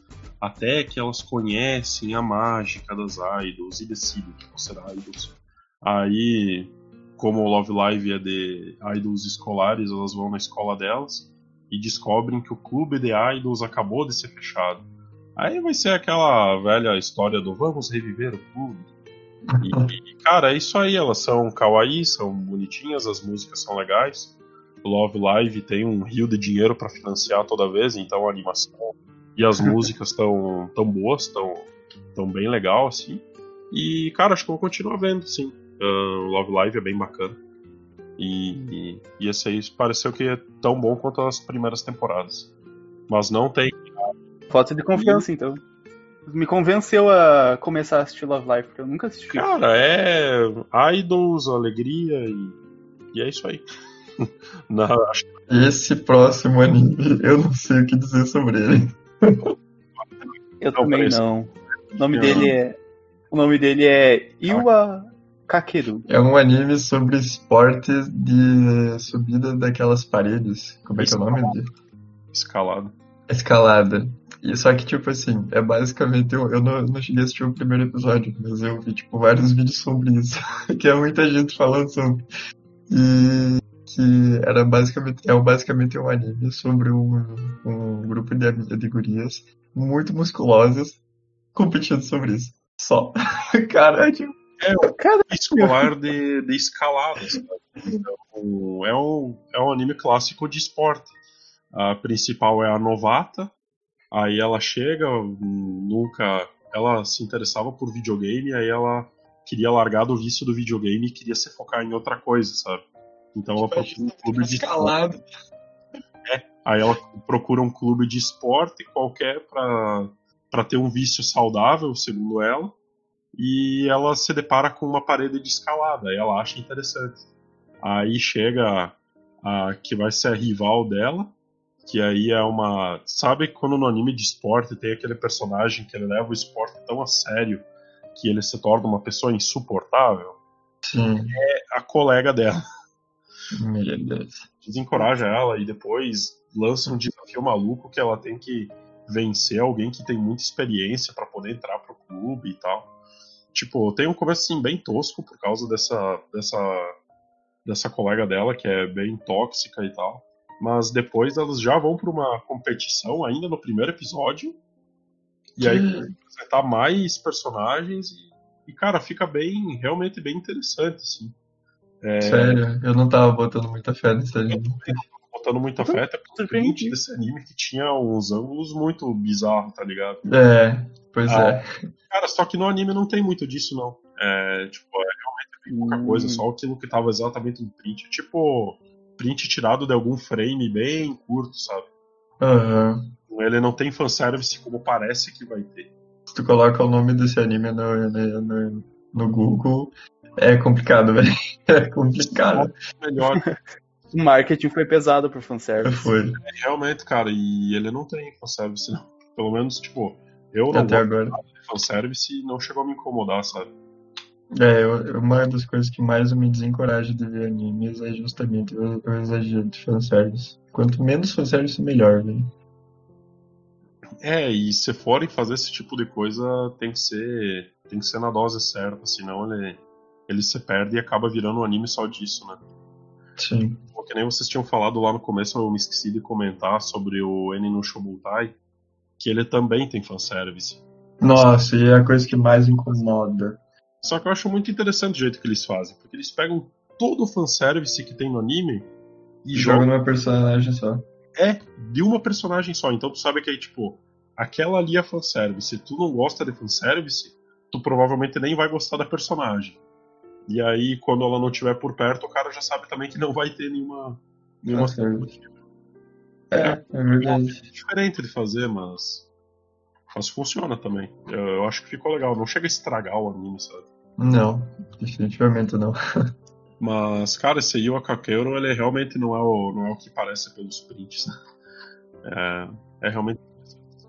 até que elas conhecem a mágica das idols e decidem que vão ser idols. Aí, como o Love Live é de idols escolares, elas vão na escola delas e descobrem que o clube de idols acabou de ser fechado. Aí vai ser aquela velha história do vamos reviver o clube. E, cara, é isso aí, elas são kawaii, são bonitinhas, as músicas são legais. O Love Live tem um rio de dinheiro para financiar toda vez, então a animação e as músicas estão tão boas, estão tão bem legal, assim. E, cara, acho que eu vou continuar vendo, sim. Uh, Love Live é bem bacana. E, e, e esse aí pareceu que é tão bom quanto as primeiras temporadas. Mas não tem. Falta de confiança, e... então me convenceu a começar a assistir Love Life, porque eu nunca assisti. Cara, é idols, alegria e, e é isso aí. não, acho... Esse próximo anime, eu não sei o que dizer sobre ele. eu não, também não. O nome dele é. O nome dele é Iwa Kakeru. É um anime sobre esportes de subida daquelas paredes. Como é que é o nome dele? Escalada. Escalada. E só que, tipo assim, é basicamente. Eu, eu não, não cheguei a assistir o primeiro episódio, mas eu vi, tipo, vários vídeos sobre isso. que é muita gente falando sobre. E que era basicamente. É basicamente um anime sobre um, um grupo de, de gurias muito musculosas competindo sobre isso. Só. Cara, é tipo. É um cara escolar de, de escaladas. Então, é, um, é um anime clássico de esporte. A principal é a novata, Aí ela chega, nunca. Ela se interessava por videogame, aí ela queria largar do vício do videogame e queria se focar em outra coisa, sabe? Então ela procura um clube de escalado. É, aí ela procura um clube de esporte qualquer para ter um vício saudável, segundo ela. E ela se depara com uma parede de escalada, aí ela acha interessante. Aí chega a que vai ser a rival dela, que aí é uma. Sabe quando no anime de esporte tem aquele personagem que ele leva o esporte tão a sério que ele se torna uma pessoa insuportável? Sim. É a colega dela. Meu Deus. Desencoraja ela e depois lança um desafio maluco que ela tem que vencer alguém que tem muita experiência para poder entrar pro clube e tal. Tipo, tem um começo assim bem tosco por causa dessa dessa dessa colega dela que é bem tóxica e tal mas depois elas já vão para uma competição ainda no primeiro episódio. E aí apresentar mais personagens e, e, cara, fica bem, realmente bem interessante, assim. É... Sério, eu não tava botando muita fé nesse anime. Botando muita fé, até porque o print desse anime que tinha uns ângulos muito bizarros, tá ligado? É, pois ah, é. Cara, só que no anime não tem muito disso, não. É, tipo, é realmente pouca hum. coisa, só aquilo que tava exatamente no print. Tipo, print tirado de algum frame bem curto, sabe? Uhum. Ele não tem fanservice como parece que vai ter. Se tu coloca o nome desse anime no, no, no Google, é complicado, velho. É complicado. Melhor. O marketing foi pesado pro fanservice. Foi. É, realmente, cara, e ele não tem fanservice, não. Pelo menos, tipo, eu não Até agora. de fanservice e não chegou a me incomodar, sabe? É, eu, uma das coisas que mais me desencoraja de ver animes é justamente o, o exagero de fanservice. Quanto menos fanservice, melhor, velho. É, e se forem fazer esse tipo de coisa, tem que ser, tem que ser na dose certa, senão ele, ele se perde e acaba virando um anime só disso, né? Sim. Porque nem vocês tinham falado lá no começo, eu me esqueci de comentar sobre o Eni no Shobutai, que ele também tem fanservice. Nossa, e é a coisa que mais incomoda. Só que eu acho muito interessante o jeito que eles fazem, porque eles pegam todo o fanservice que tem no anime e jogam numa personagem só. É, de uma personagem só. Então tu sabe que aí, tipo, aquela ali é fanservice. Se tu não gosta de fanservice, tu provavelmente nem vai gostar da personagem. E aí, quando ela não estiver por perto, o cara já sabe também que não vai ter nenhuma. nenhuma é, é, é verdade. É diferente de fazer, mas. Mas funciona também. Eu, eu, acho que ficou legal. Não chega a estragar o anime, sabe? Não, definitivamente não. Mas, cara, esse Yu Kakeiro, ele realmente não é o, não é o que parece pelos prints. Né? É, é realmente.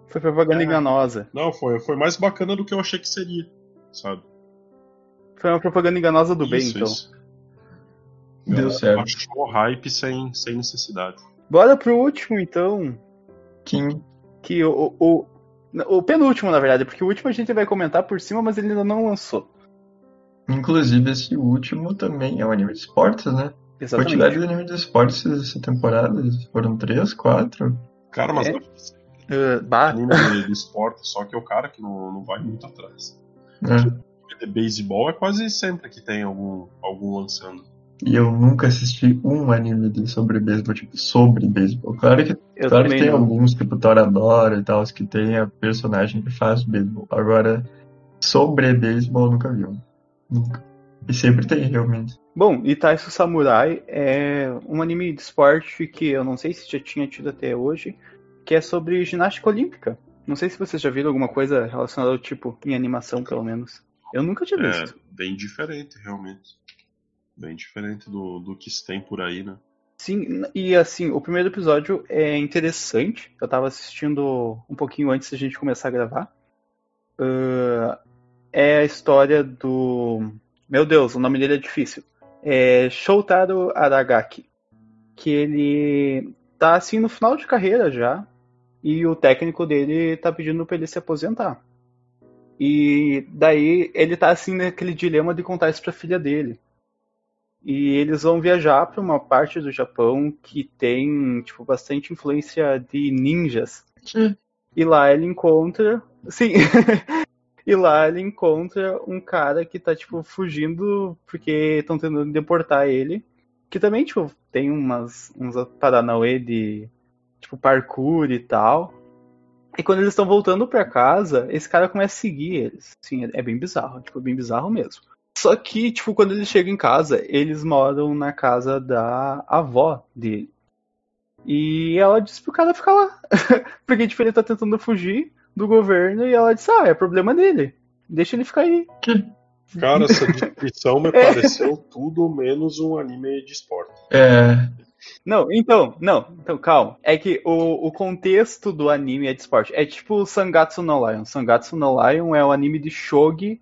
Foi propaganda é, enganosa. Não, foi, foi mais bacana do que eu achei que seria, sabe? Foi uma propaganda enganosa do isso, bem, então. Isso. Deu certo. Achou hype sem, sem necessidade. Bora pro último, então. Kim. Que o, o, o penúltimo, na verdade, porque o último a gente vai comentar por cima, mas ele ainda não lançou. Inclusive, esse último também é um anime de esportes, né? Exatamente. Quantidade de anime de esportes essa temporada foram três, quatro. Cara, mas é. uh, anime de, de esporte, só que é o cara que não, não vai muito atrás. É. De beisebol é quase sempre que tem algum, algum lançando. E eu nunca assisti um anime sobre beisebol, tipo, sobre beisebol. Claro que, claro que tem não. alguns, tipo Toradora e tal, que tem a personagem que faz beisebol. Agora, sobre beisebol eu nunca vi um. Nunca. E sempre tem, realmente. Bom, Itaisu Samurai é um anime de esporte que eu não sei se já tinha tido até hoje, que é sobre ginástica olímpica. Não sei se vocês já viram alguma coisa relacionada ao tipo, em animação, pelo menos. Eu nunca tinha é, visto. Bem diferente, realmente. Bem diferente do, do que se tem por aí, né? Sim, e assim, o primeiro episódio é interessante. Eu tava assistindo um pouquinho antes da gente começar a gravar. Uh, é a história do. Meu Deus, o nome dele é difícil. É Shotaro Aragaki. Que ele tá assim no final de carreira já. E o técnico dele tá pedindo pra ele se aposentar. E daí ele tá assim naquele dilema de contar isso pra filha dele. E eles vão viajar para uma parte do Japão que tem, tipo, bastante influência de ninjas. Hum. E lá ele encontra. Sim, E lá ele encontra um cara que tá, tipo, fugindo porque estão tentando deportar ele. Que também, tipo, tem umas, uns paranauê de, tipo, parkour e tal. E quando eles estão voltando para casa, esse cara começa a seguir eles. Sim, é bem bizarro, tipo, bem bizarro mesmo. Só que, tipo, quando eles chegam em casa, eles moram na casa da avó dele. E ela diz pro cara ficar lá. Porque, tipo, ele tá tentando fugir do governo e ela disse: Ah, é problema dele. Deixa ele ficar aí. Cara, essa descrição me é. pareceu tudo menos um anime de esporte. É. Não, então, não, então calma. É que o, o contexto do anime é de esporte. É tipo Sangatsu no Lion. Sangatsu no Lion é um anime de shogi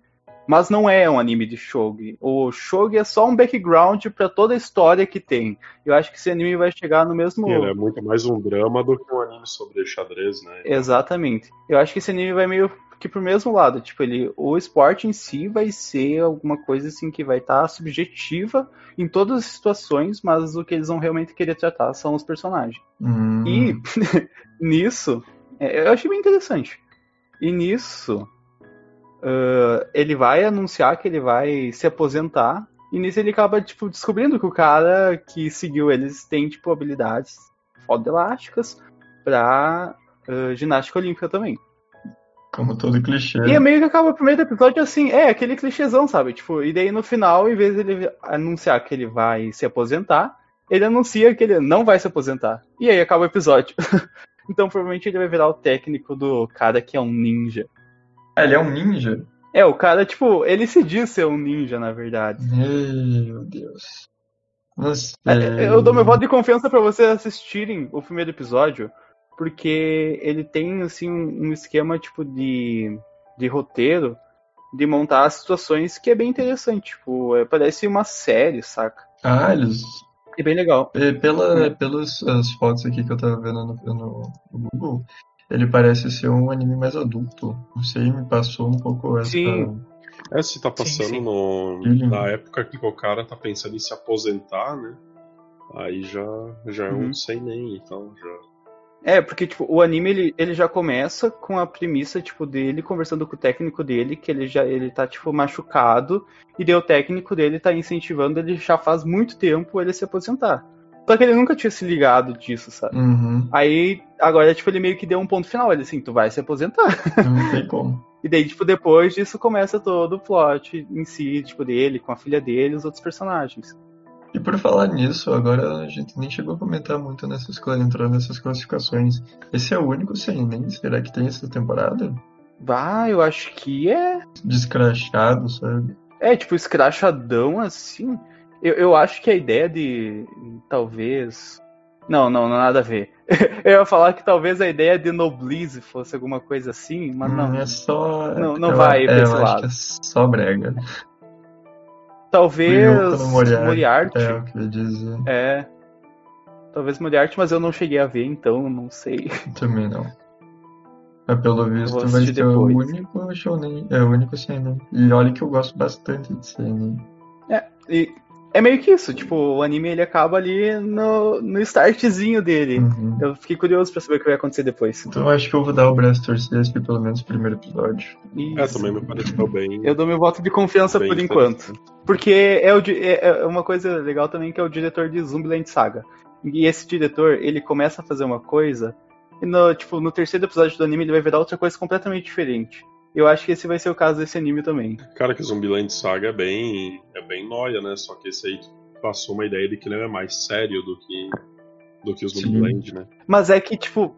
mas não é um anime de shogi. O shogi é só um background para toda a história que tem. Eu acho que esse anime vai chegar no mesmo. Ele é muito mais um drama do que um anime sobre xadrez, né? Exatamente. Eu acho que esse anime vai meio que pro mesmo lado. Tipo, ele, o esporte em si vai ser alguma coisa assim que vai estar tá subjetiva em todas as situações, mas o que eles vão realmente querer tratar são os personagens. Hum. E nisso, é, eu achei bem interessante. E nisso, uh, ele vai anunciar que ele vai se aposentar. E nisso ele acaba, tipo, descobrindo que o cara que seguiu eles tem, tipo, habilidades roda elásticas pra uh, ginástica olímpica também. Como todo clichê. E é meio que acaba o primeiro episódio assim, é aquele clichêzão, sabe? Tipo, e daí no final, em vez de ele anunciar que ele vai se aposentar, ele anuncia que ele não vai se aposentar. E aí acaba o episódio. então provavelmente ele vai virar o técnico do cara que é um ninja. Ah, ele é um ninja? É, o cara, tipo, ele se diz ser um ninja, na verdade. Meu Deus. Nossa, é... Eu dou meu voto de confiança para vocês assistirem o primeiro episódio porque ele tem assim um esquema tipo de, de roteiro de montar as situações que é bem interessante, tipo, é, parece uma série, saca? Ah, eles é bem legal. É, pela, é. Pelas as fotos aqui que eu tava vendo no, no, no, Google, ele parece ser um anime mais adulto. Não sei, me passou um pouco essa. Sim. É, se tá passando sim, sim. No, na época que o cara tá pensando em se aposentar, né? Aí já, já é um uhum. sem nem, então já é, porque, tipo, o anime, ele, ele já começa com a premissa, tipo, dele conversando com o técnico dele, que ele já, ele tá, tipo, machucado, e daí o técnico dele tá incentivando ele já faz muito tempo ele se aposentar. Só que ele nunca tinha se ligado disso, sabe? Uhum. Aí, agora, tipo, ele meio que deu um ponto final, ele assim, tu vai se aposentar. Não tem como. e daí, tipo, depois disso começa todo o plot em si, tipo, dele, com a filha dele e os outros personagens. E por falar nisso, agora a gente nem chegou a comentar muito nessas entrando nessas classificações. Esse é o único sem nem será que tem essa temporada? Bah, eu acho que é. Descrachado, sabe? É, tipo, escrachadão assim. Eu, eu acho que a ideia de. Talvez. Não, não, não nada a ver. eu ia falar que talvez a ideia de Noblise fosse alguma coisa assim, mas não. Hum, é só. Não, não vai pra é, esse eu lado. Acho que é só brega. Talvez Moriarty. É o que eu dizer. É. Talvez Moriarty, mas eu não cheguei a ver, então não sei. Também não. Mas pelo visto vai ser o único shonen. É o único seinen. E olha que eu gosto bastante de seinen. É, e é meio que isso, tipo, o anime ele acaba ali no, no startzinho dele. Uhum. Eu fiquei curioso pra saber o que vai acontecer depois. Então eu acho que eu vou dar o braço torcer pelo menos o primeiro episódio. Isso. É, também me pareceu bem. Eu dou meu voto de confiança por enquanto. Porque é, o, é, é, uma coisa legal também que é o diretor de Zombieland Saga. E esse diretor, ele começa a fazer uma coisa, e no, tipo, no terceiro episódio do anime ele vai virar outra coisa completamente diferente. Eu acho que esse vai ser o caso desse anime também. Cara, que Zombieland Saga é bem. é bem noia, né? Só que esse aí passou uma ideia de que ele é mais sério do que. do que o Zombieland, né? Mas é que, tipo,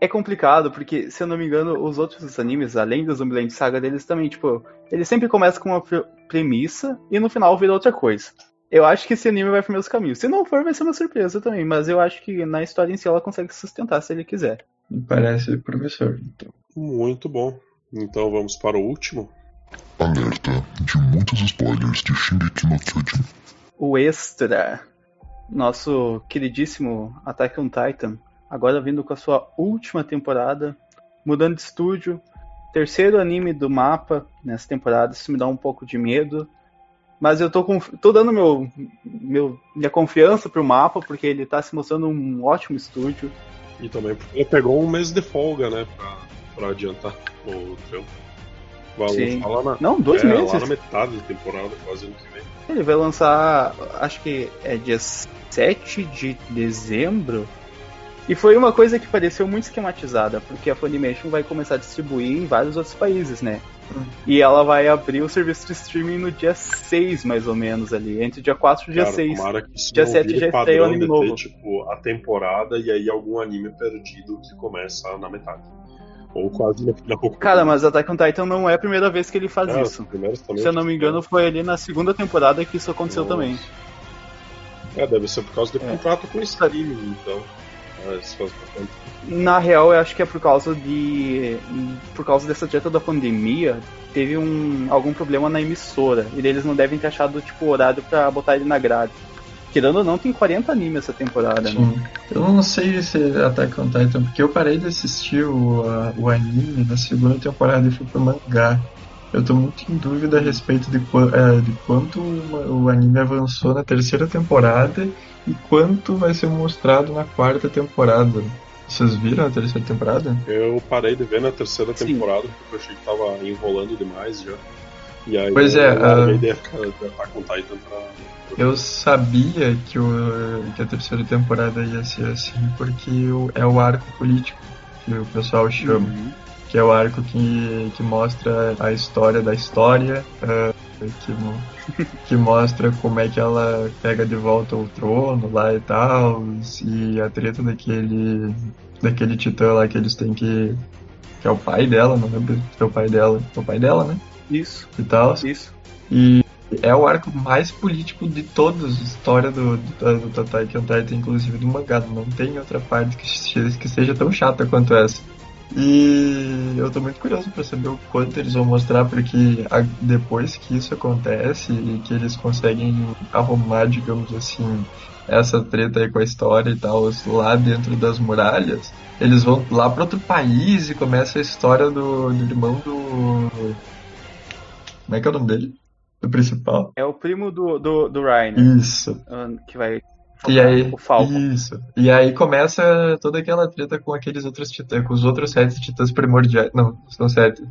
é complicado, porque, se eu não me engano, os outros animes, além do Zombieland Saga deles também, tipo, eles sempre começam com uma premissa e no final vira outra coisa. Eu acho que esse anime vai para meus caminhos. Se não for, vai ser uma surpresa também, mas eu acho que na história em si ela consegue sustentar se ele quiser. Me parece professor, então. Muito bom. Então vamos para o último. Alerta de muitos spoilers de Shingeki no Kyojin. O Extra, nosso queridíssimo Attack on Titan, agora vindo com a sua última temporada, mudando de estúdio, terceiro anime do mapa nessa temporada, isso me dá um pouco de medo. Mas eu tô, com, tô dando meu, meu, minha confiança pro mapa, porque ele tá se mostrando um ótimo estúdio. E também porque ele pegou um mês de folga, né, pra pra adiantar o trampo. Vai Sim. Lá na, Não, dois é, meses. Lá na metade da temporada, quase ano que vem. Ele vai lançar, acho que é dia 7 de dezembro. E foi uma coisa que pareceu muito esquematizada, porque a Funimation vai começar a distribuir em vários outros países, né? E ela vai abrir o serviço de streaming no dia 6, mais ou menos, ali. Entre dia 4 e dia Cara, 6. Que dia 7 já estreia o anime novo. Ter, tipo, a temporada e aí algum anime perdido que começa na metade. Ou quase no final. Cara, mas Attack on Titan não é a primeira vez que ele faz isso. Se eu não me engano, foi ali na segunda temporada que isso aconteceu Nossa. também. É, deve ser por causa do é. contrato com o streaming, então. É, na real, eu acho que é por causa de. Por causa dessa dieta da pandemia, teve um, algum problema na emissora. E eles não devem ter achado tipo horário pra botar ele na grade. Tirando ou não, tem 40 animes essa temporada, Sim. né? Eu não sei se Attack on Titan, porque eu parei de assistir o, a, o anime na segunda temporada e fui pro mangá. Eu tô muito em dúvida a respeito de, é, de quanto o anime avançou na terceira temporada e quanto vai ser mostrado na quarta temporada. Vocês viram a terceira temporada? Eu parei de ver na terceira Sim. temporada porque eu achei que tava enrolando demais já. E aí, pois é, a uh... ideia Titan pra eu sabia que, o, que a terceira temporada ia ser assim porque é o arco político que o pessoal chama. Uhum. Que é o arco que, que mostra a história da história, uh, que, que mostra como é que ela pega de volta o trono lá e tal, e a treta daquele, daquele titã lá que eles têm que. que é o pai dela, não lembro se é o pai dela. É o pai dela, né? Isso. E tal. Isso. E é o arco mais político de todos, história do, do, do Tatai Titan, inclusive do mangá. Não tem outra parte que, que seja tão chata quanto essa. E eu tô muito curioso para saber o quanto eles vão mostrar, porque a, depois que isso acontece e que eles conseguem arrumar, digamos assim, essa treta aí com a história e tal, lá dentro das muralhas, eles vão lá para outro país e começa a história do, do irmão do. Como é que é o nome dele? do principal. É o primo do, do, do Ryan. Isso. Que vai. E aí, o Falcon. Isso. E aí começa toda aquela treta com aqueles outros titãs, com os outros sete titãs primordiais. Não, são sete.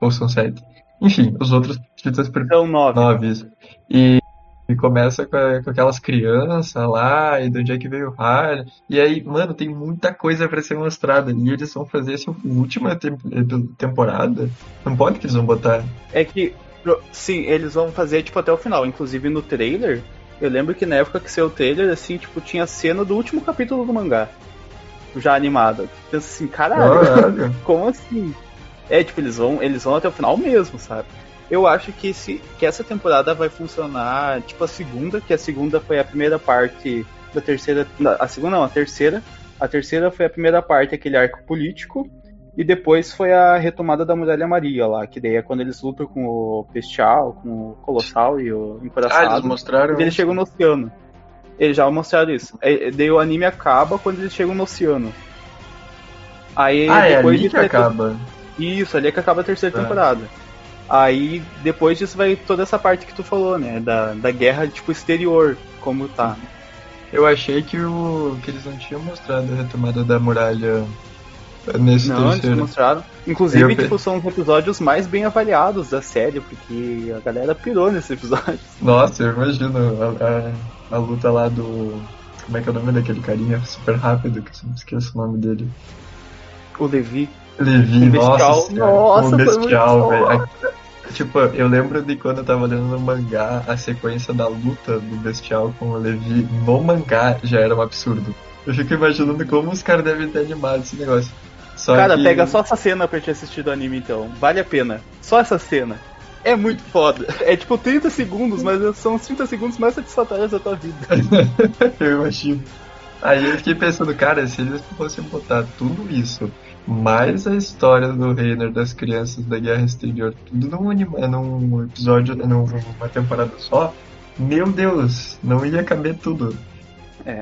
Ou são sete. Enfim, os outros titãs primordiais. São nove. Nove, isso. E, e começa com, com, aquelas crianças lá, e do onde é que veio o Harley. E aí, mano, tem muita coisa para ser mostrada. E eles vão fazer essa última te temporada. Não pode que eles vão botar. É que Sim, eles vão fazer, tipo, até o final. Inclusive no trailer, eu lembro que na época que saiu o trailer, assim, tipo, tinha cena do último capítulo do mangá. Já animada. Pensa assim, caralho, como assim? É, tipo, eles vão, eles vão até o final mesmo, sabe? Eu acho que, esse, que essa temporada vai funcionar, tipo, a segunda, que a segunda foi a primeira parte da terceira. A segunda não, a terceira. A terceira foi a primeira parte, aquele arco político. E depois foi a retomada da Muralha Maria lá, que daí é quando eles lutam com o Bestial, com o Colossal e o Encoraçado. Ah, eles mostraram. E eles chegam no oceano. Eles já mostraram isso. E, daí o anime acaba quando eles chegam no oceano. Aí ah, é depois é ali que acaba. Isso, ali é que acaba a terceira é. temporada. Aí depois disso vai toda essa parte que tu falou, né? Da, da guerra tipo exterior, como tá. Eu achei que o. que eles não tinham mostrado a retomada da muralha Nesse não, terceiro. eles mostraram. Inclusive, eu... tipo, são os episódios mais bem avaliados da série, porque a galera pirou nesse episódio. Nossa, eu imagino a, a, a luta lá do. Como é que é o nome daquele carinha super rápido, que eu esqueço o nome dele. O Levi. Levi, nossa, nossa, o bestial, velho. Tipo, eu lembro de quando eu tava lendo no mangá, a sequência da luta do Bestial com o Levi no mangá já era um absurdo. Eu fico imaginando como os caras devem ter animado esse negócio. Só Cara, que... pega só essa cena pra te assistir do anime então. Vale a pena. Só essa cena. É muito foda. É tipo 30 segundos, mas são os 30 segundos mais satisfatórios da tua vida. eu imagino. Aí eu fiquei pensando, cara, se eles fossem botar tudo isso, mais a história do Reiner das crianças da Guerra Exterior, tudo num, anima, num episódio, numa temporada só, meu Deus, não ia caber tudo. É.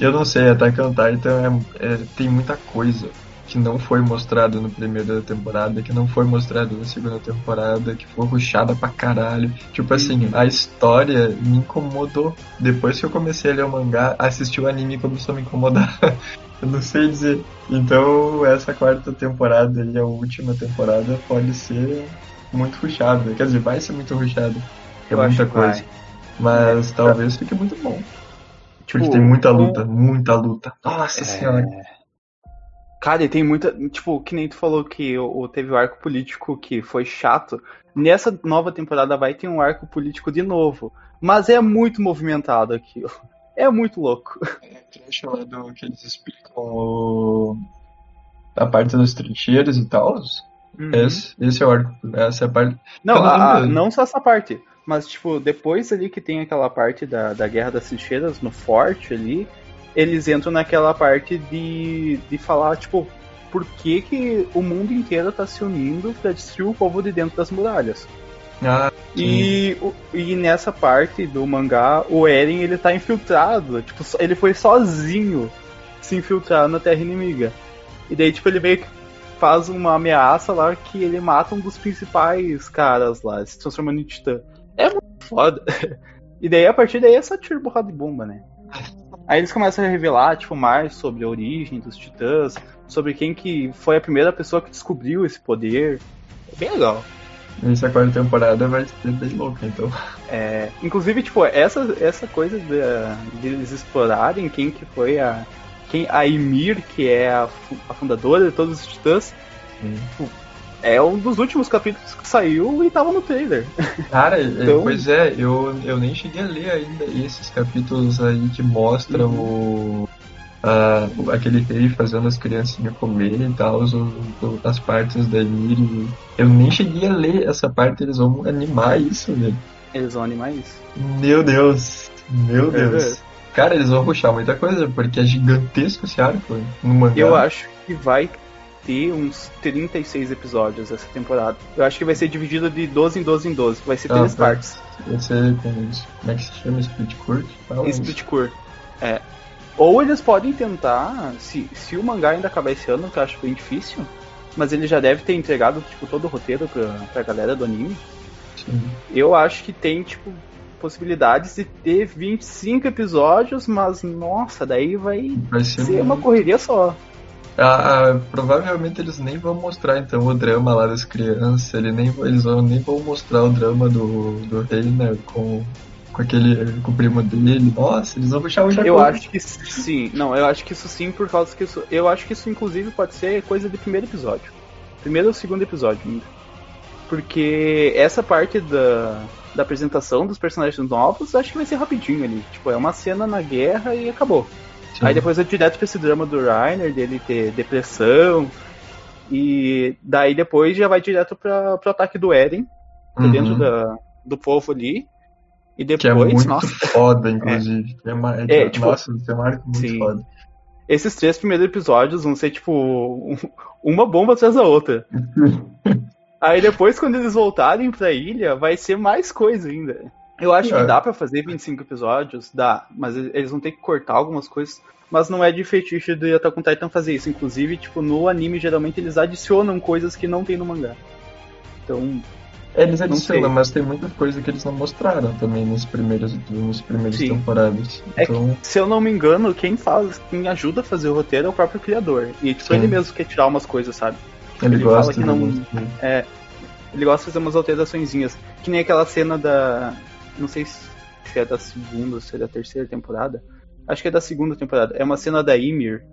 Eu não sei, Attack on Titan é, é, tem muita coisa que não foi mostrado no primeiro da temporada, que não foi mostrado na segunda temporada, que foi ruxada pra caralho. Tipo assim, a história me incomodou. Depois que eu comecei a ler o mangá, assistir o anime começou a me incomodar. eu não sei dizer. Então, essa quarta temporada e a última temporada pode ser muito ruxada. Quer dizer, vai ser muito ruxada. É eu muita coisa. Mas talvez fique muito bom. Tipo, Porque tem muita luta, muita luta. Nossa é... senhora. Cara, e tem muita. Tipo, que nem tu falou que o, teve o arco político que foi chato. Nessa nova temporada vai ter um arco político de novo. Mas é muito movimentado aquilo. É muito louco. É trecho lá do que eles explicam o... a parte dos trincheiros e tal. Uhum. Esse, esse é o arco. Essa é a parte. Não, a, não só essa parte. Mas, tipo, depois ali que tem aquela parte da, da Guerra das Trincheiras no forte ali, eles entram naquela parte de, de falar, tipo, por que, que o mundo inteiro tá se unindo para destruir o povo de dentro das muralhas. Ah, e, e nessa parte do mangá, o Eren ele tá infiltrado, tipo, ele foi sozinho se infiltrar na terra inimiga. E daí, tipo, ele meio que faz uma ameaça lá que ele mata um dos principais caras lá, se transformando em titã. É muito foda. E daí, a partir daí, é só tiro, borrada de bomba, né? Aí eles começam a revelar, tipo, mais sobre a origem dos titãs, sobre quem que foi a primeira pessoa que descobriu esse poder. É bem legal. Essa quarta temporada vai ser bem louca, então. É, inclusive, tipo, essa, essa coisa de, de eles explorarem quem que foi a. Quem, a Ymir, que é a, a fundadora de todos os titãs, tipo, é um dos últimos capítulos que saiu e tava no trailer. Cara, então... pois é, eu, eu nem cheguei a ler ainda esses capítulos aí que mostram uhum. o uh, aquele rei fazendo as criancinhas comer e tal, as partes da Emily. Eu nem cheguei a ler essa parte, eles vão animar isso, velho. Eles vão animar isso. Meu Deus, meu é Deus. Cara, eles vão puxar muita coisa, porque é gigantesco esse arco no mangá. Eu acho que vai ter uns 36 episódios essa temporada. Eu acho que vai ser dividido de 12 em 12 em 12. Vai ser ah, três partes. Vai ser com. Como é que se chama? Split Court? Split Court. É. Ou eles podem tentar, se, se o mangá ainda acabar esse ano, que eu acho bem difícil, mas ele já deve ter entregado tipo, todo o roteiro pra, pra galera do anime. Sim. Eu acho que tem, tipo, possibilidades de ter 25 episódios, mas nossa, daí vai, vai ser, ser uma correria só. Ah, ah, provavelmente eles nem vão mostrar então o drama lá das crianças, ele nem, eles vão, nem vão mostrar o drama do, do rei, né, com com aquele com o primo dele. Nossa, eles vão puxar o Jacob. Eu acho que sim. Não, eu acho que isso sim, por causa que isso. Eu acho que isso, inclusive, pode ser coisa do primeiro episódio. Primeiro ou segundo episódio ainda. Porque essa parte da, da apresentação dos personagens novos, acho que vai ser rapidinho ali. Tipo, é uma cena na guerra e acabou. Sim. Aí depois é direto pra esse drama do Rainer, dele ter depressão. E daí depois já vai direto pra, pro ataque do Eren, uhum. dentro da, do povo ali. E depois, que é muito nossa, foda, inclusive. É, é, é, tipo, nossa, é uma muito sim. foda. Esses três primeiros episódios vão ser, tipo, uma bomba atrás da outra. Aí depois, quando eles voltarem pra ilha, vai ser mais coisa ainda. Eu acho é. que dá para fazer 25 episódios, dá, mas eles vão ter que cortar algumas coisas. Mas não é de fetiche do Attack on Titan fazer isso. Inclusive, tipo, no anime, geralmente eles adicionam coisas que não tem no mangá. Então, eles adicionam, mas tem muita coisa que eles não mostraram também nos primeiros, nos primeiros Sim. temporadas. É então... que, se eu não me engano, quem faz, quem ajuda a fazer o roteiro é o próprio criador. E tipo, Sim. ele mesmo quer tirar umas coisas, sabe? Ele, ele gosta fala que não. É, ele gosta de fazer umas alteraçõezinhas. Que nem aquela cena da. Não sei se é da segunda ou se é da terceira temporada. Acho que é da segunda temporada. É uma cena da Ymir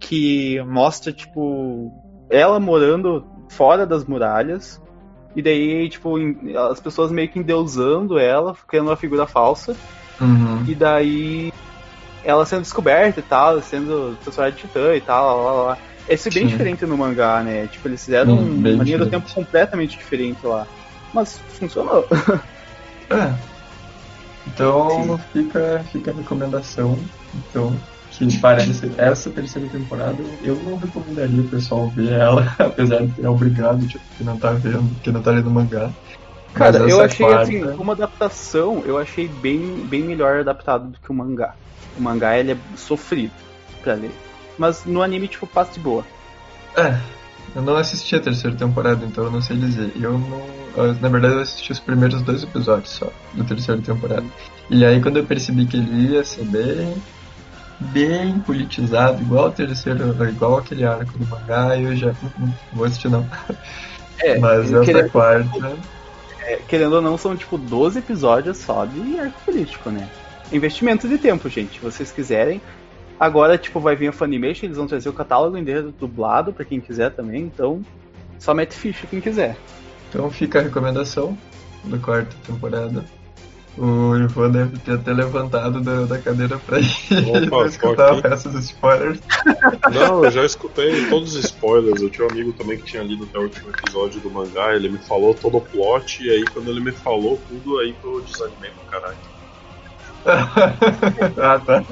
que mostra, tipo, ela morando fora das muralhas e daí, tipo, as pessoas meio que endeusando ela, criando uma figura falsa. Uhum. E daí ela sendo descoberta e tal, sendo transformada de titã e tal, lá, lá, lá. Esse é bem Sim. diferente no mangá, né? Tipo, eles fizeram Sim, uma linha do tempo completamente diferente lá. Mas funcionou. É. Então fica, fica a recomendação. Então, que parece essa terceira temporada, eu não recomendaria o pessoal ver ela, apesar de ser obrigado, tipo, que não tá vendo, que não tá lendo mangá. Cara, eu achei quarta... assim, como adaptação, eu achei bem, bem melhor adaptado do que o mangá. O mangá ele é sofrido pra ler. Mas no anime, tipo, passa de boa. É, eu não assisti a terceira temporada, então eu não sei dizer. Eu não. Na verdade, eu assisti os primeiros dois episódios só da terceira temporada. E aí, quando eu percebi que ele ia ser bem bem politizado, igual o terceiro, igual aquele arco do mangá, eu já não vou assistir não. É, Mas essa querendo, quarta. É, querendo ou não, são tipo 12 episódios só de arco político, né? Investimento de tempo, gente. Se vocês quiserem. Agora, tipo, vai vir a Funimation, eles vão trazer o catálogo inteiro dublado para quem quiser também, então só mete ficha quem quiser. Então fica a recomendação da quarta temporada. O Ivan deve ter até levantado da, da cadeira pra ir Opa, escutar o resto dos spoilers. Não, eu já escutei todos os spoilers. Eu tinha um amigo também que tinha lido até o último episódio do mangá. Ele me falou todo o plot. E aí, quando ele me falou tudo, aí que eu desanimei pro caralho. ah, tá.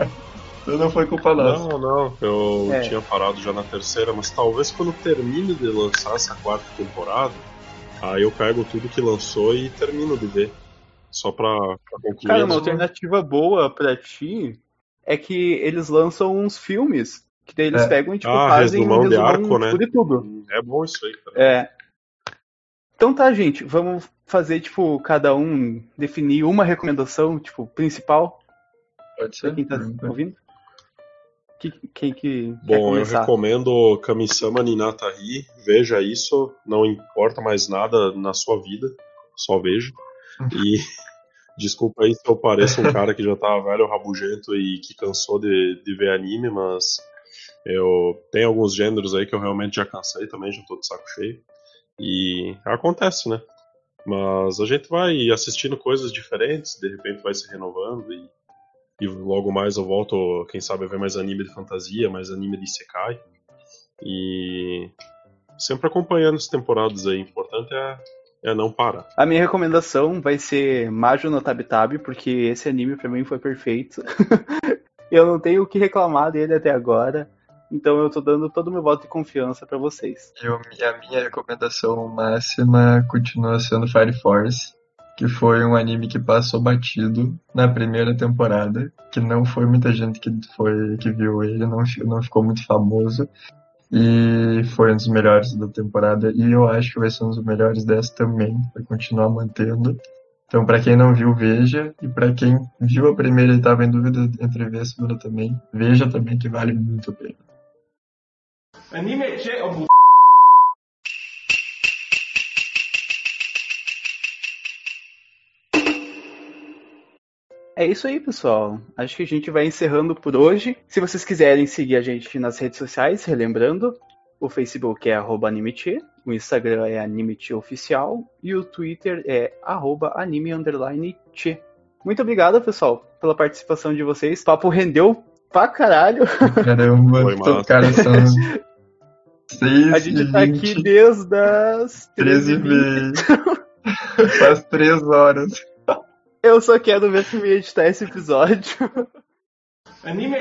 Não foi culpa nossa. Não, não. Eu é. tinha parado já na terceira, mas talvez quando termine de lançar essa quarta temporada, aí eu pego tudo que lançou e termino de ver. Só pra, pra concluir. Cara, uma alternativa boa pra ti é que eles lançam uns filmes. Que daí eles é. pegam e tipo, ah, fazem um de arco, né? tudo e tudo. É bom isso aí, cara. É. Então tá, gente, vamos fazer, tipo, cada um definir uma recomendação, tipo, principal. Pode ser. Pra quem tá ouvindo. Que, quem que Bom, eu recomendo Kamisama Ninatari. Veja isso, não importa mais nada na sua vida, só veja. E desculpa aí se eu pareço um cara que já tá velho, rabugento e que cansou de, de ver anime, mas eu tenho alguns gêneros aí que eu realmente já cansei também, já tô de saco cheio. E acontece, né? Mas a gente vai assistindo coisas diferentes, de repente vai se renovando e, e logo mais eu volto, quem sabe, a ver mais anime de fantasia, mais anime de Isekai. E sempre acompanhando as temporadas aí. O importante é, é não parar. A minha recomendação vai ser Majo no Tab Tab, porque esse anime para mim foi perfeito. eu não tenho o que reclamar dele até agora. Então eu tô dando todo o meu voto de confiança para vocês. Eu, a minha recomendação máxima continua sendo Fire Force, que foi um anime que passou batido na primeira temporada, que não foi muita gente que foi que viu ele, não, não ficou muito famoso. E foi um dos melhores da temporada. E eu acho que vai ser um dos melhores dessa também. Vai continuar mantendo. Então, para quem não viu, veja. E para quem viu a primeira e estava em dúvida entre ver a segunda também, veja também que vale muito a pena. Anime É isso aí, pessoal. Acho que a gente vai encerrando por hoje. Se vocês quiserem seguir a gente nas redes sociais, relembrando, o Facebook é animete, o Instagram é animeteoficial e o Twitter é anime Muito obrigado, pessoal, pela participação de vocês. O papo rendeu pra caralho. Caramba, os caras são a gente tá aqui desde as 13 h Faz 3 horas. Eu só quero ver se me editar esse episódio. Anime